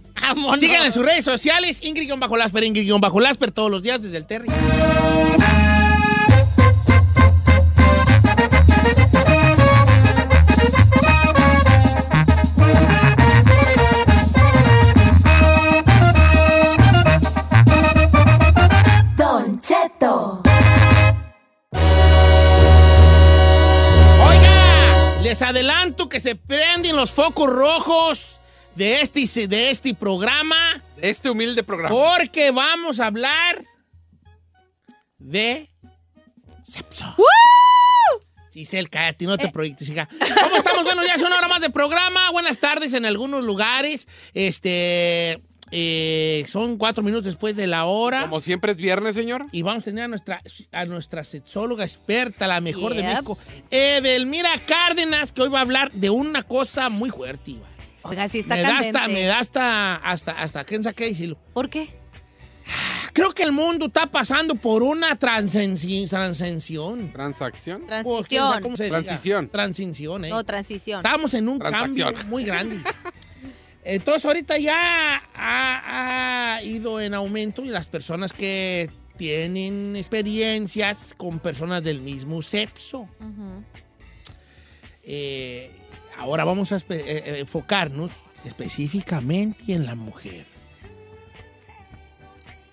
Sigan en sus redes sociales, Ingrid-Lasper, Ingrid-Lasper, todos los días desde el Terry. Les adelanto que se prenden los focos rojos de este, de este programa. De este humilde programa. Porque vamos a hablar de sexo. Giselle, cállate, no te proyectes, hija. ¿Cómo estamos? Bueno, ya es una hora más de programa. Buenas tardes en algunos lugares. Este. Eh, son cuatro minutos después de la hora. Como siempre es viernes, señor. Y vamos a tener a nuestra, a nuestra sexóloga experta, la mejor de. México, Edelmira Cárdenas, que hoy va a hablar de una cosa muy fuerte. Iván. Oiga, sí está me da hasta, me da hasta, hasta, hasta, ¿quién sabe qué decirlo? ¿Por qué? Creo que el mundo está pasando por una transenci- transención. ¿Transacción? Pues, quién sabe cómo se diga. Transición. Transición, ¿eh? No, transición. Estamos en un cambio muy grande. (laughs) Entonces, ahorita ya ha, ha ido en aumento y las personas que tienen experiencias con personas del mismo sexo. Eh, ahora vamos a espe- eh, eh, enfocarnos específicamente en la mujer.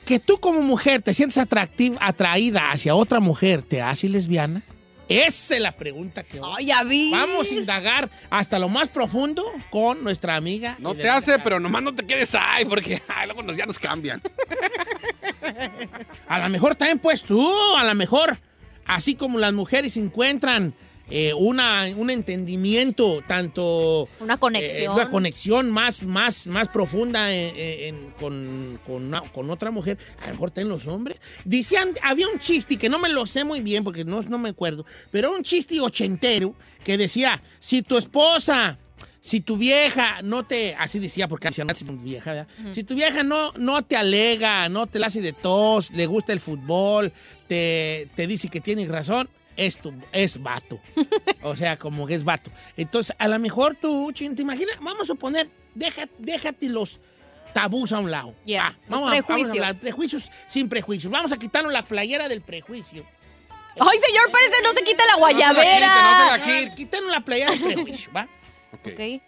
Que tú como mujer te sientes atractiva, atraída hacia otra mujer, ¿te hace lesbiana? Esa es la pregunta que hoy Ay, ya vi. vamos a indagar hasta lo más profundo con nuestra amiga. No te hace, pero nomás no te quedes ahí, porque (laughs) ay, luego nos, ya nos cambian. A lo mejor también pues tú, a lo mejor, así como las mujeres encuentran eh, una, un entendimiento, tanto... Una eh, conexión. una conexión más, más, más profunda en- en- con, con con otra mujer, a lo mejor también los hombres. Decían, había un chiste que no me lo sé muy bien porque no, no me acuerdo, pero un chiste ochentero que decía, si tu esposa... Si tu vieja no te, así decía porque decía, si tu vieja, ¿verdad? si tu vieja no, no te alega, no te la hace de tos, le gusta el fútbol, te, te dice que tienes razón, es, tu, es vato. o sea, como que es vato. Entonces, a lo mejor tú, chin, te imaginas, vamos a suponer, deja, déjate los tabús a un lado. Ya, Va, los vamos, a- vamos a prejuicios. hablar, prejuicios sin prejuicios. Vamos a quitarnos la playera del prejuicio. Ay, señor, parece no se quita la No se la quite, guayabera. no se la quite. Quitarnos la playera del prejuicio, ¿va? Ok. Ok.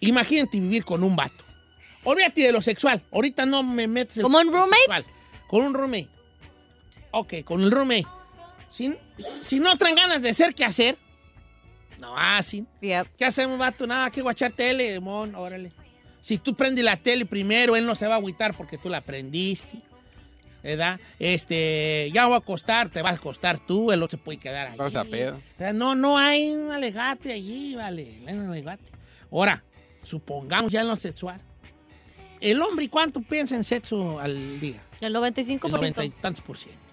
Imagínate vivir con un vato. Olvídate de lo sexual. Ahorita no me metes en ¿Como un roommate? sexual. Con un roommate. Ok, con el roommate. Si, si no traen ganas de hacer, ¿qué hacer? No, así. Yep. ¿Qué hacemos, vato? Nada, que guachar tele, mon, órale. Si tú prendes la tele primero, él no se va a agüitar porque tú la prendiste. ¿Verdad? Este, ya voy a acostar, te vas a acostar tú, él no se puede quedar ahí. Vas a pedo. O sea, no, no hay un alegate allí, vale. No hay un alegate. Ahora, supongamos ya en lo sexual. El hombre, ¿cuánto piensa en sexo al día? El 95%. El 90 y tantos por ciento.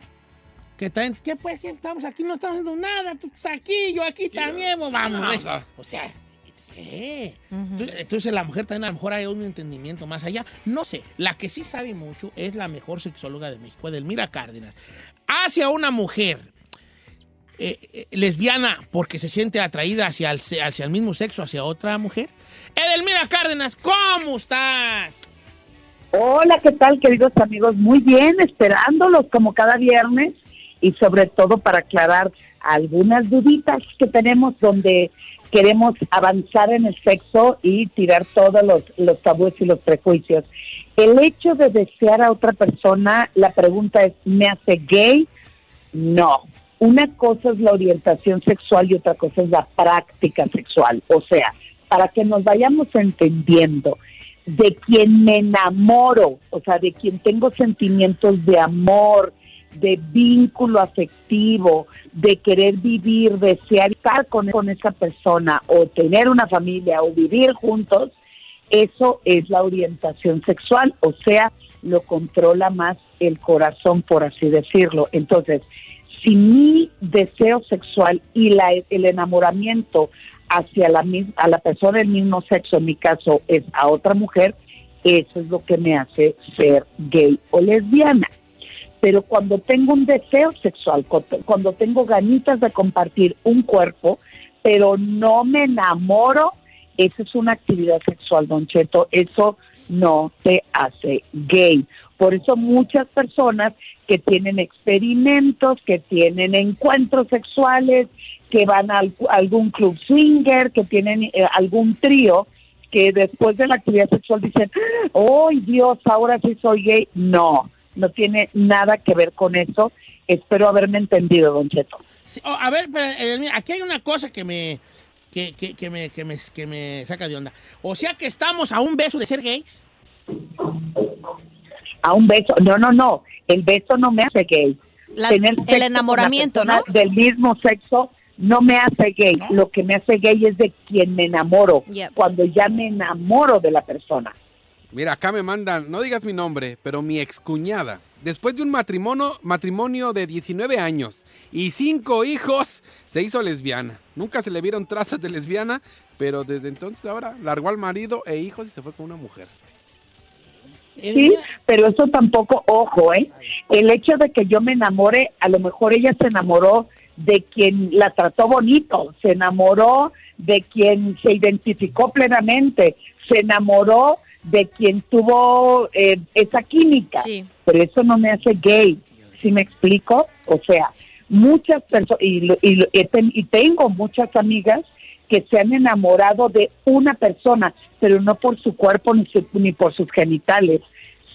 Que también, ¿qué pues? ¿Qué estamos aquí? No estamos haciendo nada. Tú estás aquí, yo aquí también. pues, Vamos. Ah, pues. O sea, eh. Ujú. entonces, entonces la mujer también a lo mejor hay un entendimiento más allá. No sé. La que sí sabe mucho es la mejor sexóloga de México, Edelmira Cárdenas. Hacia una mujer eh, eh, lesbiana porque se siente atraída hacia el, se- hacia el mismo sexo, hacia otra mujer. Edelmira Cárdenas, ¿cómo estás? Hola, ¿qué tal, queridos amigos? Muy bien, esperándolos como cada viernes y sobre todo para aclarar algunas duditas que tenemos donde queremos avanzar en el sexo y tirar todos los, tabúes y los prejuicios. El hecho de desear a otra persona, la pregunta es, ¿me hace gay? No. Una cosa es la orientación sexual y otra cosa es la práctica sexual. O sea, para que nos vayamos entendiendo, de quien me enamoro, o sea, de quien tengo sentimientos de amor, de vínculo afectivo, de querer vivir, desear estar con, con esa persona o tener una familia o vivir juntos, eso es la orientación sexual, o sea, lo controla más el corazón, por así decirlo. Entonces, si mi deseo sexual y la, el enamoramiento hacia la, a la persona del mismo sexo, en mi caso, es a otra mujer, eso es lo que me hace ser gay o lesbiana. Pero cuando tengo un deseo sexual, cu- cuando tengo ganitas de compartir un cuerpo, pero no me enamoro, eso es una actividad sexual, Don Cheto. Eso no te hace gay. Por eso muchas personas que tienen experimentos, que tienen encuentros sexuales, que van a al- algún club swinger, que tienen eh, algún trío, que después de la actividad sexual dicen, ¡oh Dios, ahora sí soy gay! No, no tiene nada que ver con eso. Espero haberme entendido, Don Cheto. Sí, oh, a ver, pero, eh, aquí hay una cosa que me, que, que- que me, que, me, que me saca de onda. O sea que estamos a un beso de ser gays. A un beso. No, no, no. El beso no me hace gay. La- Tener el enamoramiento, ¿no? Del mismo sexo no me hace gay. Lo que me hace gay es de quien me enamoro. Yep. Cuando ya me enamoro de la persona. Mira, acá me mandan, no digas mi nombre, pero mi excuñada, después de un matrimonio, matrimonio de 19 años y cinco hijos, se hizo lesbiana. Nunca se le vieron trazas de lesbiana, pero desde entonces ahora largó al marido e hijos y se fue con una mujer. Sí, pero eso tampoco, ojo, ¿eh? El hecho de que yo me enamore, a lo mejor ella se enamoró de quien la trató bonito, se enamoró de quien se identificó plenamente, se enamoró de quien tuvo eh, esa química, pero eso no me hace gay, ¿sí me explico? O sea, muchas personas, y, y, y tengo muchas amigas que se han enamorado de una persona, pero no por su cuerpo ni, su- ni por sus genitales.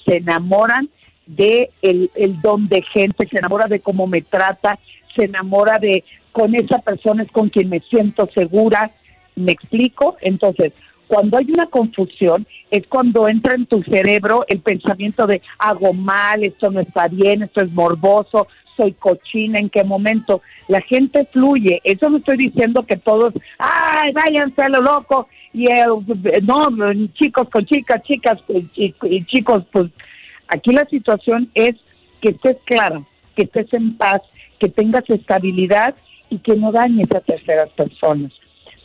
Se enamoran de el, el don de gente, se enamora de cómo me trata, se enamora de con esa persona es con quien me siento segura. ¿Me explico? Entonces, cuando hay una confusión, es cuando entra en tu cerebro el pensamiento de hago mal, esto no está bien, esto es morboso, soy cochina, en qué momento. La gente fluye. Eso no estoy diciendo que todos, ay, váyanse a lo loco. Y eh, no, chicos con chicas, chicas y, y chicos, pues aquí la situación es que estés clara, que estés en paz, que tengas estabilidad y que no dañes a terceras personas.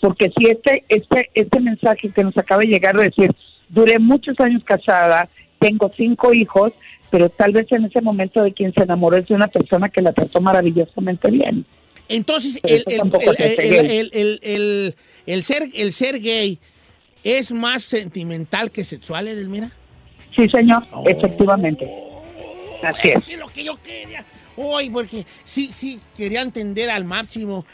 Porque si este, este, este mensaje que nos acaba de llegar de decir, duré muchos años casada, tengo cinco hijos, pero tal vez en ese momento de quien se enamoró es de una persona que la trató maravillosamente bien. Entonces, el, el- el- el- gay. el- el- el- el ser, el ser gay es más sentimental que sexual, Edelmira. Sí, señor, efectivamente. Así es. Es lo que yo quería. Hoy, porque sí, sí, quería entender al máximo.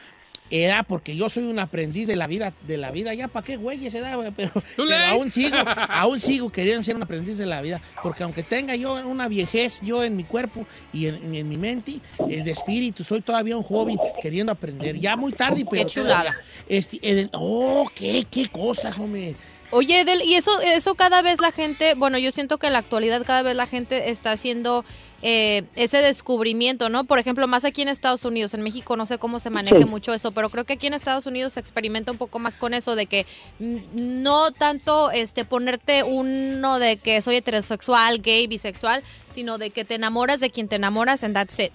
Era porque yo soy un aprendiz de la vida, de la vida. Ya, ¿para qué güey se da? güey? Pero, (laughs) pero aún sigo, (laughs) aún sigo queriendo ser un aprendiz de la vida. Porque aunque tenga yo una viejez, yo en mi cuerpo y en, en mi mente, eh, de espíritu, soy todavía un joven queriendo aprender. Ya muy tarde, pero Qué chulada. Este, oh, qué, qué cosas, hombre. Oye, Edel, y eso, eso cada vez la gente, bueno, yo siento que en la actualidad cada vez la gente está haciendo eh, ese descubrimiento, ¿no? Por ejemplo, más aquí en Estados Unidos, en México no sé cómo se maneje Sí. mucho eso, pero creo que aquí en Estados Unidos se experimenta un poco más con eso de que no tanto este ponerte uno de que soy heterosexual, gay, bisexual, sino de que te enamoras de quien te enamoras and that's it.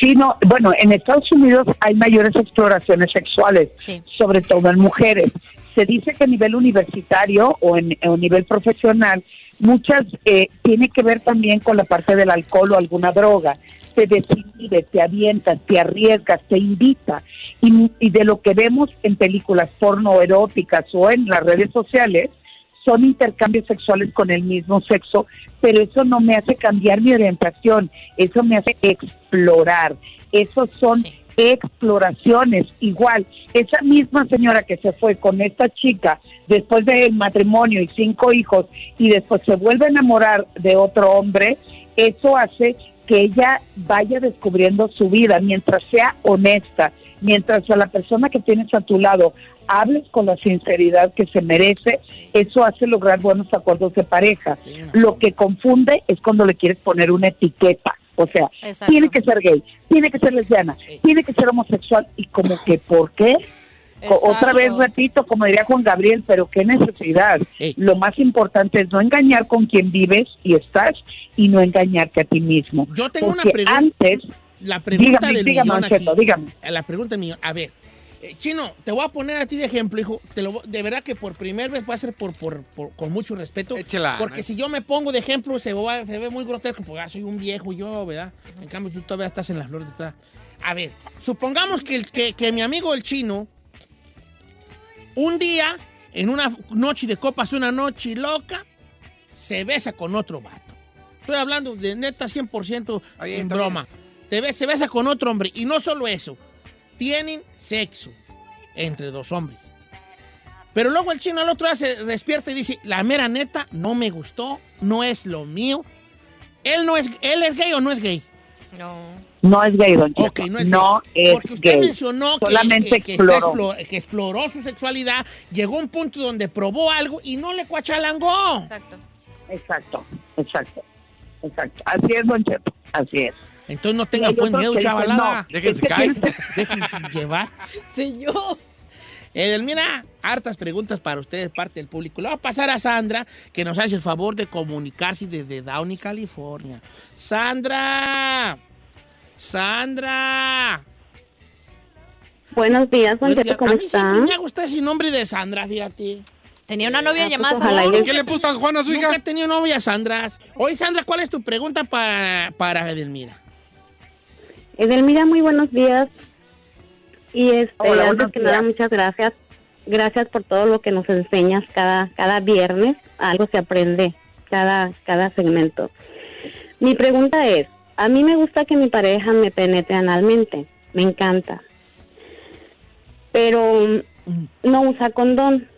Sí, no, bueno, en Estados Unidos hay mayores exploraciones sexuales, sobre todo en mujeres. Se dice que a nivel universitario o en, o a nivel profesional, muchas eh, tiene que ver también con la parte del alcohol o alguna droga. Te desinhibe, te avientas, te arriesgas, te invita. Y, y de lo que vemos en películas porno eróticas o en las redes sociales, son intercambios sexuales con el mismo sexo, pero eso no me hace cambiar mi orientación, eso me hace explorar, esos son exploraciones. Igual, esa misma señora que se fue con esta chica después del matrimonio y cinco hijos y después se vuelve a enamorar de otro hombre, eso hace que ella vaya descubriendo su vida mientras sea honesta Mientras a la persona que tienes a tu lado hables con la sinceridad que se merece, eso hace lograr buenos acuerdos de pareja. Lo que confunde es cuando le quieres poner una etiqueta. O sea, Exacto. tiene que ser gay, tiene que ser lesbiana, tiene que ser homosexual y como que ¿por qué? Otra vez repito, como diría Juan Gabriel, pero qué necesidad. Lo más importante es no engañar con quien vives y estás y no engañarte a ti mismo. Yo tengo una Porque pregunta. Antes, La pregunta dígame, del dígame, millón dígame. La pregunta del millón. A ver, eh, Chino, te voy a poner a ti de ejemplo, hijo. Te lo, de verdad que por primera vez va a ser por, por- por- con mucho respeto. Échela. Porque si yo me pongo de ejemplo, se, va- se ve muy grotesco, porque ah, soy un viejo yo, ¿verdad? En cambio, tú todavía estás en la flor de toda. A ver, supongamos que, el- que, que mi amigo el chino, un día, en una noche de copas, una noche loca, se besa con otro vato. Estoy hablando de neta 100% sin broma. Te be- se besa con otro hombre. Y no solo eso, tienen sexo entre dos hombres. Pero luego el chino al otro día se despierta y dice, la mera neta, no me gustó, no es lo mío. ¿Él, no es, ¿él es gay o no es gay? No. No es gay, don Cheto. Ok, no es no gay. es Porque usted gay. mencionó que, Solamente que- exploró. explo- que exploró su sexualidad, llegó a un punto donde probó algo y no le cuachalangó. Exacto. Exacto, exacto, exacto. Así es, don Cheto, así es. Entonces no tengan hay pues miedo, chavalada. no, Déjense caer. (laughs) Déjense llevar. (laughs) Señor. Edelmira, hartas preguntas para ustedes, parte del público. Le voy a pasar a Sandra, que nos hace el favor de comunicarse desde Downey, California. Sandra. Sandra. Buenos días, Don Buenos días. ¿cómo a mí está? siempre me ha gustado ese nombre de Sandra, fíjate. Tenía una novia Ah, pues llamada Sandra. y- ¿Qué le puso San Juan a su hija? Nunca he tenido novia, Sandra. Oye, Sandra, ¿cuál es tu pregunta para, para Edelmira? Edelmira, muy buenos días. Y este, Hola, antes que nada, muchas gracias. Gracias por todo lo que nos enseñas cada, cada viernes. Algo se aprende cada, cada segmento. Mi pregunta es, a mí me gusta que mi pareja me penetre analmente. Me encanta. Pero mm, no usa condón.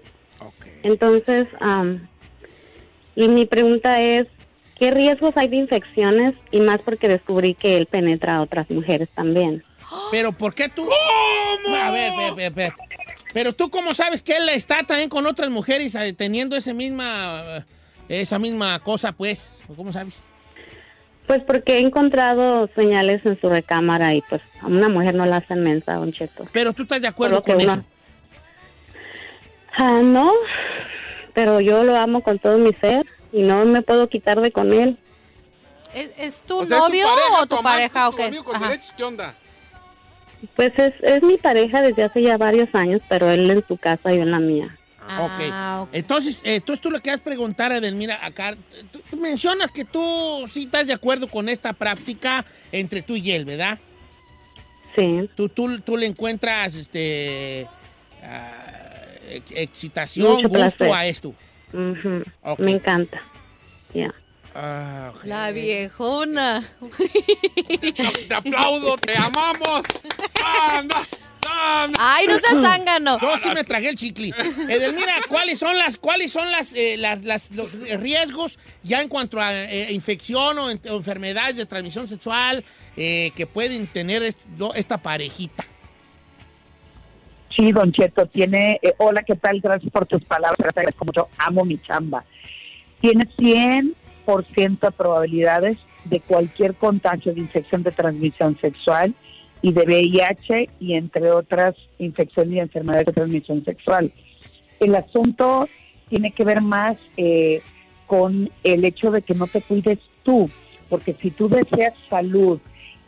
Entonces, am, y mi pregunta es, ¿qué riesgos hay de infecciones? Y más porque descubrí que él penetra a otras mujeres también. Pero ¿por qué tú? A ver, ver, ver, ver. Pero tú cómo sabes que él está también con otras mujeres eh, teniendo esa misma eh, esa misma cosa, pues? ¿O ¿Cómo sabes? Pues porque he encontrado señales en su recámara y pues a una mujer no la hacen mensa, Don Cheto. Pero tú estás de acuerdo con uno- eso. Ah, no, pero yo lo amo con todo mi ser y no me puedo quitar de con él. ¿Es, es tu O sea, ¿es tu novio pareja, o tu amante, pareja o tu qué? amigo con Ajá. derechos? ¿Qué onda? Pues es, es mi pareja desde hace ya varios años, pero él en su casa y yo en la mía. Ah, ok. Entonces, eh, tú, tú le quieres preguntar a Edelmira acá. Tú, tú mencionas que tú sí estás de acuerdo con esta práctica entre tú y él, ¿verdad? Sí. Tú, tú, tú le encuentras este ah, ex- excitación, Mucho gusto placer. a esto. Ok. Me encanta. Ya. Ah. La viejona. Te aplaudo, te amamos. Sandra, Sandra. Ay, no seas zángano. Yo sí me tragué el chicle. Edelmira, ¿cuáles son las, cuáles son las, eh, las- las- los riesgos ya en cuanto a eh, infección o, en- o enfermedades de transmisión sexual eh, que pueden tener esta parejita? Sí, Don Cheto, tiene, eh, hola, ¿qué tal? Gracias por tus palabras, te agradezco mucho, amo mi chamba. Tiene 100% de probabilidades de cualquier contagio de infección de transmisión sexual y de VIH y entre otras infecciones y enfermedades de transmisión sexual. El asunto tiene que ver más eh, con el hecho de que no te cuides tú, porque si tú deseas salud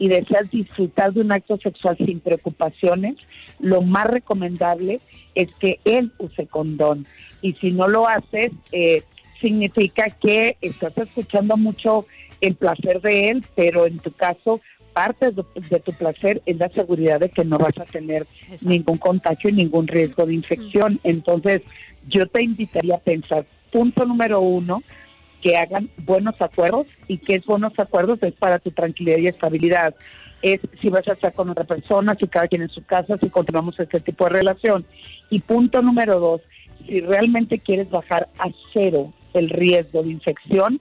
y deseas disfrutar de un acto sexual sin preocupaciones, lo más recomendable es que él use condón. Y si no lo haces, eh, significa que estás escuchando mucho el placer de él, pero en tu caso, parte de, de tu placer es la seguridad de que no vas a tener ningún contagio y ningún riesgo de infección. Entonces, yo te invitaría a pensar, punto número uno, que hagan buenos acuerdos y que es buenos acuerdos es para tu tranquilidad y estabilidad. Es si vas a estar con otra persona, si cada quien en su casa, si continuamos este tipo de relación. Y punto número dos, si realmente quieres bajar a cero el riesgo de infección,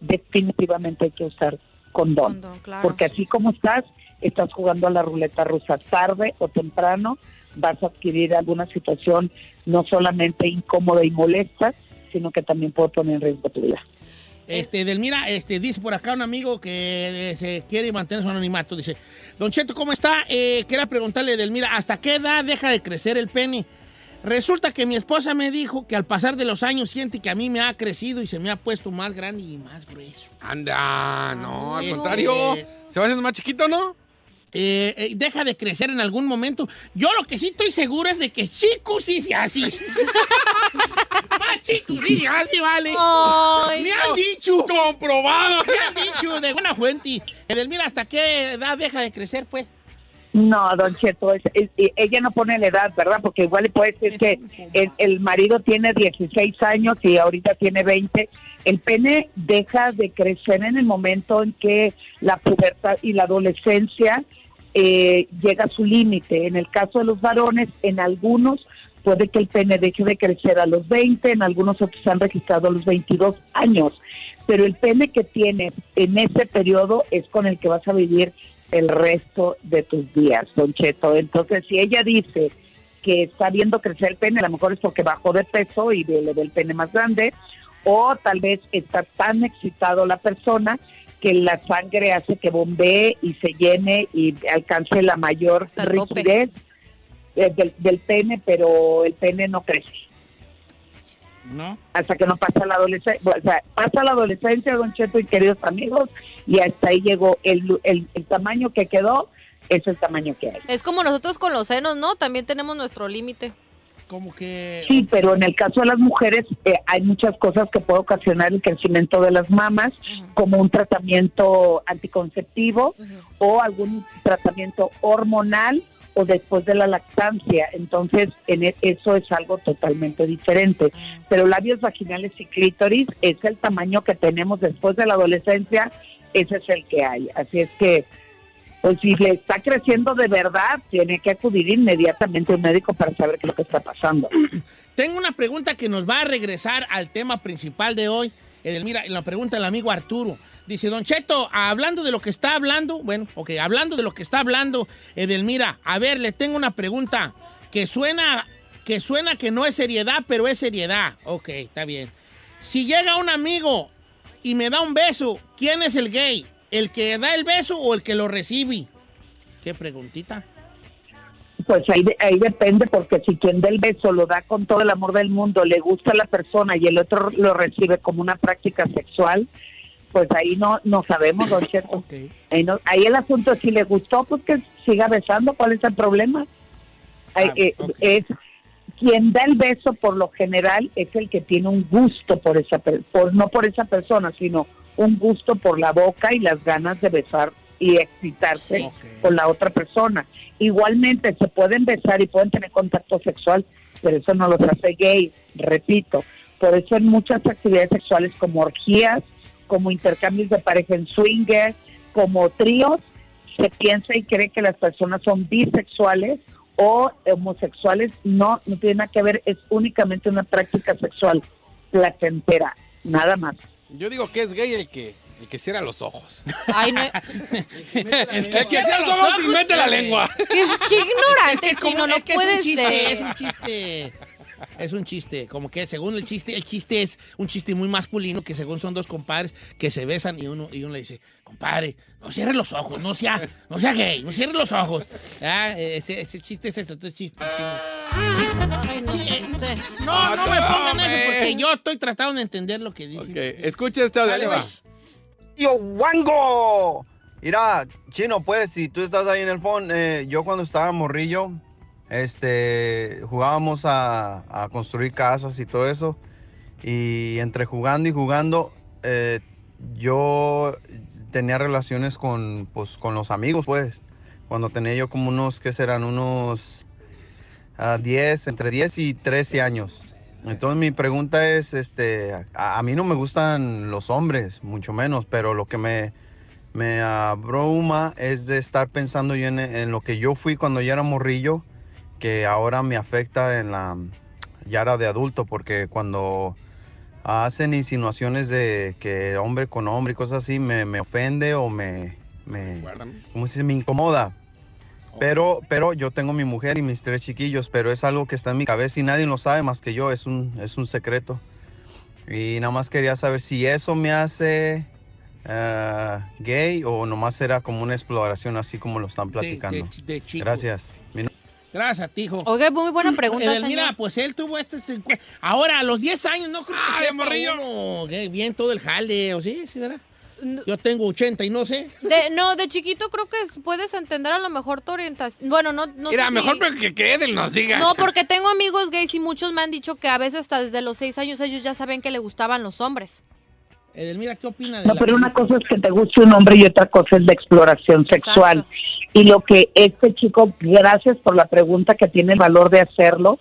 definitivamente hay que usar condón. Condón, claro. Porque así como estás, estás jugando a la ruleta rusa. Tarde o temprano vas a adquirir alguna situación no solamente incómoda y molesta, sino que también puede poner en riesgo tu vida. Este, Delmira, este, dice por acá un amigo que eh, se quiere mantener su anonimato. Dice, Don Cheto, ¿cómo está? Eh, quería preguntarle, Delmira, ¿hasta qué edad deja de crecer el pene? Resulta que mi esposa me dijo que al pasar de los años siente que a mí me ha crecido y se me ha puesto más grande y más grueso. Anda, no, al Este, contrario. Se va haciendo más chiquito, ¿no? eh, eh, deja de crecer en algún momento. Yo lo que sí estoy seguro es de que chico sí se hace. (laughs) Más chico sí (laughs) se vale. Ay, me han no. dicho. Comprobado. Me han dicho de buena fuente. Edelmira, ¿hasta qué edad deja de crecer, pues? No, don Cheto, es- es- ella no pone la edad, ¿verdad? Porque igual le puede decir que el, el marido tiene 16 años y ahorita tiene 20. El pene deja de crecer en el momento en que la pubertad y la adolescencia eh, llega a su límite. En el caso de los varones, en algunos puede que el pene deje de crecer a los 20, en algunos otros se han registrado a los 22 años. Pero el pene que tienes en ese periodo es con el que vas a vivir el resto de tus días, Don Cheto. Entonces, si ella dice que está viendo crecer el pene, a lo mejor es porque bajó de peso y le ve el pene más grande, o tal vez está tan excitado la persona que la sangre hace que bombee y se llene y alcance la mayor Hasta tope. Eh, del, del pene, pero el pene no crece ¿No? hasta que no pasa la adolescencia, o sea, pasa la adolescencia, don Cheto y queridos amigos, y hasta ahí llegó el, el, el tamaño que quedó, es el tamaño que hay. Es como nosotros con los senos, ¿no? También tenemos nuestro límite. Como que... Sí, pero en el caso de las mujeres eh, hay muchas cosas que puede ocasionar el crecimiento de las mamas, como un tratamiento anticonceptivo o algún tratamiento hormonal o después de la lactancia. Entonces, en e- eso es algo totalmente diferente. Pero labios vaginales y clítoris es el tamaño que tenemos después de la adolescencia, ese es el que hay. Así es que, pues si le está creciendo de verdad, tiene que acudir inmediatamente a un médico para saber qué es lo que está pasando. Tengo una pregunta que nos va a regresar al tema principal de hoy. Edelmira, la pregunta del amigo Arturo. Dice, Don Cheto, hablando de lo que está hablando, bueno, ok, hablando de lo que está hablando, Edelmira, a ver, le tengo una pregunta que suena, que suena que no es seriedad, pero es seriedad. Ok, está bien. Si llega un amigo y me da un beso, ¿quién es el gay? ¿El que da el beso o el que lo recibe? ¿Qué preguntita? Pues ahí, de- ahí depende, porque si quien da el beso lo da con todo el amor del mundo, le gusta a la persona y el otro lo recibe como una práctica sexual, pues ahí no no sabemos, don Cheto. Ahí, no- ahí el asunto es si le gustó, pues que siga besando, ¿cuál es el problema? Eh, Es quien da el beso por lo general es el que tiene un gusto por esa por no por esa persona, sino un gusto por la boca y las ganas de besar y excitarse con la otra persona. Igualmente se pueden besar y pueden tener contacto sexual, pero eso no los hace gay, repito. Por eso en muchas actividades sexuales como orgías, como intercambios de pareja en swinger, como tríos, se piensa y cree que las personas son bisexuales o homosexuales. No, no tiene nada que ver, es únicamente una práctica sexual placentera, nada más. Yo digo que es gay el que, el que cierra los ojos. Ay, no. el que cierra los ojos y mete la lengua. Qué, qué ignorante, Es que como- chino, no es que puede es un chiste, ser. es un chiste. Es un chiste, como que según el chiste, el chiste es un chiste muy masculino que según son dos compadres que se besan y uno y uno le dice, compadre, no cierre los ojos, no sea, no sea gay, no cierre los ojos. Ah, ese, ese chiste es ese, otro chiste. Ay, no. No, no me pongan eso porque yo estoy tratando de entender lo que dicen. Escucha este audio, ¡Yo, Wango! Mira, chino, pues, si tú estás ahí en el phone, eh, yo cuando estaba morrillo, este, jugábamos a, a construir casas y todo eso. Y entre jugando y jugando, eh, yo tenía relaciones con, pues, con los amigos, pues. Cuando tenía yo como unos, ¿qué serán? Unos ah, 10, entre 10 y 13 años. Entonces mi pregunta es, este, a, a mí no me gustan los hombres, mucho menos, pero lo que me, me abruma es de estar pensando yo en, en lo que yo fui cuando yo era morrillo, que ahora me afecta en la, ya era de adulto, porque cuando hacen insinuaciones de que hombre con hombre y cosas así, me, me ofende o me, me, ¿cómo se dice? Me incomoda. Pero, pero yo tengo mi mujer y mis tres chiquillos, pero es algo que está en mi cabeza y nadie lo sabe más que yo, es un, es un secreto. Y nada más quería saber si eso me hace eh, gay o nomás era como una exploración así como lo están platicando. de chicos. Gracias. Gracias a ti, hijo. Oiga, muy buena pregunta, Edelmira, señor. pues él tuvo este... Ahora, a los 10 años, no creo que sea morrillo. bien todo el jale, ¿o sí? ¿Sí será? Yo tengo 80 y no sé. De, no, de chiquito creo que puedes entender a lo mejor tu orientación. Bueno, no, no Mira, sé mejor si- que, que Edel nos diga. No, porque tengo amigos gays y muchos me han dicho que a veces hasta desde los seis años ellos ya saben que le gustaban los hombres. Edelmira, ¿qué opina de No, la- pero una cosa es que te guste un hombre y otra cosa es la exploración sexual. Y lo que este chico, gracias por la pregunta que tiene el valor de hacerlo,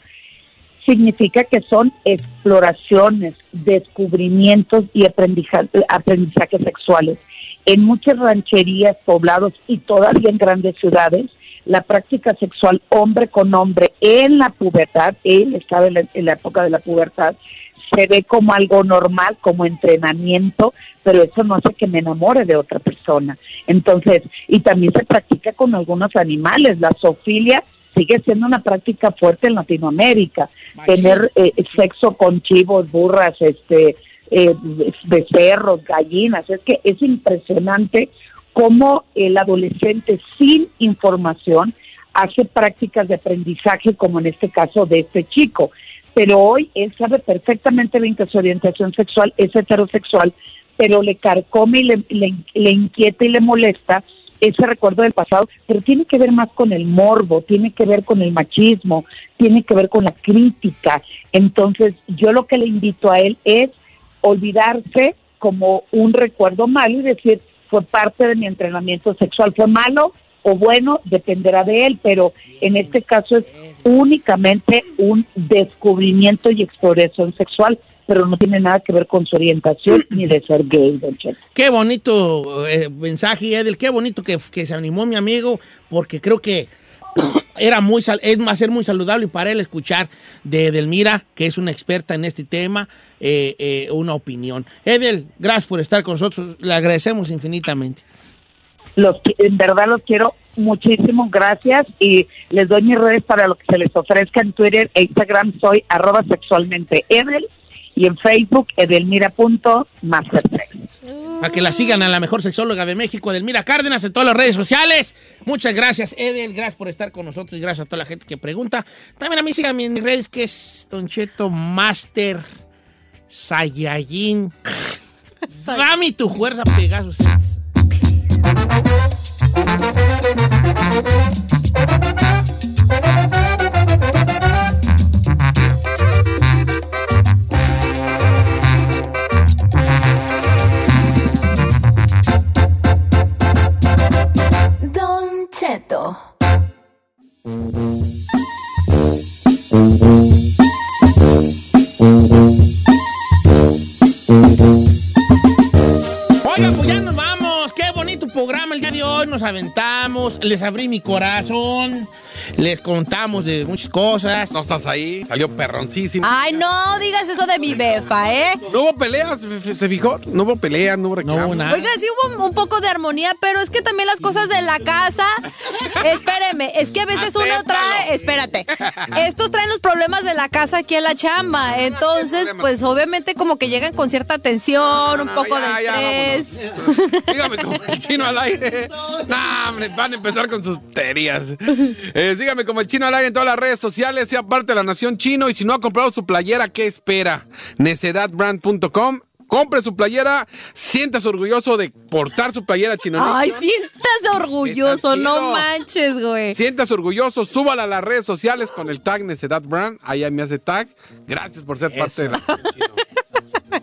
significa que son exploraciones, descubrimientos y aprendiza- aprendizajes sexuales. En muchas rancherías, poblados y todavía en grandes ciudades, la práctica sexual hombre con hombre en la pubertad, él estaba en la, en la época de la pubertad, se ve como algo normal, como entrenamiento, pero eso no hace que me enamore de otra persona. Entonces, y también se practica con algunos animales. La zoofilia sigue siendo una práctica fuerte en Latinoamérica. Tener eh, sexo con chivos, burras, este, eh, becerros, gallinas. Es que es impresionante cómo el adolescente sin información hace prácticas de aprendizaje, como en este caso de este chico. Pero hoy él sabe perfectamente bien que su orientación sexual es heterosexual, pero le carcome y le, le- le inquieta y le molesta ese recuerdo del pasado, pero tiene que ver más con el morbo, tiene que ver con el machismo, tiene que ver con la crítica. Entonces, yo lo que le invito a él es olvidarse como un recuerdo malo y decir, fue parte de mi entrenamiento sexual, fue malo o bueno, dependerá de él, pero en este caso es únicamente un descubrimiento y exploración sexual, pero no tiene nada que ver con su orientación ni de ser gay, don Cheto. Qué bonito eh, mensaje, Edel. Qué bonito que, que se animó mi amigo, porque creo que (coughs) era muy es más ser muy saludable para él escuchar de Edelmira, que es una experta en este tema, eh, eh, una opinión. Edel, gracias por estar con nosotros. Le agradecemos infinitamente. Los, en verdad los quiero muchísimo, gracias y les doy mis redes para lo que se les ofrezca en Twitter e Instagram, soy arroba sexualmente Edel y en Facebook edelmira.mastersex. Para que la sigan a la mejor sexóloga de México, Edelmira Cárdenas, en todas las redes sociales. Muchas gracias, Edel. Gracias por estar con nosotros y gracias a toda la gente que pregunta. También a mí síganme en mis redes, que es Don Cheto Master Saiyajin. Dame tu fuerza, Pegasus. Cheto. Oigan, pues ya nos vamos. Qué bonito programa el día de hoy. Nos aventamos. Les abrí mi corazón. Les contamos de muchas cosas. No estás ahí, salió perroncísimo. Ay, no digas eso de mi befa, ¿eh? No hubo peleas, ¿se- ¿se fijó? No hubo peleas, no hubo reclamos. Oiga, sí hubo un poco de armonía, pero es que también las cosas de la casa. Espéreme, es que a veces uno trae. Espérate. Estos traen los problemas de la casa aquí a la chamba. Entonces, pues obviamente, como que llegan con cierta tensión, un poco ya, de estrés. Sígame como el chino al aire. No, hombre, van a empezar con sus teorías. Eh, sígame como el chino al aire en todas las redes sociales, sea parte de la nación chino. Y si no ha comprado su playera, ¿qué espera? Necedadbrand.com. Compre su playera, siéntase orgulloso de portar su playera chino. Ay, sientas orgulloso, no manches, güey. Siéntase orgulloso, súbala a las redes sociales con el tag Necedad Brand. Ahí me hace tag. Gracias por ser parte de la. (laughs)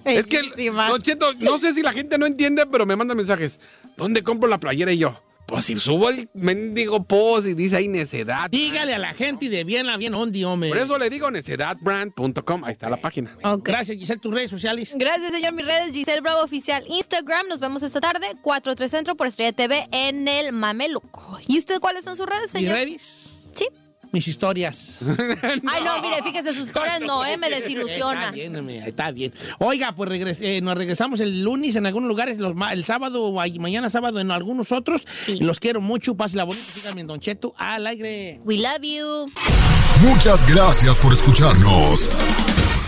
Es que, Don Cheto, no sé si la gente no entiende, pero me manda mensajes. ¿Dónde compro la playera? Y yo, pues si subo el mendigo post y dice ahí necedad. Dígale a la gente y de bien a bien ondi, hombre. Por eso le digo necedadbrand.com. Ahí está la página. Gracias, Giselle, tus redes sociales. Gracias, señor. Mis redes, Giselle Bravo Oficial, Instagram. Nos vemos esta tarde, 4-3 Centro por Estrella TV en el Mameluco. ¿Y usted cuáles son sus redes, ¿Mis señor? redes? Sí. Mis historias. (laughs) Ay, no, mire, fíjese, sus historias no, ¿eh? Me desilusiona. Está bien, está bien. Oiga, pues regres- eh, nos regresamos el lunes en algunos lugares, los ma- el sábado, mañana sábado en algunos otros. Los quiero mucho. Pásenla bonito, síganme en Don Cheto al aire. We love you. Muchas gracias por escucharnos.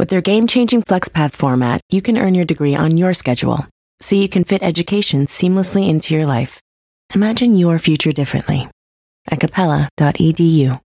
With their game changing FlexPath format, you can earn your degree on your schedule, so you can fit education seamlessly into your life. Imagine your future differently at capella.edu.